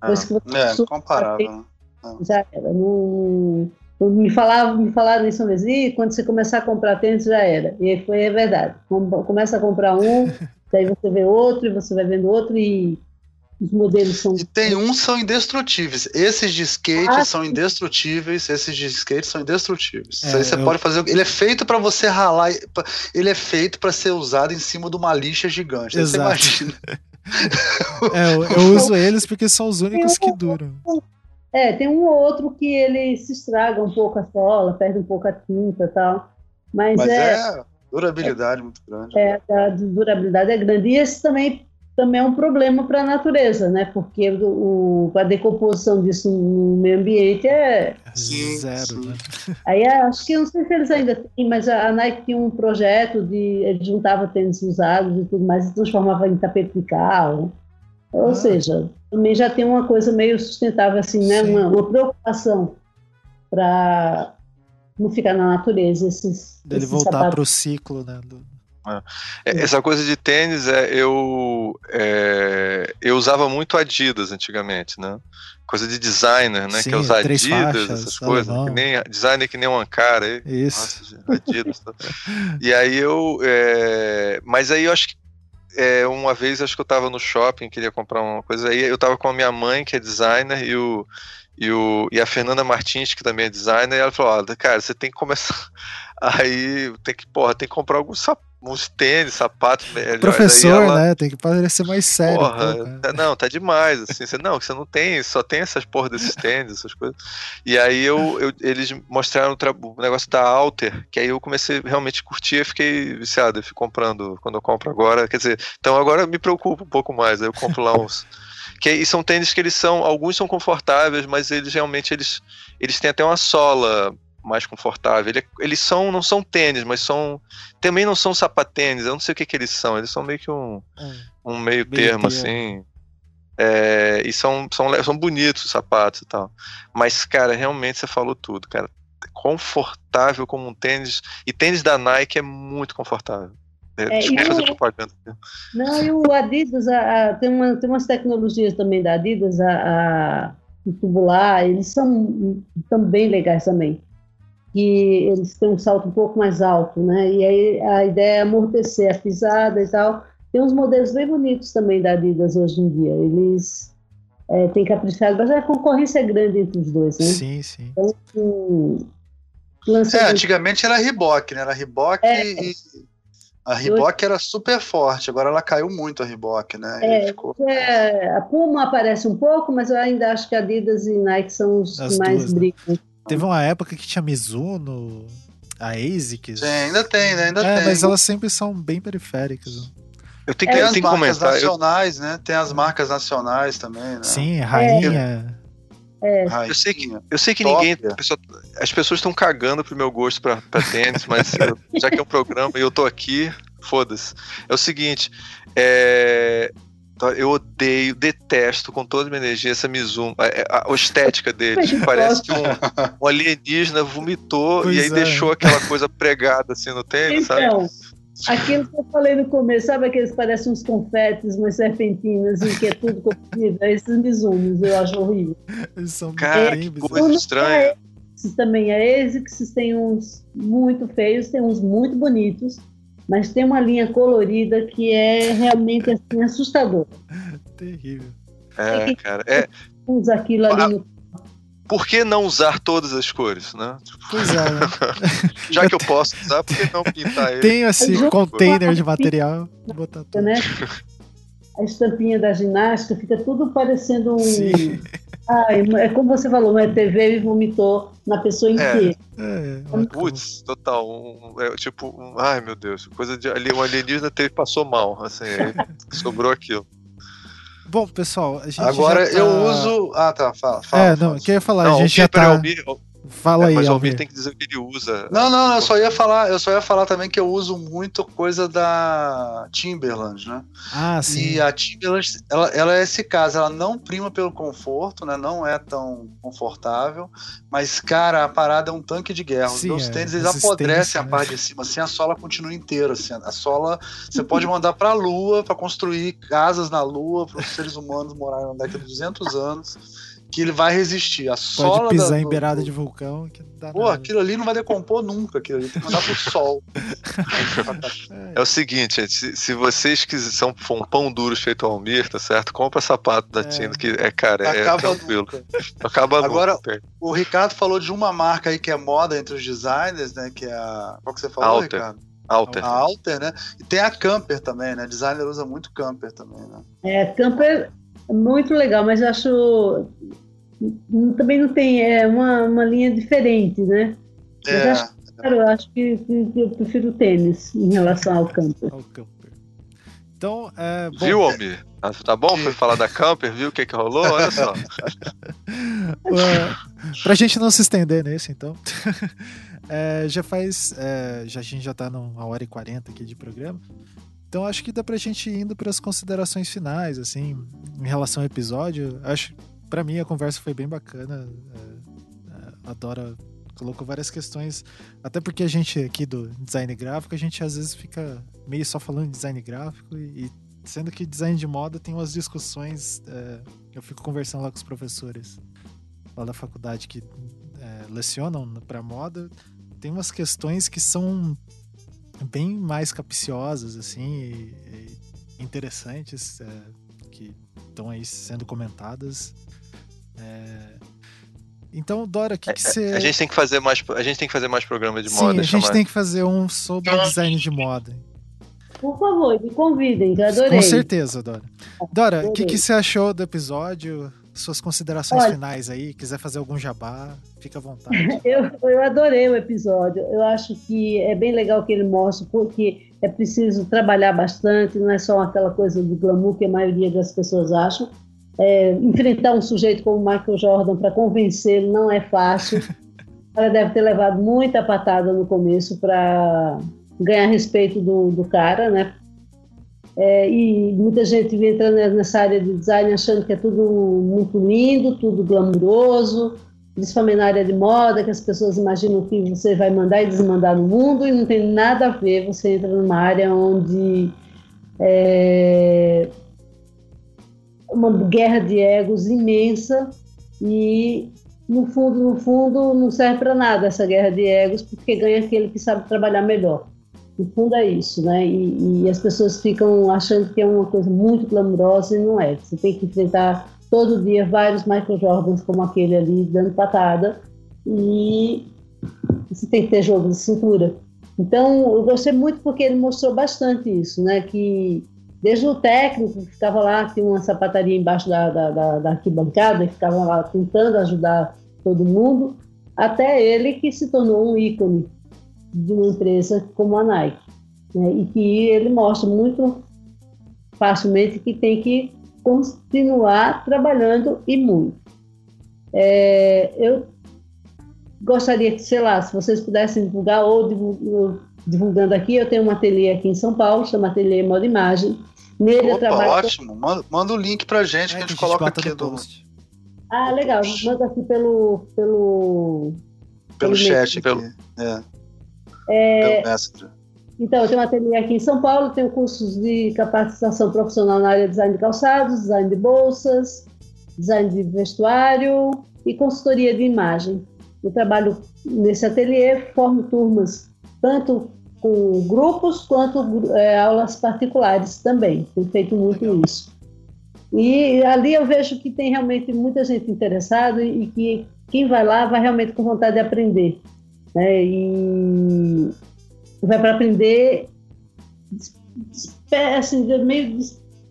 Ah, é, comparável. Né? Ah. Já era, não, me, falava, me falaram isso uma vez, e quando você começar a comprar tênis já era, e foi é verdade, começa a comprar um, [laughs] Daí você vê outro e você vai vendo outro e os modelos são. E tem uns são indestrutíveis. Esses de skate ah, são indestrutíveis. Esses de skate são indestrutíveis. É, Isso aí você eu... pode fazer. Ele é feito para você ralar. Ele é feito para ser usado em cima de uma lixa gigante. Exato. Você imagina. [laughs] é, eu, eu, uso eles porque são os únicos que duram. É, tem um ou outro que ele se estraga um pouco a sola, perde um pouco a tinta e tal. Mas, Mas é, é Durabilidade é, muito grande. É, a durabilidade é grande. E esse também, também é um problema para a natureza, né? Porque o, a decomposição disso no meio ambiente é. Sim, Zero, sim. Né? Aí acho que não sei se eles ainda têm, mas a Nike tinha um projeto de. Ele juntava tênis usados e tudo mais e transformava em tapete de carro. Ou ah. seja, também já tem uma coisa meio sustentável, assim, né? Uma, uma preocupação para não ficar na natureza esses. Dele esses voltar para o ciclo, né? Do... É. é. Essa coisa de tênis, é, eu, é, eu usava muito Adidas antigamente, né? Coisa de designer, né? Sim, que é os Adidas, faixas, essas coisas. Que nem, designer que nem um cara. Isso. Nossa, Adidas. Tá. e aí eu. É, mas aí eu acho que é, uma vez acho que eu tava no shopping, queria comprar uma coisa aí, eu tava com a minha mãe, que é designer, e o, e, o, e a Fernanda Martins, que também é designer, e ela falou: cara, você tem que começar. [laughs] Aí tem que, porra, tem que comprar alguns uns tênis, sapatos melhores. Professor, ela, né? Tem que parecer mais sério. Porra, pô, não, tá demais. Assim, você, não, você não tem, só tem essas porra desses tênis, essas coisas. E aí eu, eu eles mostraram o, o, negócio da Alter, que aí eu comecei realmente a curtir e fiquei viciado. Eu fui comprando quando eu compro agora. Quer dizer, então agora me preocupa um pouco mais. Aí eu compro lá uns. Que e são tênis que eles são, alguns são confortáveis, mas eles realmente eles, eles têm até uma sola mais confortável. Ele, eles são, não são tênis, mas são também não são sapatênis. Eu não sei o que, que eles são. Eles são meio que um, é, um meio termo assim. É, e são, são, são bonitos os sapatos e tal. Mas, cara, realmente você falou tudo, cara. Confortável como um tênis. E tênis da Nike é muito confortável. É, Desculpa fazer propaganda. Não, e o Adidas, a, a, tem, uma, tem umas tecnologias também da Adidas, a, a, o tubular, eles são, são bem legais também. Que eles têm um salto um pouco mais alto, né? E aí a ideia é amortecer a pisada e tal. Tem uns modelos bem bonitos também da Adidas hoje em dia. Eles é, têm caprichado, mas a concorrência é grande entre os dois, né? Sim, sim. Então, um, é, antigamente era Reebok, né? Era Reebok é, e a Reebok era super forte, agora ela caiu muito a Reebok, né? É, ficou... é, a Puma aparece um pouco, mas eu ainda acho que a Adidas e Nike são os As que mais duas, brigam. Né? Teve uma época que tinha Mizuno, a ASICS. Sim, ainda tem, né? Ainda é, tem. mas elas sempre são bem periféricas. Eu tenho que, é, eu tenho comentar. nacionais, eu... né? Tem as marcas nacionais também, né? Sim, Rainha. É. Eu sei que, eu sei que ninguém. Pessoa, as pessoas estão cagando pro meu gosto pra, pra tênis, mas eu, já que é um programa e eu tô aqui, foda-se. É o seguinte, é, eu odeio, detesto com toda a minha energia essa Mizuno, a, a, a estética dele. Parece que um, um alienígena vomitou pois e aí é. deixou aquela coisa pregada assim no tênis, então, sabe? Aquilo que eu falei no começo, sabe aqueles que parecem uns confetes, umas serpentinas, e que é tudo comprido? É esses Mizunos, eu acho horrível. Eles são Cara, que coisa estranha. É, esses também é ASICS, tem uns muito feios, tem uns muito bonitos, mas tem uma linha colorida que é realmente assim, assustador. [laughs] Terrível. É, cara. É... Usa aquilo ali no por que não usar todas as cores, né? Pois é, né? [laughs] Já que eu posso usar, por que não pintar ele? Tem esse container de material, botar tudo. Né? A estampinha da ginástica fica tudo parecendo um. Sim. Ai, é como você falou, uma TV e vomitou na pessoa inteira. É, é, Putz, total. Um, é, tipo, um, ai meu Deus, coisa de ali, um alienígena teve, passou mal, assim, sobrou aquilo. Bom, pessoal, a gente Agora tá... eu uso. Ah, tá, fala. fala é, não, fala. queria falar, não, a gente já tá. Fala é, aí. Mas o Almir tem que dizer o que ele usa. Não, não, eu só ia falar, eu só ia falar também que eu uso muito coisa da Timberland, né? Ah, sim. E a Timberland, ela, ela é esse caso, ela não prima pelo conforto, né? Não é tão confortável, mas cara, a parada é um tanque de guerra. Os meus é, tênis eles apodrecem a né? parte de cima, assim a sola continua inteira, assim. A sola você pode mandar para a lua para construir casas na lua para os seres humanos morarem na década de 200 anos que ele vai resistir. A Pode sola pisar da, em beirada de vulcão. Que dá Pô, nada. aquilo ali não vai decompor nunca. Aquilo ali tem que mandar pro sol. [laughs] é o seguinte, gente, se, se vocês quiserem, são um pão duro feito ao Almir, tá certo? Compra sapato da é. Tina, que é, cara, é Acaba tranquilo. Nunca. Acaba Agora, nunca. o Ricardo falou de uma marca aí que é moda entre os designers, né? Que é a. Qual que você falou, Alter. Ricardo? Alter. A Alter, né? E tem a Camper também, né? Designer usa muito Camper também, né? É, Camper muito legal, mas eu acho também não tem é uma, uma linha diferente, né? É. Mas acho, claro, eu acho que, que, eu prefiro o tênis em relação ao camper. Ao camper. Então, é, bom, Viu, Almir? Ah, tá bom? Foi falar da camper, viu o que, que rolou? Olha só. [laughs] uh, pra gente não se estender nesse, então. [laughs] é, já faz. É, já, a gente já tá numa hora e quarenta aqui de programa. Então acho que dá pra gente ir indo para as considerações finais, assim, em relação ao episódio. Acho para mim a conversa foi bem bacana. É, é, a Dora colocou várias questões, até porque a gente aqui do design gráfico, a gente às vezes fica meio só falando de design gráfico e, sendo que design de moda tem umas discussões, é, eu fico conversando lá com os professores lá da faculdade que é, lecionam para moda, tem umas questões que são bem mais capciosas, assim, e, e interessantes, é, que estão aí sendo comentadas. É... Então, Dora, o que, que você. A gente tem que fazer mais, a gente tem que fazer mais programa de Sim, moda. Sim, a gente chamar. tem que fazer um sobre design de moda. Por favor, me convidem, que eu adorei. Com certeza, Dora. Dora, o que, que você achou do episódio? Suas considerações Olha, finais aí, quiser fazer algum jabá, fica à vontade. [laughs] Eu, eu adorei o episódio. Eu acho que é bem legal que ele mostra, porque é preciso trabalhar bastante, não é só aquela coisa do glamour que a maioria das pessoas acham. É, enfrentar um sujeito como Michael Jordan para convencê-lo não é fácil. [laughs] Ela deve ter levado muita patada no começo para ganhar respeito do, do cara, né? É, e muita gente vem entrando nessa área de design achando que é tudo muito lindo, tudo glamouroso, principalmente na área de moda, que as pessoas imaginam que você vai mandar e desmandar no mundo e não tem nada a ver. Você entra numa área onde é uma guerra de egos imensa e no fundo, no fundo, não serve para nada essa guerra de egos, porque ganha aquele que sabe trabalhar melhor. No fundo é isso, né? E, e, as pessoas ficam achando que é uma coisa muito glamourosa e não é. Você tem que enfrentar todo dia vários Michael Jordans como aquele ali, dando patada, e você tem que ter jogo de cintura. Então, eu gostei muito porque ele mostrou bastante isso, né? Que desde o técnico que ficava lá, tinha uma sapataria embaixo da, da, da, da arquibancada, e ficava lá tentando ajudar todo mundo, até ele que se tornou um ícone de uma empresa como a Nike. Né? E que ele mostra muito facilmente que tem que continuar trabalhando e muito. É, eu gostaria que, sei lá, se vocês pudessem divulgar ou divulgando aqui, eu tenho um ateliê aqui em São Paulo, chama Ateliê Moda Imagem. Nele Opa, eu trabalho. Ótimo, manda, manda o link pra gente é, que a gente, coloca aqui no post. Ah, legal, manda aqui pelo. Pelo, pelo, pelo chat, pelo. É. É, então, eu tenho um ateliê aqui em São Paulo, tenho cursos de capacitação profissional na área de design de calçados, design de bolsas, design de vestuário e consultoria de imagem. Eu trabalho nesse ateliê, formo turmas tanto com grupos quanto é, aulas particulares também. Tenho feito muito isso. E ali eu vejo que tem realmente muita gente interessada e que quem vai lá vai realmente com vontade de aprender né? E vai para aprender assim, meio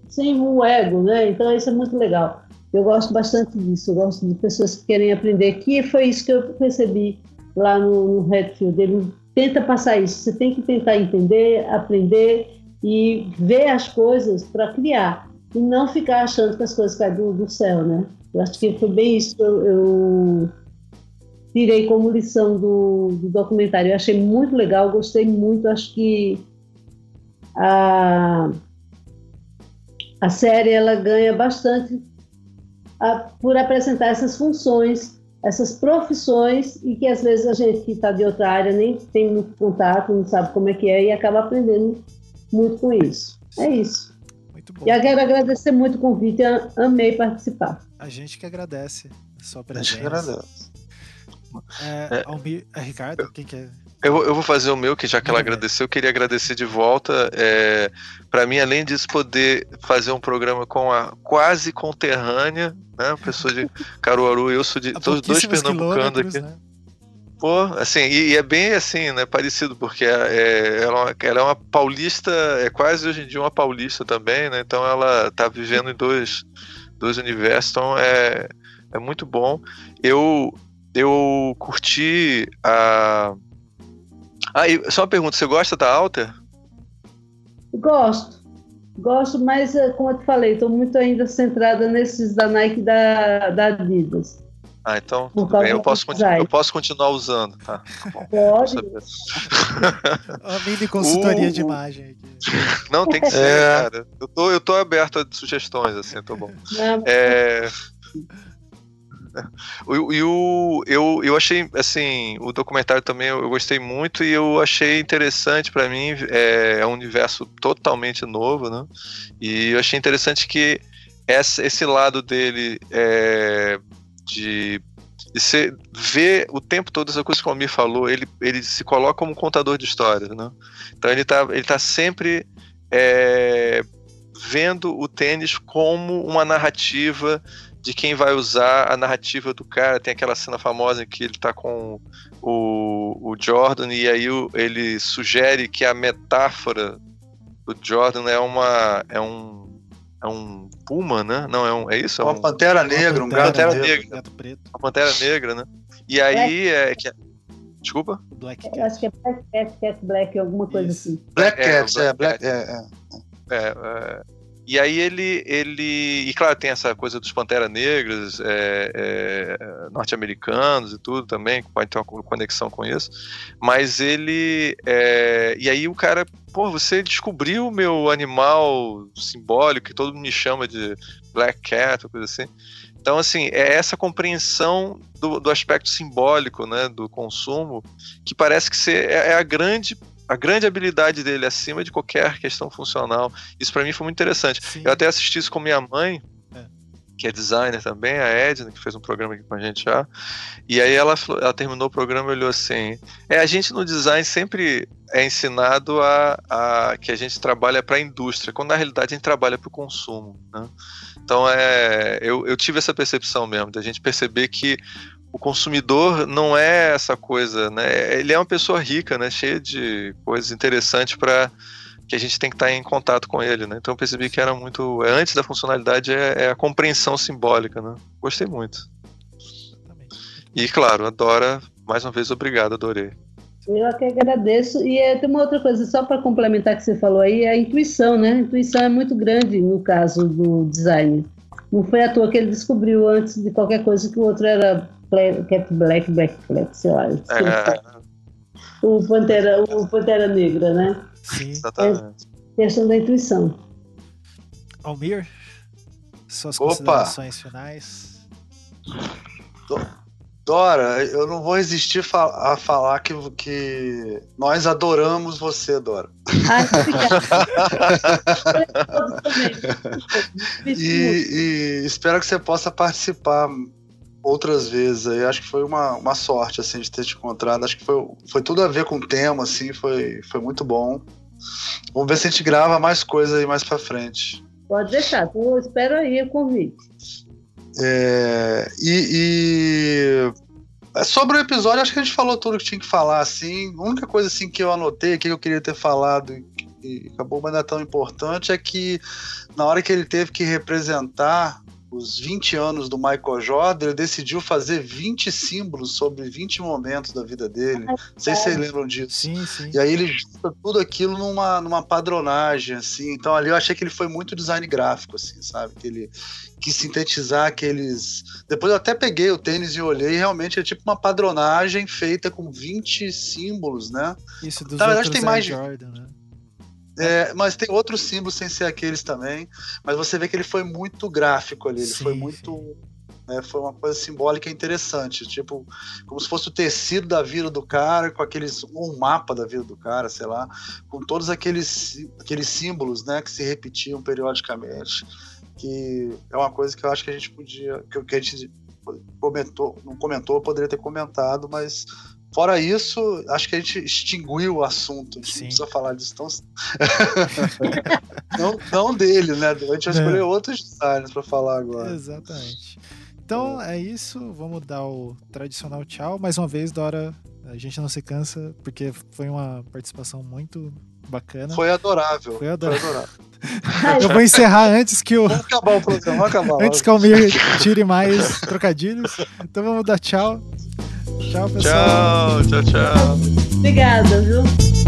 sem o ego, né? Então isso é muito legal. Eu gosto bastante disso, eu gosto de pessoas que querem aprender, que foi isso que eu percebi lá no, no Redfield. Ele tenta passar isso, você tem que tentar entender, aprender e ver as coisas para criar e não ficar achando que as coisas caem do, do céu, né? Eu acho que foi bem isso que eu, eu tirei como lição do, do documentário. Eu achei muito legal, gostei muito. Acho que a, a série ela ganha bastante a, por apresentar essas funções, essas profissões e que às vezes a gente que está de outra área nem tem muito contato, não sabe como é que é e acaba aprendendo muito com isso. É isso. Muito bom. E eu quero agradecer muito o convite, amei participar. A gente que agradece só presença. A gente que agradece. É, é. Almir, é Ricardo, quem que é? Eu, eu vou fazer o meu, que já que ela agradeceu, eu queria agradecer de volta. É, para mim, além disso, poder fazer um programa com a quase conterrânea, né? Pessoa de [laughs] Caruaru, eu sou de. Todos dois pernambucanos aqui. Né? Pô, assim, e, e, é bem assim, né? Parecido, porque é, ela, é ela, é uma paulista, é quase hoje em dia uma paulista também, né? Então ela tá vivendo em dois, dois universos, então é, é muito bom. Eu, eu curti a ah, só uma pergunta, você gosta da Alter? Gosto. Gosto, mas eh, como eu te falei, estou muito ainda centrada nesses da Nike e da, da Adidas. Ah, então tudo bem, eu posso, eu posso continuar usando. Tá, tá Pode. a mini consultoria o, [laughs] de imagem aqui. Não, tem que [laughs] ser, é. cara. Eu tô, eu tô aberto a sugestões, assim, tô bom. Não, é... [laughs] E o, eu, eu achei, assim, o documentário também eu, gostei muito e eu achei interessante para mim, é, é, um universo totalmente novo, né? E eu achei interessante que essa, esse lado dele é, de, de ser, ver o tempo todo essa coisa que o Almir falou, ele, ele se coloca como contador de histórias, né? Então ele tá, ele tá sempre é, vendo o tênis como uma narrativa de quem vai usar a narrativa do cara. Tem aquela cena famosa em que ele tá com o, o Jordan e aí o, ele sugere que a metáfora do Jordan é uma é um é um puma, né? Não é um é isso? É uma um, pantera negra, um gato pantera negra, gato preto. Uma pantera negra, né? E aí é, é que Desculpa? Black Cat. Eu acho que é Black Cat, Cat Black, alguma coisa isso. assim. Black é, Cat, é, Black, é, é. é, é e aí ele, ele. E claro, tem essa coisa dos Pantera Negras, é, é, norte-americanos e tudo também, que pode ter uma conexão com isso. Mas ele. É, e aí o cara, pô, você descobriu o meu animal simbólico, que todo mundo me chama de Black Cat, coisa assim. Então, assim, é essa compreensão do, do aspecto simbólico né, do consumo que parece que ser, é, é a grande a grande habilidade dele acima de qualquer questão funcional. Isso para mim foi muito interessante. Sim. Eu até assisti isso com minha mãe, é. que é designer também, a Edna, que fez um programa aqui com a gente já. E aí ela, ela terminou o programa e olhou assim: é, a gente no design sempre é ensinado a, a que a gente trabalha para a indústria, quando na realidade a gente trabalha para o consumo. Né? Então é, eu, eu tive essa percepção mesmo, da gente perceber que o consumidor não é essa coisa, né? Ele é uma pessoa rica, né? Cheia de coisas interessantes para que a gente tem que estar em contato com ele, né? Então eu percebi que era muito antes da funcionalidade é, é a compreensão simbólica, né? Gostei muito. E claro, adora mais uma vez obrigado, adorei. Eu que agradeço. E é, tem uma outra coisa, só para complementar que você falou aí, é a intuição, né? A intuição é muito grande no caso do design. Não foi à toa que ele descobriu antes de qualquer coisa que o outro era Cat Black, Black Black, sei lá. É. O, Pantera, o Pantera Negra, né? Sim, exatamente. É questão da intuição. Almir, suas Opa. considerações finais. Dora, eu não vou resistir a falar que, que nós adoramos você, Dora. Ai, [laughs] e, e espero que você possa participar outras vezes aí. Acho que foi uma, uma sorte, assim, de ter te encontrado. Acho que foi, foi tudo a ver com o tema, assim, foi, foi muito bom. Vamos ver se a gente grava mais coisa aí mais pra frente. Pode deixar, então eu espero aí o convite. É, e, e, sobre o episódio, acho que a gente falou tudo que tinha que falar, assim. A única coisa assim que eu anotei que eu queria ter falado e acabou mas não é tão importante é que na hora que ele teve que representar os 20 anos do Michael Jordan, ele decidiu fazer 20 símbolos sobre 20 momentos da vida dele. Não sei se vocês lembram disso. Sim, sim. E aí ele junta tudo aquilo numa, numa padronagem, assim. Então ali eu achei que ele foi muito design gráfico, assim, sabe? Que ele quis sintetizar aqueles. Depois eu até peguei o tênis e olhei, e realmente é tipo uma padronagem feita com 20 símbolos, né? Isso, dos Na verdade tem mais. Jordan, né? É, mas tem outros símbolos sem ser aqueles também. Mas você vê que ele foi muito gráfico ali, ele sim, foi muito. Né, foi uma coisa simbólica interessante, tipo, como se fosse o tecido da vida do cara, com aqueles. um mapa da vida do cara, sei lá, com todos aqueles, aqueles símbolos né, que se repetiam periodicamente. Que é uma coisa que eu acho que a gente podia. que, que a gente comentou, não comentou, poderia ter comentado, mas Fora isso, acho que a gente extinguiu o assunto. A gente Sim. não precisa falar disso tão. [laughs] não, não dele, né? A gente vai escolher é. outros designers para falar agora. Exatamente. Então é isso. Vamos dar o tradicional tchau. Mais uma vez, Dora, a gente não se cansa, porque foi uma participação muito bacana. Foi adorável. Foi adorável. Foi adorável. Eu vou encerrar antes que o. Vamos acabar o programa, vamos acabar. [laughs] Antes que o Almir tire mais trocadilhos. Então vamos dar tchau. Tchau, pessoal. Tchau, tchau, tchau. Obrigada, viu?